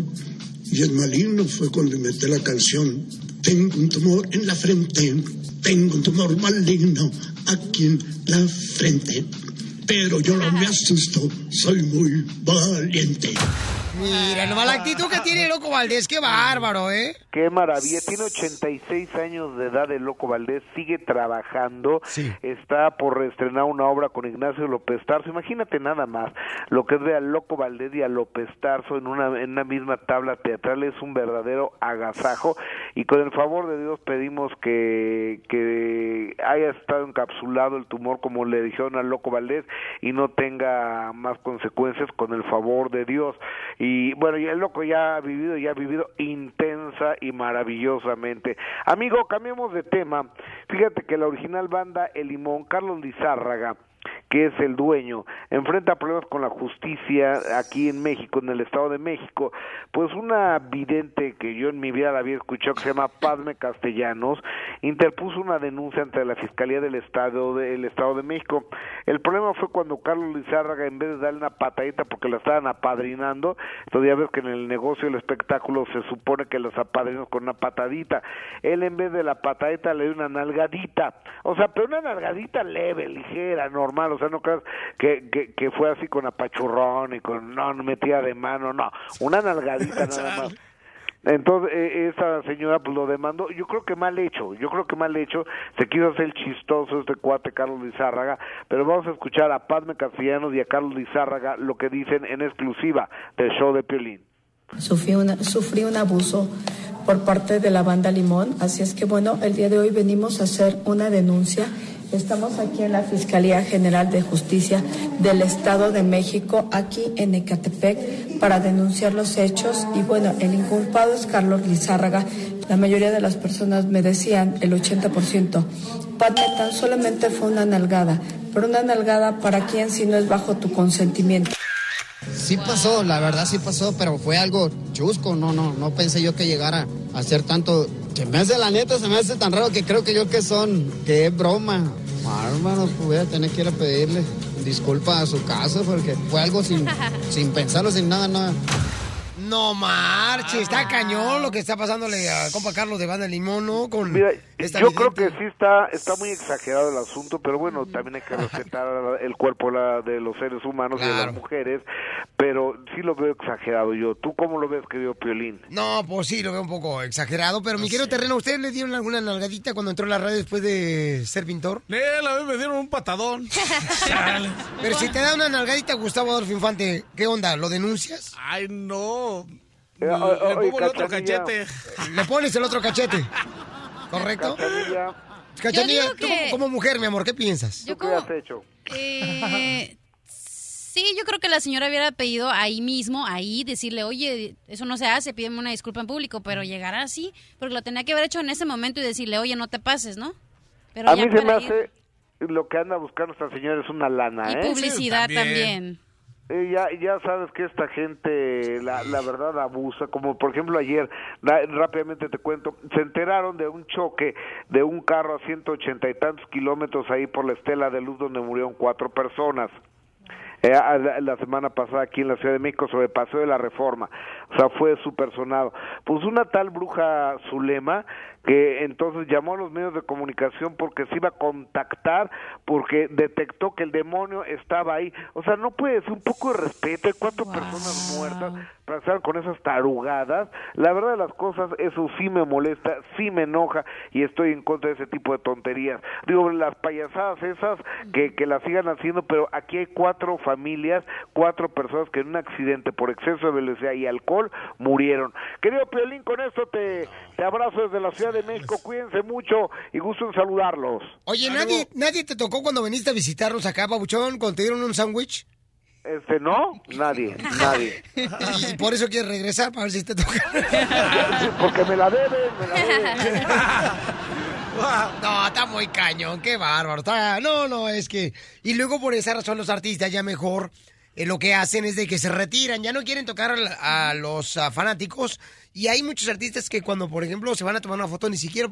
[SPEAKER 28] y el maligno fue cuando inventé la canción. Tengo un tumor en la frente, tengo un tumor maligno aquí en la frente. Pero yo no me asusto, soy muy valiente.
[SPEAKER 3] Mira, nomás la actitud que tiene Loco Valdés, qué bárbaro, ¿eh?
[SPEAKER 27] Qué maravilla, tiene 86 años de edad el Loco Valdés, sigue trabajando, está por estrenar una obra con Ignacio López Tarso, imagínate nada más, lo que es ver a Loco Valdés y a López Tarso en una, en una misma tabla teatral es un verdadero agasajo y con el favor de Dios pedimos que, que haya estado encapsulado el tumor como le dijeron al Loco Valdés y no tenga más consecuencias con el favor de Dios. Y bueno, y el loco ya ha vivido, ya ha vivido intensa y maravillosamente. Amigo, cambiemos de tema. Fíjate que la original banda El Limón, Carlos Lizárraga, que es el dueño, enfrenta problemas con la justicia aquí en México, en el Estado de México. Pues una vidente que yo en mi vida la había escuchado, que se llama Padme Castellanos, interpuso una denuncia ante la Fiscalía del Estado, del Estado de México. El problema fue cuando Carlos Lizárraga, en vez de darle una patadita porque la estaban apadrinando, todavía ves que en el negocio del espectáculo se supone que los apadrinos con una patadita. Él en vez de la patadita le dio una nalgadita. O sea, pero una nalgadita leve, ligera, normal. O sea, no creas que, que, que fue así con apachurrón y con, no, no metía de mano, no. Una nalgadita nada más. Entonces, eh, esa señora pues lo demandó, yo creo que mal hecho, yo creo que mal hecho, se quiso hacer el chistoso este cuate Carlos Lizárraga, pero vamos a escuchar a Padme Castellanos y a Carlos Lizárraga lo que dicen en exclusiva del show de Piolín.
[SPEAKER 26] Sufrí, una- sufrí un abuso por parte de la banda Limón, así es que bueno, el día de hoy venimos a hacer una denuncia. Estamos aquí en la Fiscalía General de Justicia del Estado de México, aquí en Ecatepec, para denunciar los hechos. Y bueno, el inculpado es Carlos Lizárraga. La mayoría de las personas me decían, el 80%, Padme, tan solamente fue una nalgada, pero una nalgada para quien si no es bajo tu consentimiento.
[SPEAKER 29] Sí pasó, la verdad sí pasó, pero fue algo chusco, no, no, no pensé yo que llegara a ser tanto, que me hace la neta, se me hace tan raro que creo que yo que son, que es broma. Ah, hermano, pues voy a tener que ir a pedirle disculpas a su casa porque fue algo sin, sin pensarlo, sin nada, nada.
[SPEAKER 3] No marche, está cañón lo que está pasándole a compa Carlos de Banda Limón, ¿no? Con
[SPEAKER 27] Mira,
[SPEAKER 3] esta
[SPEAKER 27] yo
[SPEAKER 3] vidente.
[SPEAKER 27] creo que sí está está muy exagerado el asunto, pero bueno, también hay que respetar el cuerpo la- de los seres humanos y de las mujeres, pero sí lo veo exagerado yo. ¿Tú cómo lo ves, querido Piolín?
[SPEAKER 3] No, pues sí, lo veo un poco exagerado, pero mi querido terreno, ¿ustedes le dieron alguna nalgadita cuando entró a la radio después de ser pintor?
[SPEAKER 4] Él a mí me dieron un patadón.
[SPEAKER 3] Pero si te da una nalgadita Gustavo Adolfo Infante, ¿qué onda? ¿Lo denuncias?
[SPEAKER 4] Ay, no.
[SPEAKER 27] Eh,
[SPEAKER 4] Le
[SPEAKER 27] o-
[SPEAKER 4] pongo
[SPEAKER 27] oye,
[SPEAKER 4] el otro
[SPEAKER 27] Cachanilla.
[SPEAKER 4] cachete.
[SPEAKER 3] Le pones el otro cachete. ¿Correcto?
[SPEAKER 27] Cachanilla,
[SPEAKER 3] Cachanilla, tú
[SPEAKER 24] que-
[SPEAKER 3] como, como mujer, mi amor, ¿qué piensas?
[SPEAKER 24] Yo
[SPEAKER 27] ¿qué
[SPEAKER 24] como-
[SPEAKER 27] has hecho?
[SPEAKER 24] Eh, sí, yo creo que la señora hubiera pedido ahí mismo, ahí, decirle, oye, eso no se hace, pídeme una disculpa en público, pero llegar así, porque lo tenía que haber hecho en ese momento y decirle, oye, no te pases, ¿no? Pero
[SPEAKER 27] a
[SPEAKER 24] ya
[SPEAKER 27] mí se me
[SPEAKER 24] ir-
[SPEAKER 27] hace lo que anda buscando esta señora es una lana,
[SPEAKER 24] Y
[SPEAKER 27] ¿eh?
[SPEAKER 24] publicidad también.
[SPEAKER 27] Eh, ya, ya sabes que esta gente, la, la verdad, abusa. Como por ejemplo ayer, rápidamente te cuento, se enteraron de un choque de un carro a 180 y tantos kilómetros ahí por la estela de luz donde murieron cuatro personas. Eh, la, semana pasada aquí en la Ciudad de México sobre Paseo de la Reforma. O sea, fue super sonado. Pues una tal bruja Zulema que entonces llamó a los medios de comunicación porque se iba a contactar porque detectó que el demonio estaba ahí. O sea, no puede ser un poco de respeto. Hay cuatro personas muertas para estar con esas tarugadas. La verdad de las cosas, eso sí me molesta, sí me enoja y estoy en contra de ese tipo de tonterías. Digo, las payasadas esas que, que las sigan haciendo, pero aquí hay cuatro familias, cuatro personas que en un accidente por exceso de velocidad y alcohol murieron. Querido Piolín, con esto te, te abrazo desde la Ciudad de México. Cuídense mucho y gusto en saludarlos.
[SPEAKER 3] Oye, ¿nadie, ¿nadie te tocó cuando viniste a visitarnos acá, Pabuchón, cuando te dieron un sándwich?
[SPEAKER 27] Este, ¿no? Nadie, nadie.
[SPEAKER 3] Y por eso quieres regresar para ver si te toca.
[SPEAKER 27] Porque me la deben, me la deben.
[SPEAKER 3] No, está muy cañón, qué bárbaro. está- No, no, es que... Y luego por esa razón los artistas ya mejor eh, lo que hacen es de que se retiran, ya no quieren tocar a, a los ah, fanáticos. Y hay muchos artistas que cuando, por ejemplo, se van a tomar una foto ni siquiera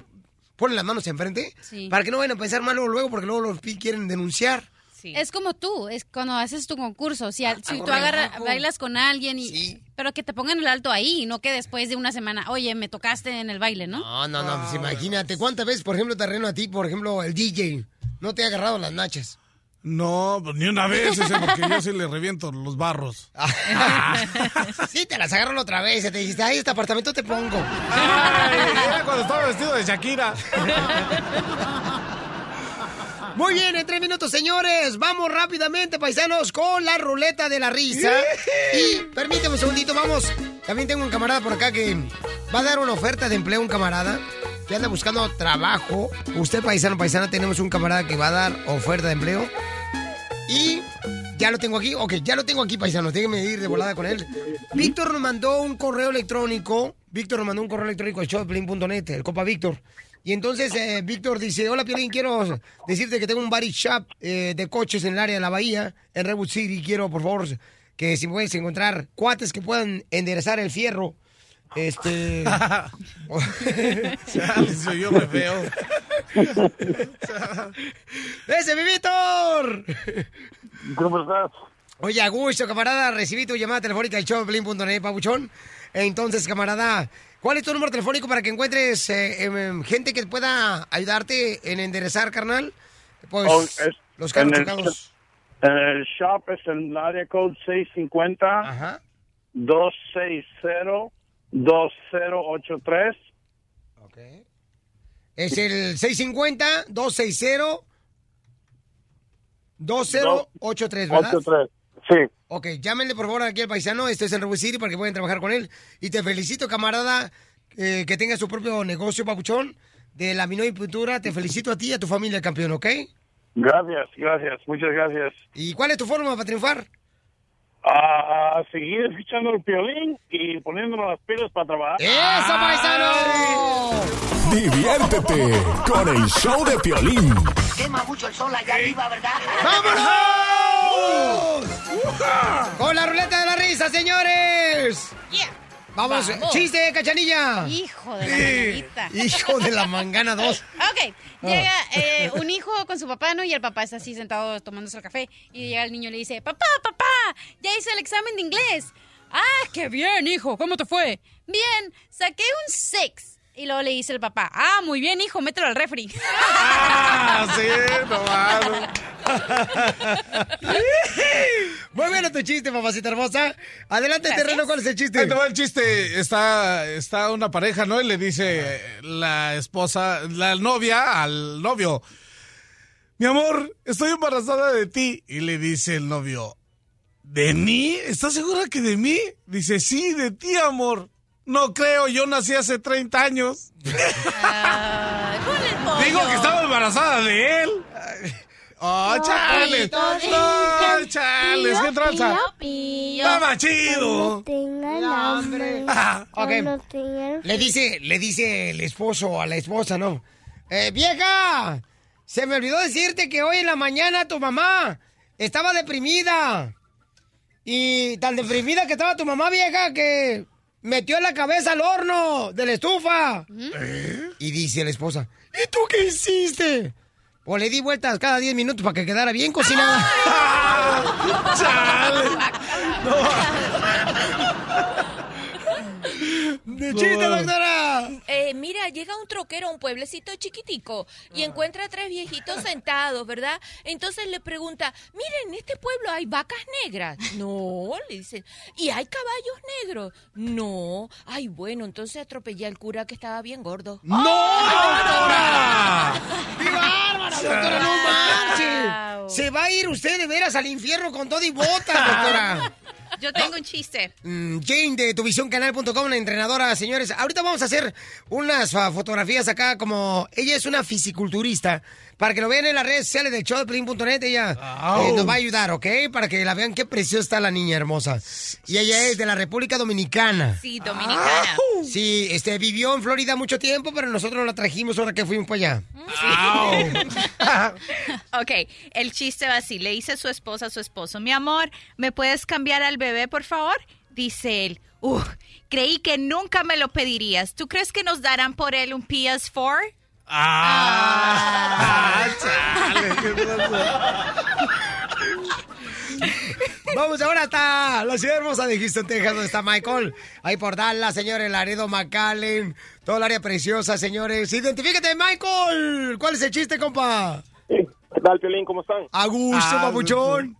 [SPEAKER 3] ponen las manos enfrente
[SPEAKER 24] Sí.
[SPEAKER 3] para que no vayan a pensar mal luego, luego, porque luego los pi- quieren denunciar.
[SPEAKER 24] Es como tú, es cuando haces tu concurso. Si, al- si
[SPEAKER 3] Hago
[SPEAKER 24] tú agarras, bailas con alguien, y, pero que te pongan el alto ahí, no que después de una semana, oye, me tocaste en el baile, ¿no?
[SPEAKER 3] No, no, no, pues imagínate. ¿Cuántas veces, por ejemplo, terreno a ti, por ejemplo, el DJ, no te ha agarrado las nachas?
[SPEAKER 4] No, pues ni una vez ese, porque yo sí le reviento los barros.
[SPEAKER 3] sí, te las agarro otra vez. y Te dijiste, ay, este apartamento te pongo.
[SPEAKER 4] Ay, era cuando estaba vestido de Shakira.
[SPEAKER 3] Muy bien, en tres minutos, señores. Vamos rápidamente, paisanos, con la ruleta de la risa. Y permíteme un segundito, vamos. También tengo un camarada por acá que va a dar una oferta de empleo, un camarada que anda buscando trabajo. Usted, paisano, paisana, tenemos un camarada que va a dar oferta de empleo. Y ya lo tengo aquí. Ok, ya lo tengo aquí, paisano. Déjenme ir de volada con él. Víctor nos mandó un correo electrónico. Víctor nos mandó un correo electrónico a showplin.net, el copa Víctor. Y entonces eh, Víctor dice, hola Piolín, quiero decirte que tengo un body shop eh, de coches en el área de la bahía, en Redwood City. Quiero, por favor, que si puedes encontrar cuates que puedan enderezar el fierro. Este...
[SPEAKER 4] Soy yo me veo.
[SPEAKER 3] ¡Ese, mi Víctor!
[SPEAKER 23] ¿Cómo estás?
[SPEAKER 3] Oye, a gusto, camarada, recibí tu llamada telefónica al showplin.net, papuchón. Entonces, camarada, ¿cuál es tu número telefónico para que encuentres eh, em, gente que pueda ayudarte en enderezar, carnal? Pues,
[SPEAKER 23] Oh, es-
[SPEAKER 3] los carros
[SPEAKER 23] en el-
[SPEAKER 3] chocados.
[SPEAKER 23] En el shop es el área code 650 260 2083
[SPEAKER 3] Es el 650-260-2083, ¿verdad?
[SPEAKER 23] 83. Sí.
[SPEAKER 3] Ok, llámenle por favor aquí al paisano, este es el Redwood City para que puedan trabajar con él. Y te felicito, camarada, eh, que tengas tu propio negocio, papuchón, de la y Pintura. Te felicito a ti y a tu familia, campeón, ¿ok?
[SPEAKER 23] Gracias, gracias, muchas gracias.
[SPEAKER 3] ¿Y cuál es tu forma para triunfar?
[SPEAKER 23] A, a seguir escuchando el violín y poniéndonos las pilas para trabajar.
[SPEAKER 3] ¡Eso, paisano!
[SPEAKER 9] Diviértete con el show de Piolín.
[SPEAKER 30] Quema mucho el sol allá arriba, ¿verdad?
[SPEAKER 3] ¡Vámonos! Con la ruleta de la risa, señores. Vamos,
[SPEAKER 5] Vamos.
[SPEAKER 3] chiste, cachanilla.
[SPEAKER 5] Hijo de la.
[SPEAKER 3] Hijo de la mangana 2.
[SPEAKER 5] Ok, llega eh, un hijo con su papá, ¿no? Y el papá está así sentado tomándose el café. Y llega el niño y le dice, papá, papá, ya hice el examen de inglés. Ah, qué bien, hijo, ¿cómo te fue? Bien, saqué un 6. Y luego le dice el papá, ah, muy bien, hijo, mételo al refri.
[SPEAKER 4] Ah, sí, no.
[SPEAKER 3] Muy bueno tu chiste, papacita hermosa. Adelante, terreno, ¿cuál es el chiste?
[SPEAKER 4] Ahí te va el chiste. Está, está una pareja, ¿no? Y le dice la esposa, la novia al novio, mi amor, estoy embarazada de ti. Y le dice el novio, ¿de mí? ¿Estás segura que de mí? Dice, sí, de ti, amor. No creo, yo nací hace 30 años. Digo que estaba embarazada de él. ¡Oh, chales! ¡No, chales! ¡Qué tranza! ¡Estaba chido!
[SPEAKER 3] Ah, ok. Le dice, le dice el esposo a la esposa, ¿no? Eh, vieja, se me olvidó decirte que hoy en la mañana tu mamá estaba deprimida. Y tan deprimida que estaba tu mamá vieja que metió la cabeza al horno de la estufa. Y dice la esposa, ¿y tú qué hiciste? Pues le di vueltas cada 10 minutos para que quedara bien cocinada.
[SPEAKER 4] ¡Chale!
[SPEAKER 3] ¡De chiste, doctora!
[SPEAKER 31] Eh, mira, llega un troquero a un pueblecito chiquitico y encuentra a tres viejitos sentados, ¿verdad? Entonces le pregunta, miren, en este pueblo hay vacas negras. No, le dicen. ¿Y hay caballos negros? No. Ay, bueno, entonces atropellé al cura que estaba bien gordo.
[SPEAKER 3] ¡No, doctora! ¡Qué bárbara, doctora! ¡No manches! Se va a ir usted de veras al infierno con todo y botas, doctora.
[SPEAKER 22] Yo tengo un chiste.
[SPEAKER 3] Mm, Jane de tuvisioncanal.com, la entrenadora, señores. Ahorita vamos a hacer unas fotografías acá como... Ella es una fisiculturista. Para que lo vean en las redes sociales del show de Plin.net, ella eh, nos va a ayudar, ¿ok? Para que la vean qué preciosa está la niña hermosa. Y ella es de la República Dominicana.
[SPEAKER 22] Sí, dominicana.
[SPEAKER 3] Sí, este, vivió en Florida mucho tiempo, pero nosotros la trajimos ahora que fuimos para allá.
[SPEAKER 22] ok, el chiste va así. Le dice su esposa a su esposo, mi amor, ¿me puedes cambiar al bebé, por favor? Dice él, "Uf, creí que nunca me lo pedirías. ¿Tú crees que nos darán por él un PS4?
[SPEAKER 4] ¡Ah! ¡Chale! qué.
[SPEAKER 3] Vamos ahora hasta la ciudad hermosa de Houston, Texas, donde está Michael. Ahí por Dallas, señores, Laredo, McAllen, todo el área preciosa, señores. Identifícate, Michael. ¿Cuál es el chiste, compa?
[SPEAKER 21] tal, Piolín? ¿Cómo están?
[SPEAKER 3] A gusto, papuchón.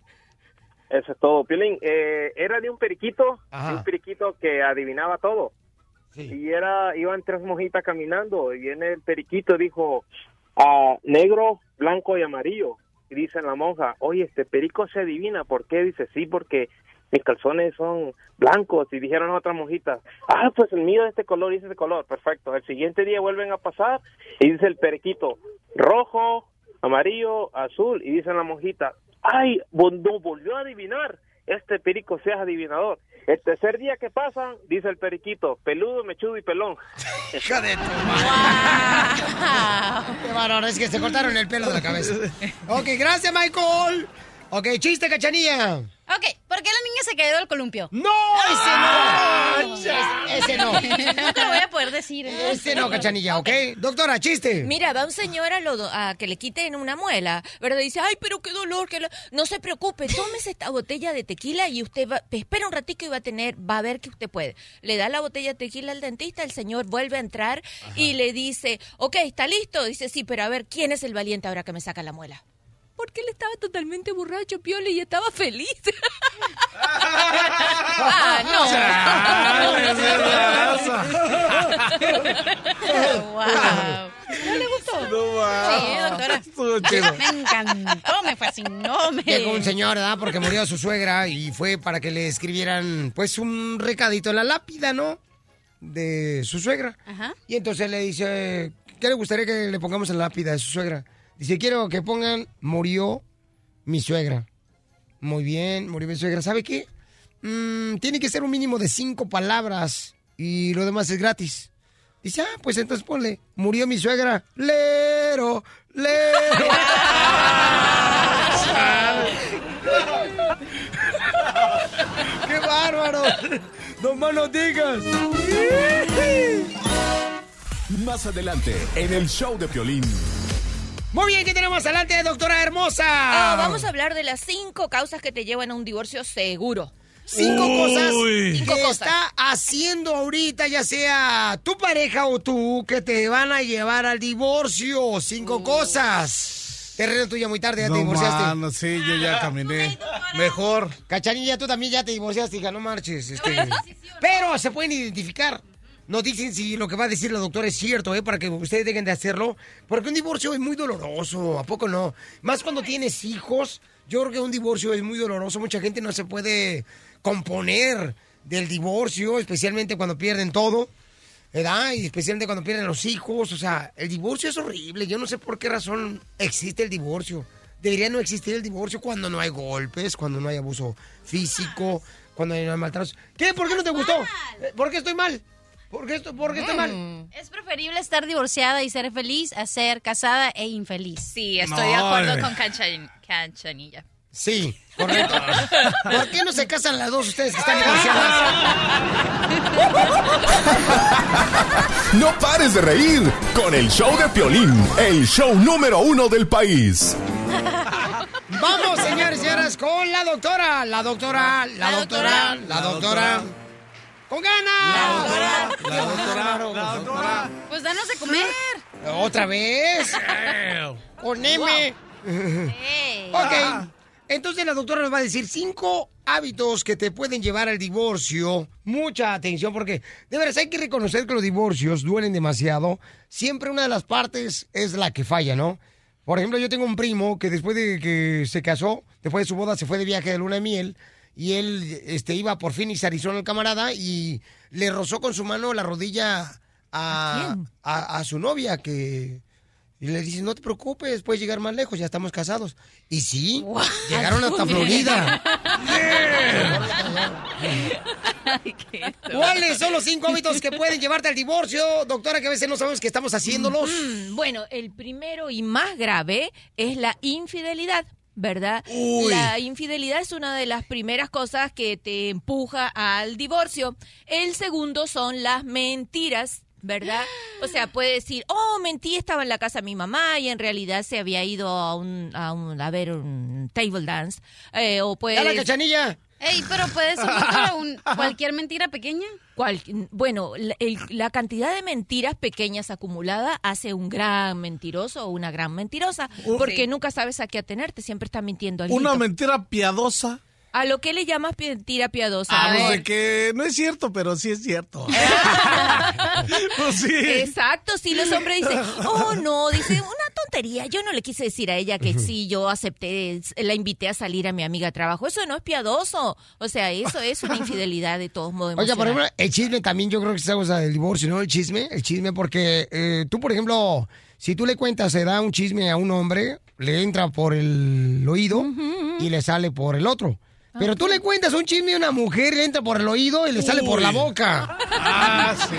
[SPEAKER 21] Eso es todo. Piolín, eh, era de un periquito, de un periquito que adivinaba todo. Y era, iban tres mojitas caminando y viene el periquito dijo, ah, negro, blanco y amarillo. Y dice la monja, oye, este perico se adivina. ¿Por qué? Dice, sí, porque mis calzones son blancos. Y dijeron otras monjitas, ah, pues el mío es este color y es este color. Perfecto. El siguiente día vuelven a pasar y dice el periquito, rojo, amarillo, azul. Y dice la monjita, ay, no volvió a adivinar. Este perico seas adivinador. El tercer día que pasan, dice el periquito, peludo, mechudo y pelón.
[SPEAKER 3] Hija de tu Qué bárbaro, es que se cortaron el pelo de la cabeza. Ok, gracias, Michael. Ok, chiste, cachanilla.
[SPEAKER 5] Ok, ¿por qué la niña se quedó del columpio?
[SPEAKER 3] ¡No! ¡Ese no! Ese no.
[SPEAKER 5] No te lo voy a poder decir.
[SPEAKER 3] Ese no, cachanilla, ¿ok? Doctora, chiste.
[SPEAKER 31] Mira, va un señor a, lo- a que le quiten una muela, ¿verdad? Dice, ay, pero qué dolor, que no se preocupe, tómese esta botella de tequila y usted va, espera un ratico y va a tener, va a ver que usted puede. Le da la botella de tequila al dentista, el señor vuelve a entrar y le dice, ok, ¿está listo? Dice, sí, pero a ver, ¿quién es el valiente ahora que me saca la muela? Porque él estaba totalmente borracho, Piole, y estaba feliz.
[SPEAKER 5] wow. ¿No le gustó? Sí, doctora.
[SPEAKER 4] Estuvo chido.
[SPEAKER 5] Me encantó, me fascinó. Me...
[SPEAKER 3] Llegó un señor, ¿verdad? Porque murió su suegra y fue para que le escribieran, pues, un recadito en la lápida, ¿no? De su suegra.
[SPEAKER 5] Ajá.
[SPEAKER 3] Y entonces le dice, ¿qué le gustaría que le pongamos en la lápida de su suegra? Dice, quiero que pongan, murió mi suegra. Muy bien, murió mi suegra. ¿Sabe qué? Mm, tiene que ser un mínimo de cinco palabras y lo demás es gratis. Dice, ah, pues entonces ponle, murió mi suegra. Lero, lero. ¡Qué bárbaro! ¡No más no digas!
[SPEAKER 9] Más adelante, en el show de Piolín.
[SPEAKER 3] Muy bien, ¿qué tenemos adelante, doctora hermosa?
[SPEAKER 31] Ah, vamos a hablar de las cinco causas que te llevan a un divorcio seguro.
[SPEAKER 3] Cinco cosas
[SPEAKER 31] Cinco
[SPEAKER 3] que
[SPEAKER 31] cosas.
[SPEAKER 3] está haciendo ahorita, ya sea tu pareja o tú, que te van a llevar al divorcio. Cinco cosas. Terreno tuya muy tarde, ya te
[SPEAKER 4] No,
[SPEAKER 3] divorciaste.
[SPEAKER 4] mano, sí, yo ya caminé. Mejor.
[SPEAKER 3] Cachanilla, tú también ya te divorciaste, hija, no marches. este. Pero se pueden identificar. Nos dicen si lo que va a decir la doctora es cierto, ¿eh? Para que ustedes dejen de hacerlo. Porque un divorcio es muy doloroso, ¿a poco no? Más cuando tienes hijos. Yo creo que un divorcio es muy doloroso. Mucha gente no se puede componer del divorcio, especialmente cuando pierden todo. ¿Verdad? Y especialmente cuando pierden los hijos. O sea, el divorcio es horrible. Yo no sé por qué razón existe el divorcio. Debería no existir el divorcio cuando no hay golpes, cuando no hay abuso físico, cuando no hay maltratos. ¿Qué? ¿Por qué no te gustó? ¿Por qué estoy mal? ¿Por qué, esto- por qué estoy mal?
[SPEAKER 5] Es preferible estar divorciada y ser feliz a ser casada e infeliz.
[SPEAKER 22] Sí, estoy de acuerdo con Canchan- Canchanilla.
[SPEAKER 3] Sí, correcto. ¿Por qué no se casan las dos ustedes que están divorciadas?
[SPEAKER 9] No pares de reír con el show de Piolín, el show número uno del país.
[SPEAKER 3] Vamos, señores y señoras, con la doctora. La doctora, la doctora, la doctora. ¡Con ganas! La doctora, la doctora, la doctora.
[SPEAKER 5] Pues danos de comer.
[SPEAKER 3] ¿Otra vez? Con M. Ok. Entonces la doctora nos va a decir cinco hábitos que te pueden llevar al divorcio. Mucha atención porque de veras hay que reconocer que los divorcios duelen demasiado. Siempre una de las partes es la que falla, ¿no? Por ejemplo, yo tengo un primo que después de que se casó, después de su boda, se fue de viaje de luna de miel y él este, iba por fin y se arizó el camarada y le rozó con su mano la rodilla a, a- a su novia que... Y le dice, no te preocupes, puedes llegar más lejos, ya estamos casados. Y sí, llegaron hasta Florida. ¿Cuáles son los cinco hábitos que pueden llevarte al divorcio, doctora, que a veces no sabemos que estamos haciéndolos?
[SPEAKER 31] Mm, Bueno, el primero y más grave es la infidelidad. ¿Verdad?
[SPEAKER 3] Uy.
[SPEAKER 31] La infidelidad es una de las primeras cosas que te empuja al divorcio. El segundo son las mentiras. ¿Verdad? O sea, puede decir, oh, mentí, estaba en la casa de mi mamá y en realidad se había ido a un, a, un- a ver un table dance. Eh, o puede...
[SPEAKER 3] ¡Ya la cachanilla!
[SPEAKER 5] Ey, pero puede ser doctora, un- cualquier mentira pequeña.
[SPEAKER 31] Cual- bueno, la, el- la cantidad de mentiras pequeñas acumulada hace un gran mentiroso o una gran mentirosa, porque
[SPEAKER 4] Sí.
[SPEAKER 31] nunca sabes a qué atenerte, siempre está mintiendo alguito.
[SPEAKER 4] Una mentira piadosa.
[SPEAKER 31] ¿A lo que le llamas mentira piadosa?
[SPEAKER 4] Ah, pues de que no es cierto, pero sí es cierto. pues sí.
[SPEAKER 31] Exacto, sí, los hombres dicen, oh no, dice, una tontería, yo no le quise decir a ella que sí, yo acepté, la invité a salir a mi amiga a trabajo, eso no es piadoso, o sea, eso es una infidelidad de todos modos.
[SPEAKER 3] Oiga, por ejemplo, el chisme también yo creo que es cosa del divorcio, ¿no? El chisme, el chisme, porque eh, tú, por ejemplo, si tú le cuentas, se da un chisme a un hombre, le entra por el oído y le sale por el otro. Pero tú le cuentas un chisme a una mujer, le entra por el oído y le sale por la boca.
[SPEAKER 4] Ah, sí.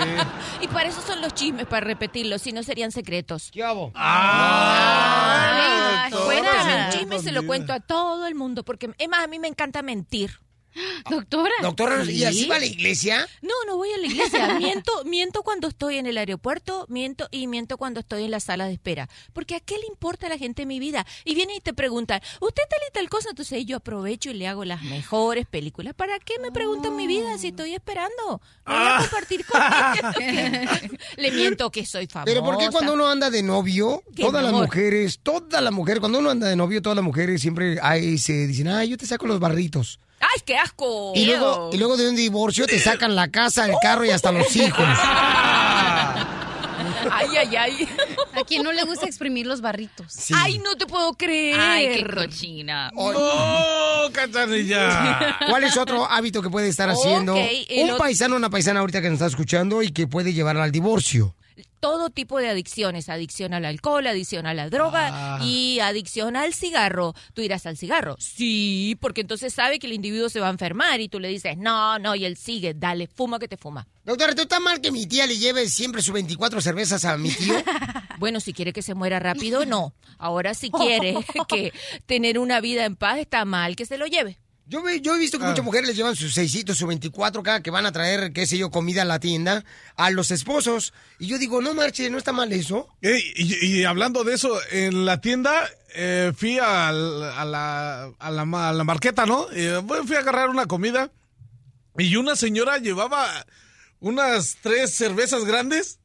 [SPEAKER 31] Y para eso son los chismes, para repetirlos, si no serían secretos.
[SPEAKER 3] ¿Qué hago?
[SPEAKER 4] Ah,
[SPEAKER 31] cuéntame
[SPEAKER 4] se
[SPEAKER 31] un
[SPEAKER 4] me
[SPEAKER 31] chisme, se lo cuento a todo el mundo, porque es más, a mí me encanta mentir.
[SPEAKER 5] Doctora.
[SPEAKER 3] Doctora, ¿y así
[SPEAKER 31] ¿Sí?
[SPEAKER 3] va a la iglesia?
[SPEAKER 31] No, no voy a la iglesia. Miento, miento cuando estoy en el aeropuerto, miento y miento cuando estoy en la sala de espera. Porque a qué le importa a la gente mi vida. Y vienen y te preguntan, ¿usted tal y tal cosa? Entonces yo aprovecho y le hago las mejores películas. ¿Para qué me preguntan mi vida si estoy esperando? No voy a compartir con. Le miento que soy famosa.
[SPEAKER 3] Pero ¿por qué cuando uno anda de novio,
[SPEAKER 31] ¿Qué,
[SPEAKER 3] todas las mujeres, todas las mujeres, cuando uno anda de novio, todas las mujeres siempre ahí se dicen, ay, yo te saco los barritos.
[SPEAKER 31] ¡Ay, qué asco!
[SPEAKER 3] Y luego, y luego de un divorcio te sacan la casa, el carro y hasta los hijos.
[SPEAKER 31] Ay, ay, ay.
[SPEAKER 5] A quien no le gusta exprimir los barritos.
[SPEAKER 31] Ay, no te puedo creer.
[SPEAKER 22] Ay, qué cochina.
[SPEAKER 4] ¡No, cachanilla!
[SPEAKER 3] ¿Cuál es otro hábito que puede estar haciendo un
[SPEAKER 31] otro-
[SPEAKER 3] paisano o una paisana ahorita que nos está escuchando y que puede llevar al divorcio?
[SPEAKER 31] Todo tipo de adicciones, adicción al alcohol, adicción a la droga
[SPEAKER 3] Ah.
[SPEAKER 31] y adicción al cigarro. ¿Tú irás al cigarro? Sí, porque entonces sabe que el individuo se va a enfermar y tú le dices, no, no, y él sigue, dale, fuma que te fuma.
[SPEAKER 3] Doctora, ¿tú está mal que mi tía le lleve siempre sus 24 cervezas a mi tío?
[SPEAKER 31] Bueno, si quiere que se muera rápido, no. Ahora si quiere que tener una vida en paz, está mal que se lo lleve.
[SPEAKER 3] Yo, yo he visto que
[SPEAKER 31] Ah.
[SPEAKER 3] muchas mujeres les llevan sus seisitos, sus 24 cada que van a traer, qué sé yo, comida a la tienda, a los esposos. Y yo digo, no marche, no está mal eso.
[SPEAKER 4] Y, y hablando de eso, en la tienda eh, fui al- a, la, a, la, a la marqueta, ¿no? Eh, fui a agarrar una comida y una señora llevaba unas tres cervezas grandes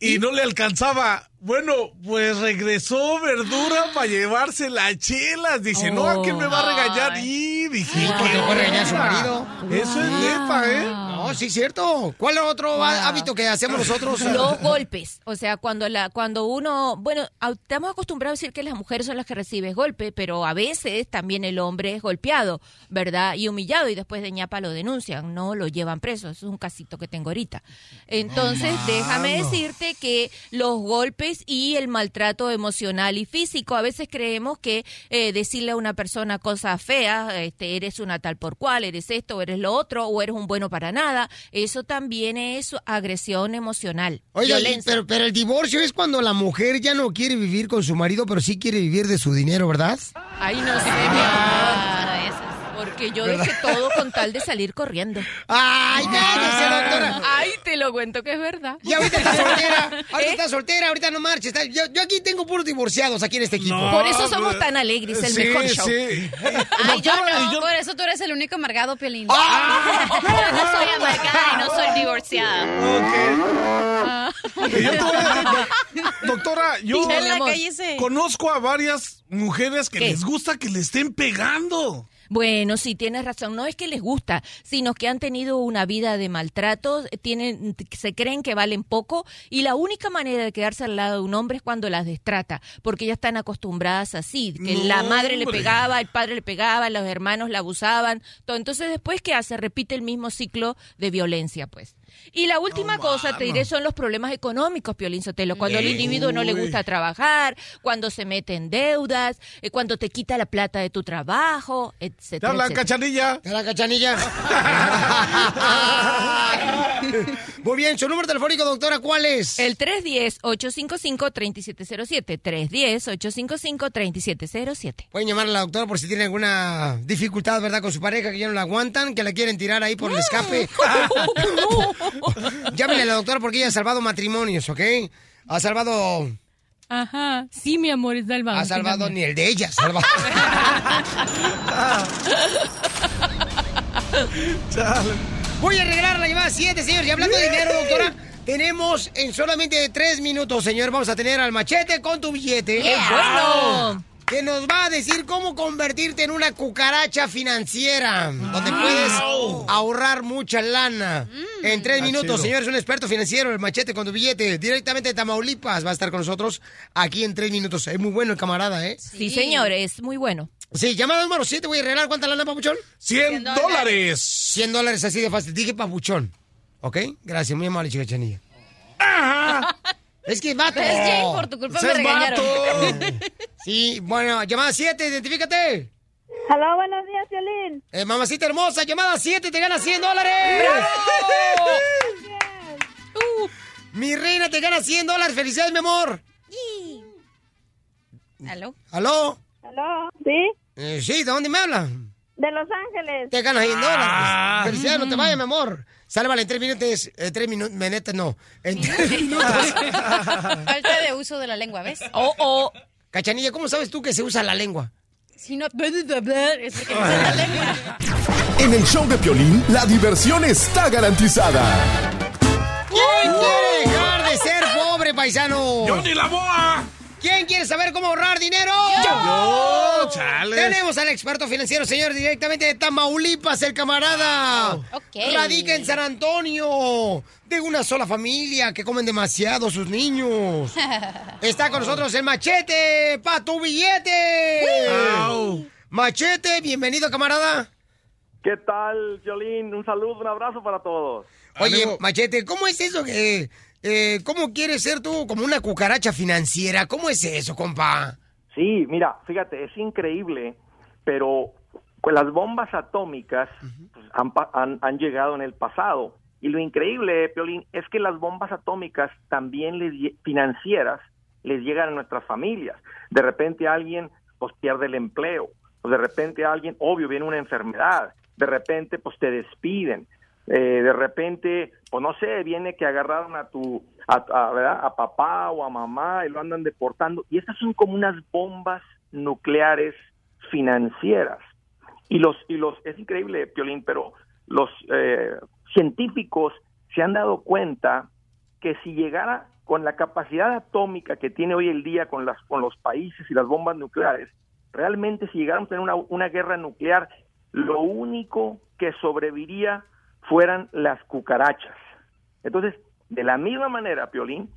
[SPEAKER 4] y no le alcanzaba. Bueno, pues regresó verdura para llevarse las chelas. Dice, no, ¿a quién me va a regañar? Y dije,
[SPEAKER 3] Sí, porque
[SPEAKER 4] ¿qué
[SPEAKER 3] puede regañar a su marido.
[SPEAKER 4] Eso es neta, ¿eh?
[SPEAKER 3] No, sí, cierto. ¿Cuál es otro há- hábito que hacemos nosotros?
[SPEAKER 31] Los golpes, o sea, cuando la cuando uno, bueno, estamos acostumbrados a decir que las mujeres son las que reciben golpe, pero a veces también el hombre es golpeado, ¿verdad? Y humillado y después de ñapa lo denuncian, no lo llevan preso, eso es un casito que tengo ahorita. Entonces, déjame decirte que los golpes y el maltrato emocional y físico, a veces creemos que eh, decirle a una persona cosas feas, este, eres una tal por cual, eres esto, eres lo otro, o eres un bueno para nada, eso también es agresión emocional.
[SPEAKER 3] Oiga, pero, pero el divorcio es cuando la mujer ya no quiere vivir con su marido, pero sí quiere vivir de su dinero, ¿verdad?
[SPEAKER 31] Ay, no sé, mi amor. Porque yo
[SPEAKER 3] ¿Verdad?
[SPEAKER 31] dejé todo con tal de salir corriendo.
[SPEAKER 3] ¡Ay, cállese, doctora!
[SPEAKER 31] Ay, te lo cuento que es verdad.
[SPEAKER 3] Y ahorita está soltera, ahorita
[SPEAKER 31] ¿Eh?
[SPEAKER 3] está soltera, ahorita no marches. está- yo, yo aquí tengo puros divorciados aquí en este equipo.
[SPEAKER 31] Por eso somos tan alegres, el
[SPEAKER 3] Sí,
[SPEAKER 31] mejor show.
[SPEAKER 3] sí.
[SPEAKER 5] Ay, yo no, por eso tú eres el único amargado, Piolín.
[SPEAKER 3] Ah.
[SPEAKER 22] Yo no soy amargada y no soy divorciada.
[SPEAKER 4] Y yo te voy a decir, doctora, yo conozco a varias mujeres que
[SPEAKER 31] ¿Qué?
[SPEAKER 4] les gusta que le estén pegando.
[SPEAKER 31] Bueno, sí, tienes razón. No es que les gusta, sino que han tenido una vida de maltrato, tienen, se creen que valen poco y la única manera de quedarse al lado de un hombre es cuando las destrata, porque ya están acostumbradas así, que
[SPEAKER 32] No,
[SPEAKER 31] la madre le pegaba, el padre le pegaba, los hermanos la abusaban. todo. Entonces, después, ¿qué hace? Repite el mismo ciclo de violencia, pues. Y la última cosa, te diré, son los problemas económicos, Piolín Sotelo. Cuando al individuo no le gusta trabajar, cuando se mete en deudas, eh, cuando te quita la plata de tu trabajo,
[SPEAKER 4] Te
[SPEAKER 31] etcétera.
[SPEAKER 4] hablan,
[SPEAKER 31] etcétera.
[SPEAKER 4] cachanilla.
[SPEAKER 3] Te hablan, cachanilla. Muy bien, su número telefónico, doctora, ¿cuál es?
[SPEAKER 31] El 310-855-3707. 310-855-3707.
[SPEAKER 3] Pueden llamar a la doctora por si tienen alguna dificultad, ¿verdad? Con su pareja, que ya no la aguantan, que la quieren tirar ahí por el escape. Llámenle a la doctora porque ella ha salvado matrimonios, ¿ok? Ha salvado...
[SPEAKER 31] Ajá, sí, mi amor, es salvado.
[SPEAKER 3] Ha salvado ni el de ella, salvado. Voy a regalar la llamada 7, señor. Y hablando de dinero, doctora, tenemos en solamente 3 minutos, señor, vamos a tener al machete con tu billete.
[SPEAKER 31] ¡Qué bueno!
[SPEAKER 3] Que nos va a decir cómo convertirte en una cucaracha financiera, donde puedes ahorrar mucha lana. En tres
[SPEAKER 12] Está
[SPEAKER 3] minutos,
[SPEAKER 12] chido.
[SPEAKER 3] señor, es un experto financiero, el machete con tu billete, directamente de Tamaulipas, va a estar con nosotros aquí en tres minutos. Es muy bueno el camarada, ¿eh?
[SPEAKER 31] Sí, señor, es muy bueno.
[SPEAKER 3] Sí, llamada número 7, voy a regalar cuánta lana, papuchón?
[SPEAKER 4] 100 dólares.
[SPEAKER 3] 100 dólares así de fácil. Dije papuchón. ¿Ok? Gracias, muy amable, chica chanilla. Es que vato.
[SPEAKER 5] ¿Ves, Jane? Por tu culpa me regañaron.
[SPEAKER 3] vato. Sí, bueno, llamada 7, identifícate.
[SPEAKER 12] Hola, buenos días, Violín.
[SPEAKER 3] Eh, mamacita hermosa, llamada 7, te gana 100 dólares. Uh, mi reina te gana 100 dólares. Felicidades, mi amor.
[SPEAKER 5] ¿Aló?
[SPEAKER 3] ¿Aló?
[SPEAKER 12] ¿Aló? ¿Sí?
[SPEAKER 3] Eh, sí, ¿de dónde me hablan?
[SPEAKER 12] De Los Ángeles.
[SPEAKER 3] Te ganas 100 dólares.
[SPEAKER 12] Ah.
[SPEAKER 3] Felicidades, no te vayas, mi amor. Sale, vale, en tres minutos. Eh, tres minutos, no. En tres minutos.
[SPEAKER 5] Falta de uso de la lengua, ¿ves?
[SPEAKER 3] Oh, oh. Cachanilla, ¿cómo sabes tú que se usa la lengua?
[SPEAKER 5] Si no... Es no sé la lengua.
[SPEAKER 9] En el show de Piolín, la diversión está garantizada.
[SPEAKER 3] ¿Quién quiere dejar de ser pobre, paisano?
[SPEAKER 4] ¡Yo ni la boa!
[SPEAKER 3] ¿Quién quiere saber cómo ahorrar dinero?
[SPEAKER 4] Yo, chales.
[SPEAKER 3] Tenemos al experto financiero, señor, directamente de Tamaulipas, el camarada.
[SPEAKER 5] Ok.
[SPEAKER 3] Radica en San Antonio, de una sola familia que comen demasiado sus niños. Está con nosotros el machete, pa' tu billete.
[SPEAKER 12] Au.
[SPEAKER 3] Machete, bienvenido, camarada.
[SPEAKER 33] ¿Qué tal, Violín? Un saludo, un abrazo para todos.
[SPEAKER 3] Oye, Machete, ¿cómo es eso que... eh, ¿Cómo quieres ser tú como una cucaracha financiera? ¿Cómo es eso, compa?
[SPEAKER 33] Sí, mira, fíjate, es increíble, pero pues, las bombas atómicas pues, han, han- han llegado en el pasado. Y lo increíble, Piolín, es que las bombas atómicas también les, financieras les llegan a nuestras familias. De repente alguien pues pierde el empleo, o de repente alguien, obvio, viene una enfermedad, de repente pues te despiden, eh, de repente, pues no sé, viene que agarraron a tu, a, a- a papá o a mamá y lo andan deportando. Y estas son como unas bombas nucleares financieras. Y los, y los, es increíble, Piolín, pero los eh, científicos se han dado cuenta que si llegara con la capacidad atómica que tiene hoy el día con las con los países y las bombas nucleares, realmente si llegáramos a tener una, una guerra nuclear, lo único que sobreviviría fueran las cucarachas. Entonces, de la misma manera, Piolín,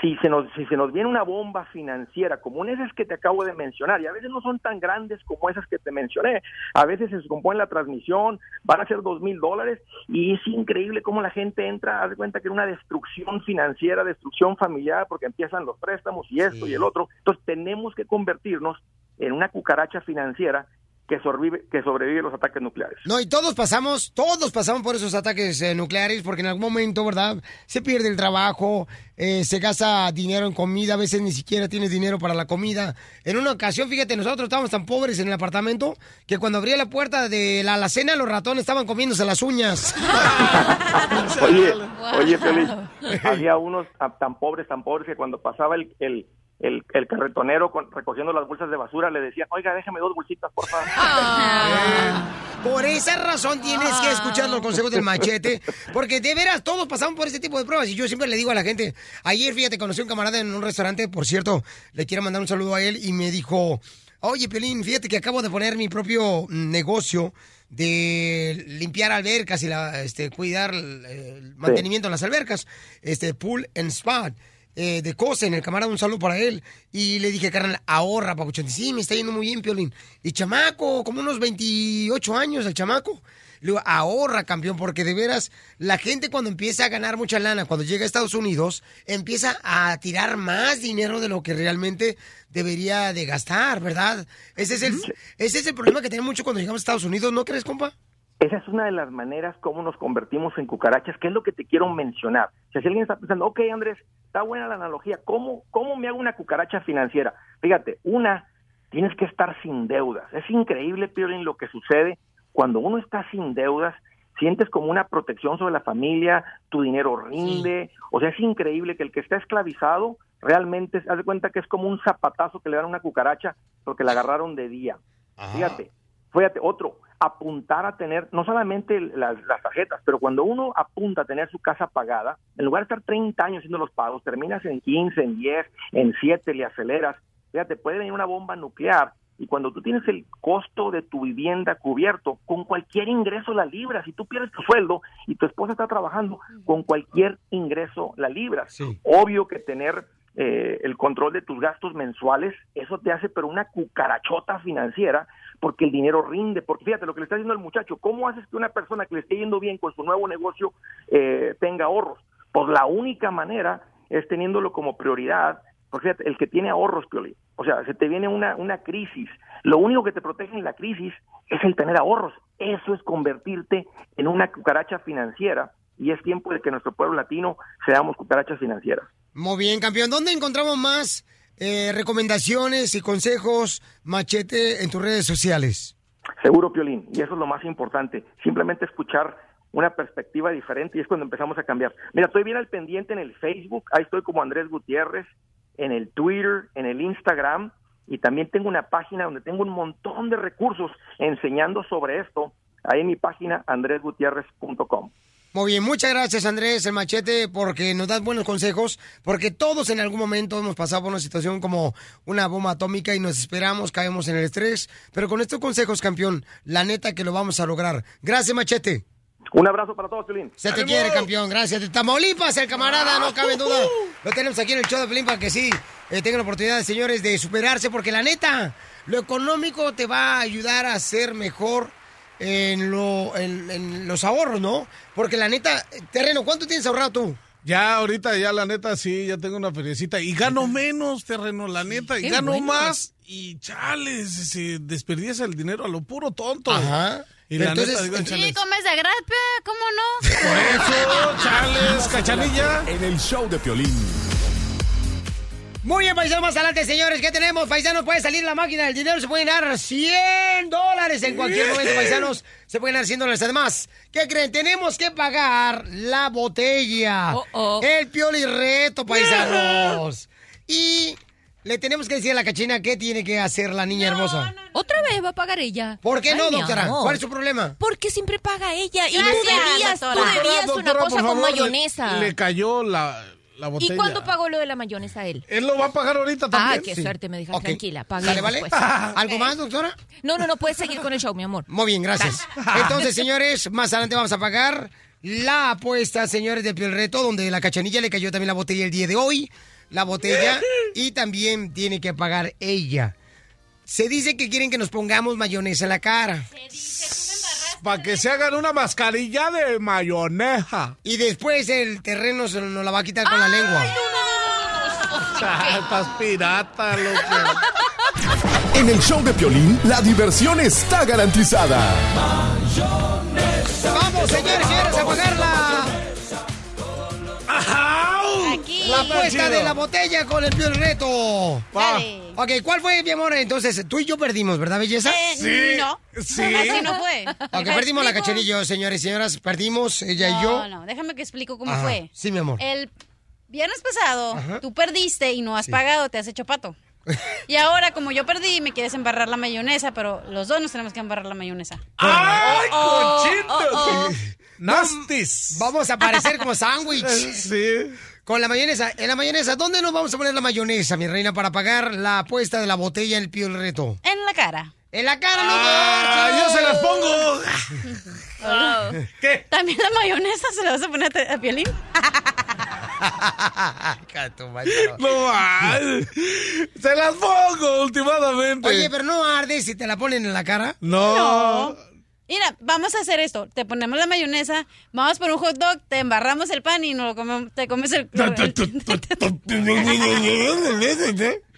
[SPEAKER 33] si se nos si se nos viene una bomba financiera como esas que te acabo de mencionar y a veces no son tan grandes como esas que te mencioné a veces se descompone la transmisión van a ser dos mil dólares y es increíble cómo la gente entra haz de cuenta que es una destrucción financiera destrucción familiar porque empiezan los préstamos y esto y el otro entonces tenemos que convertirnos en una cucaracha financiera que sobrevive que sobrevive a los ataques nucleares
[SPEAKER 3] No, y todos pasamos, todos pasamos por esos ataques eh, nucleares porque en algún momento, ¿verdad? Se pierde el trabajo, eh, se gasta dinero en comida, a veces ni siquiera tienes dinero para la comida. En una ocasión, fíjate, nosotros estábamos tan pobres en el apartamento que cuando abría la puerta de la alacena los ratones estaban comiéndose las uñas.
[SPEAKER 33] Oye, oye, Piolín, había unos tan pobres, tan pobres que cuando pasaba el, el, el, el carretonero con- recogiendo las bolsas de basura le decían, oiga, déjame dos bolsitas, por favor.
[SPEAKER 3] Por esa razón tienes que escuchar los consejos del machete, porque de veras todos pasamos por este tipo de pruebas y yo siempre le digo a la gente, ayer fíjate, conocí a un camarada en un restaurante, por cierto, le quiero mandar un saludo a él y me dijo, oye Pelín, fíjate que acabo de poner mi propio negocio de limpiar albercas y la, este, cuidar el, el mantenimiento en las albercas, este pool and spa. Eh, de Cosen, el camarada, un saludo para él. Y le dije, carnal, ahorra, papuchón. Sí, me está yendo muy bien, Piolín. Y chamaco, como unos 28 años el chamaco. Le digo, ahorra, campeón, porque de veras, la gente cuando empieza a ganar mucha lana, cuando llega a Estados Unidos, empieza a tirar más dinero de lo que realmente debería de gastar, ¿verdad? Ese es el, ese es el problema que tenemos mucho cuando llegamos a Estados Unidos, ¿no crees, compa?
[SPEAKER 33] Esa es una de las maneras como nos convertimos en cucarachas, que es lo que te quiero mencionar. O sea, si alguien está pensando, ok, Andrés, está buena la analogía, ¿cómo, cómo me hago una cucaracha financiera? Fíjate, una, tienes que estar sin deudas. Es increíble, Piolín, lo que sucede cuando uno está sin deudas, sientes como una protección sobre la familia, tu dinero rinde, o sea, es increíble que el que está esclavizado realmente, haz de cuenta que es como un zapatazo que le dan a una cucaracha porque la agarraron de día. Fíjate, fíjate, otro, apuntar a tener no solamente las, las tarjetas, pero cuando uno apunta a tener su casa pagada, en lugar de estar 30 años haciendo los pagos, terminas en 15, en 10, en 7, le aceleras, fíjate, puede venir una bomba nuclear y cuando tú tienes el costo de tu vivienda cubierto, con cualquier ingreso la libras. Si tú pierdes tu sueldo y tu esposa está trabajando, con cualquier ingreso la libras. Obvio que tener eh, el control de tus gastos mensuales, eso te hace pero una cucarachota financiera porque el dinero rinde. Porque fíjate lo que le está diciendo el muchacho, ¿cómo haces que una persona que le esté yendo bien con su nuevo negocio eh, tenga ahorros? Pues la única manera es teniéndolo como prioridad porque fíjate, el que tiene ahorros, Pioli, o sea, se te viene una, una crisis, lo único que te protege en la crisis es el tener ahorros. Eso es convertirte en una cucaracha financiera y es tiempo de que nuestro pueblo latino seamos cucarachas financieras.
[SPEAKER 3] Muy bien, campeón. ¿Dónde encontramos más eh, recomendaciones y consejos, machete, en tus redes sociales?
[SPEAKER 33] Seguro, Piolín, y eso es lo más importante. Simplemente escuchar una perspectiva diferente y es cuando empezamos a cambiar. Mira, estoy bien al pendiente en el Facebook, ahí estoy como Andrés Gutiérrez, en el Twitter, en el Instagram y también tengo una página donde tengo un montón de recursos enseñando sobre esto, ahí en mi página andresgutierrez.com.
[SPEAKER 3] Muy bien, muchas gracias Andrés, el machete, porque nos das buenos consejos, porque todos en algún momento hemos pasado por una situación como una bomba atómica y nos esperamos, caemos en el estrés, pero con estos consejos, campeón, la neta que lo vamos a lograr. Gracias, machete.
[SPEAKER 33] Un abrazo para todos, Pilín.
[SPEAKER 3] Se te quiere, campeón. Gracias. De Tamaulipas, el camarada, no cabe duda. Lo tenemos aquí en el show de Pilín para que sí eh, tengan la oportunidad, señores, de superarse, porque la neta, lo económico te va a ayudar a ser mejor en, lo, en, en los ahorros, ¿no? Porque la neta, terreno, ¿cuánto tienes ahorrado tú?
[SPEAKER 4] Ya, ahorita, ya la neta, sí, ya tengo una feriecita. Y gano menos, terreno, la neta. Y gano
[SPEAKER 3] bueno.
[SPEAKER 4] más. Y chales, se desperdicia el dinero a lo puro tonto.
[SPEAKER 3] Ajá.
[SPEAKER 4] Y
[SPEAKER 3] Pero
[SPEAKER 4] la
[SPEAKER 3] entonces,
[SPEAKER 4] neta, digo,
[SPEAKER 5] Sí,
[SPEAKER 4] chales.
[SPEAKER 5] comes de grapa, ¿cómo no?
[SPEAKER 4] Por eso, chales, cachanilla.
[SPEAKER 9] En el show de Piolín.
[SPEAKER 3] Muy bien, paisanos, más adelante, señores. ¿Qué tenemos? Paisanos, puede salir la máquina del dinero. Se pueden dar 100 dólares en cualquier momento, paisanos. Se pueden dar 100 dólares. Además, ¿qué creen? Tenemos que pagar la botella. El pioli reto, paisanos. Y le tenemos que decir a la cachina qué tiene que hacer la niña hermosa.
[SPEAKER 31] Otra vez va a pagar ella.
[SPEAKER 3] ¿Por qué no,
[SPEAKER 31] Ay, mi
[SPEAKER 3] doctora?
[SPEAKER 31] amor.
[SPEAKER 3] ¿Cuál es su problema?
[SPEAKER 31] Porque siempre paga ella. Y
[SPEAKER 4] Gracias,
[SPEAKER 31] tú debías, tú
[SPEAKER 4] doctora.
[SPEAKER 31] debías
[SPEAKER 4] Doctora,
[SPEAKER 31] una cosa con
[SPEAKER 4] favor, le-
[SPEAKER 31] mayonesa.
[SPEAKER 4] Le, cayó la, la botella.
[SPEAKER 31] ¿Y cuándo pagó lo de la mayonesa a él?
[SPEAKER 4] Él lo va a pagar ahorita
[SPEAKER 31] Ah,
[SPEAKER 4] también.
[SPEAKER 31] qué
[SPEAKER 4] Sí.
[SPEAKER 31] suerte, me deja tranquila.
[SPEAKER 3] ¿Sale,
[SPEAKER 31] Paguemos,
[SPEAKER 3] vale?
[SPEAKER 31] pues.
[SPEAKER 3] ¿Algo más, doctora?
[SPEAKER 31] No, no, no, puedes seguir con el show, mi amor.
[SPEAKER 3] Muy bien, gracias. Entonces, señores, más adelante vamos a pagar la apuesta, señores, del Piel Reto, donde la cachanilla le cayó también la botella el día de hoy. La botella. Y también tiene que pagar ella. Se dice que quieren que nos pongamos mayonesa en la cara.
[SPEAKER 4] Para que se hagan una mascarilla de mayonesa.
[SPEAKER 3] Y después el terreno se nos la va a quitar con la lengua.
[SPEAKER 4] Ah, Estás pirata, loco.
[SPEAKER 9] En el show de Piolín, la diversión está garantizada.
[SPEAKER 3] Vamos, señores, señores, la apuesta de la botella con el Piel Reto.
[SPEAKER 5] Dale.
[SPEAKER 3] Ok, ¿cuál fue, mi amor? Entonces, tú y yo perdimos, ¿verdad, belleza?
[SPEAKER 5] Eh, no.
[SPEAKER 4] Sí.
[SPEAKER 5] Así no fue.
[SPEAKER 3] Ok, perdimos la
[SPEAKER 5] explico.
[SPEAKER 3] cachanilla, y yo, señores y señoras, perdimos ella y yo.
[SPEAKER 5] No, no, déjame que explico cómo
[SPEAKER 3] Ajá.
[SPEAKER 5] fue.
[SPEAKER 3] Sí, mi amor.
[SPEAKER 5] El viernes pasado,
[SPEAKER 3] Ajá.
[SPEAKER 5] tú perdiste y no has pagado, te has hecho pato. Y ahora, como yo perdí, me quieres embarrar la mayonesa, pero los dos nos tenemos que embarrar la mayonesa.
[SPEAKER 4] ¡Ay,
[SPEAKER 5] Oh,
[SPEAKER 4] conchitos!
[SPEAKER 5] oh, oh.
[SPEAKER 4] Nastis.
[SPEAKER 3] Vamos a parecer como sándwich.
[SPEAKER 4] Sí.
[SPEAKER 3] Con la mayonesa. En la mayonesa, ¿dónde nos vamos a poner la mayonesa, mi reina, para pagar la apuesta de la botella en el Pío el reto?
[SPEAKER 5] En la cara.
[SPEAKER 3] En la cara, no
[SPEAKER 4] Ah, yo se las pongo.
[SPEAKER 5] Oh.
[SPEAKER 4] ¿Qué?
[SPEAKER 5] ¿También la mayonesa se la vas a poner a, a Piolín?
[SPEAKER 4] No mal. Se las pongo últimamente.
[SPEAKER 3] Oye, pero no arde si te la ponen en la cara.
[SPEAKER 4] No.
[SPEAKER 5] Mira, vamos a hacer esto. Te ponemos la mayonesa, vamos por un hot dog, te embarramos el pan y no lo comemos, te comes el...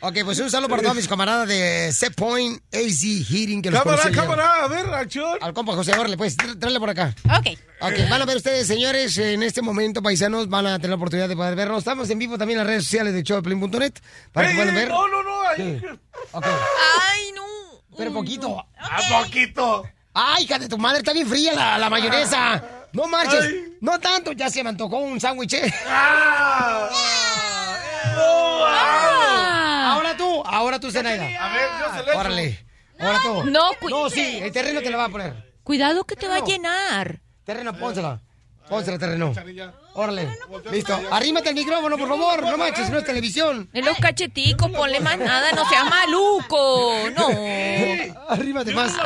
[SPEAKER 3] Ok, pues un saludo para todos mis camaradas de Set Point AZ Heating que los
[SPEAKER 4] Cámara, cámara, a ver, acción.
[SPEAKER 3] Al compa José, órale, pues, tr- tráele por acá.
[SPEAKER 5] ok.
[SPEAKER 3] Ok, van a ver ustedes, señores, en este momento, paisanos, van a tener la oportunidad de poder vernos. Estamos en vivo también en las redes sociales de showdeplin.net para que puedan ver.
[SPEAKER 4] No, no, no. ahí.
[SPEAKER 3] Sí. Ok,
[SPEAKER 31] Ay, no.
[SPEAKER 3] pero poquito.
[SPEAKER 4] A poquito.
[SPEAKER 3] Ay, hija de tu madre, está bien fría la, la mayonesa. No marches.
[SPEAKER 4] Ay.
[SPEAKER 3] No tanto, ya se me antojó un sándwich. ¿eh?
[SPEAKER 4] Ah.
[SPEAKER 3] Ahora tú, ahora tú, Zenaida.
[SPEAKER 4] A ver, yo se le echo.
[SPEAKER 3] Órale. Ahora tú.
[SPEAKER 31] No, cu-
[SPEAKER 3] No, sí, el terreno te lo va a poner.
[SPEAKER 31] Cuidado que te va a llenar.
[SPEAKER 3] Terreno, pónsela. Pónsela, terreno. Órale. Listo. Arrímate el micrófono, por favor. No manches, no es televisión.
[SPEAKER 31] En los cacheticos, ponle más nada, no seas maluco. No.
[SPEAKER 3] Arrímate más.
[SPEAKER 31] Asco.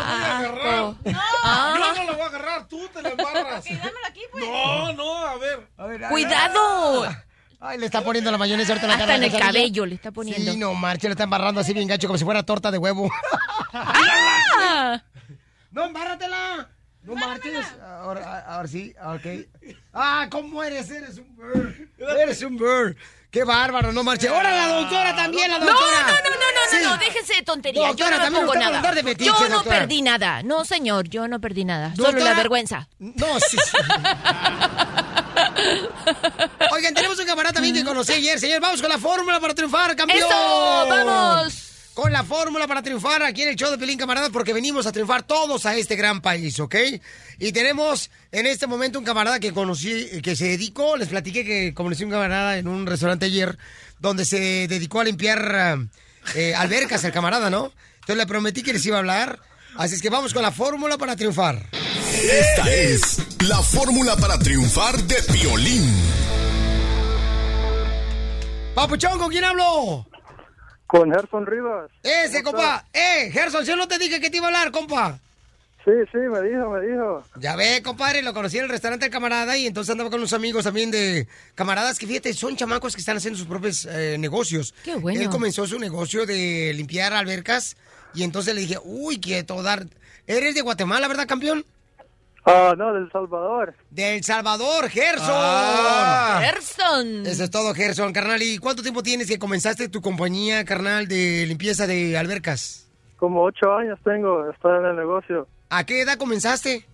[SPEAKER 4] Ah, Yo no lo voy a agarrar, tú te lo embarras.
[SPEAKER 31] pues.
[SPEAKER 4] No, no, a ver.
[SPEAKER 31] Cuidado.
[SPEAKER 3] Ay, le está poniendo la mayonesa ahorita en la
[SPEAKER 31] Hasta
[SPEAKER 3] cara.
[SPEAKER 31] en el cabello le está poniendo.
[SPEAKER 3] Sí, no marche, le está embarrando así bien gacho como si fuera torta de huevo.
[SPEAKER 31] ¡Ah!
[SPEAKER 3] ¡No, embárratela! No marches. Ahora, ahora sí, ok. Ah, ¿cómo eres? Eres un bird. Eres un bird. Qué bárbaro, no marche. Ahora la doctora también, la
[SPEAKER 31] No,
[SPEAKER 3] doctora.
[SPEAKER 31] no, no, no, no,
[SPEAKER 3] Sí.
[SPEAKER 31] no, no, déjese de tonterías.
[SPEAKER 3] Doctora,
[SPEAKER 31] yo no
[SPEAKER 3] también
[SPEAKER 31] pongo nada.
[SPEAKER 3] andar de metiche,
[SPEAKER 31] yo no
[SPEAKER 3] doctora.
[SPEAKER 31] perdí nada. No, señor, yo no perdí nada. Solo
[SPEAKER 3] Doctora.
[SPEAKER 31] la vergüenza.
[SPEAKER 3] No, sí, sí. Oigan, tenemos un camarada también que conocí ayer, señor. Vamos con la fórmula para triunfar, campeón.
[SPEAKER 31] ¡Eso! ¡Vamos!
[SPEAKER 3] Con la fórmula para triunfar aquí en el show de Pelín Camarada, porque venimos a triunfar todos a este gran país, ¿ok? Y tenemos en este momento un camarada que conocí, que se dedicó, les platiqué que conocí un camarada en un restaurante ayer, donde se dedicó a limpiar eh, albercas el camarada, ¿no? Entonces le prometí que les iba a hablar. Así es que vamos con la fórmula para triunfar.
[SPEAKER 9] Esta es la fórmula para triunfar de Piolín.
[SPEAKER 3] Papuchón, ¿con quién hablo?
[SPEAKER 34] Con Gerson Rivas.
[SPEAKER 3] Ese, compa. Eh, Gerson, yo no te dije que te iba a hablar, compa.
[SPEAKER 34] Sí, sí, me dijo, me dijo.
[SPEAKER 3] Ya ve, compadre, lo conocí en el restaurante del camarada y entonces andaba con unos amigos también de camaradas que fíjate, son chamacos que están haciendo sus propios eh, negocios.
[SPEAKER 31] Qué bueno.
[SPEAKER 3] Él comenzó su negocio de limpiar albercas y entonces le dije, uy, quiero dar. Eres de Guatemala, ¿verdad, campeón?
[SPEAKER 34] Ah, no, del Salvador.
[SPEAKER 3] Del Salvador, Gerson.
[SPEAKER 34] Ah.
[SPEAKER 31] Gerson.
[SPEAKER 3] Eso es todo, Gerson, carnal. ¿Y cuánto tiempo tienes que comenzaste tu compañía, carnal, de limpieza de albercas?
[SPEAKER 34] Como ocho años tengo, estar en el negocio.
[SPEAKER 3] ¿A qué edad comenzaste?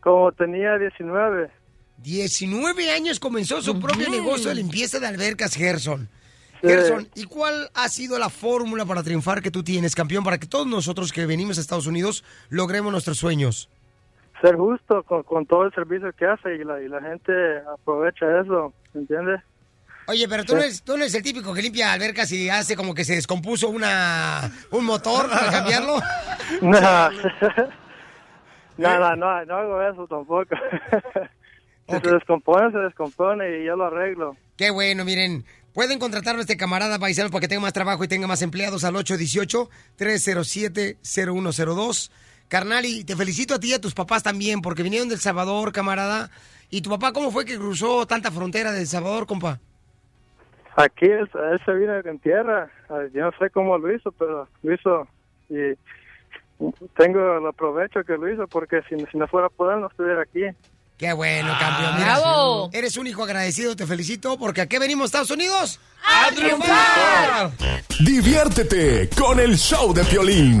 [SPEAKER 34] Como tenía 19.
[SPEAKER 3] 19 años comenzó su propio negocio de limpieza de albercas, Gerson.
[SPEAKER 34] Sí.
[SPEAKER 3] Gerson, ¿y cuál ha sido la fórmula para triunfar que tú tienes, campeón, para que todos nosotros que venimos a Estados Unidos logremos nuestros sueños?
[SPEAKER 34] Ser justo con, con todo el servicio que hace y la, y la gente aprovecha eso, ¿entiendes?
[SPEAKER 3] Oye, pero tú no, eres, tú no eres el típico que limpia albercas y hace como que se descompuso una un motor para cambiarlo.
[SPEAKER 34] No, no, no, no, no hago eso tampoco. Si se descompone, se descompone y yo lo arreglo.
[SPEAKER 3] Qué bueno, miren. Pueden contratar a este camarada paisano para que tenga más trabajo y tenga más empleados al 818-307-0102. Carnal, y te felicito a ti y a tus papás también, porque vinieron del Salvador, camarada. ¿Y tu papá cómo fue que cruzó tanta frontera del Salvador, compa?
[SPEAKER 34] Aquí él, él se vino en tierra. Ah, Yo no sé cómo lo hizo, pero lo hizo. Y tengo el aprovecho que lo hizo, porque si, si no fuera por él, no estuviera aquí.
[SPEAKER 3] Qué bueno, campeón. Mira,
[SPEAKER 31] bravo.
[SPEAKER 3] Eres un hijo agradecido, te felicito, porque ¿a qué venimos, Estados Unidos?
[SPEAKER 31] ¡A triunfar!
[SPEAKER 9] Diviértete con el show de Piolín.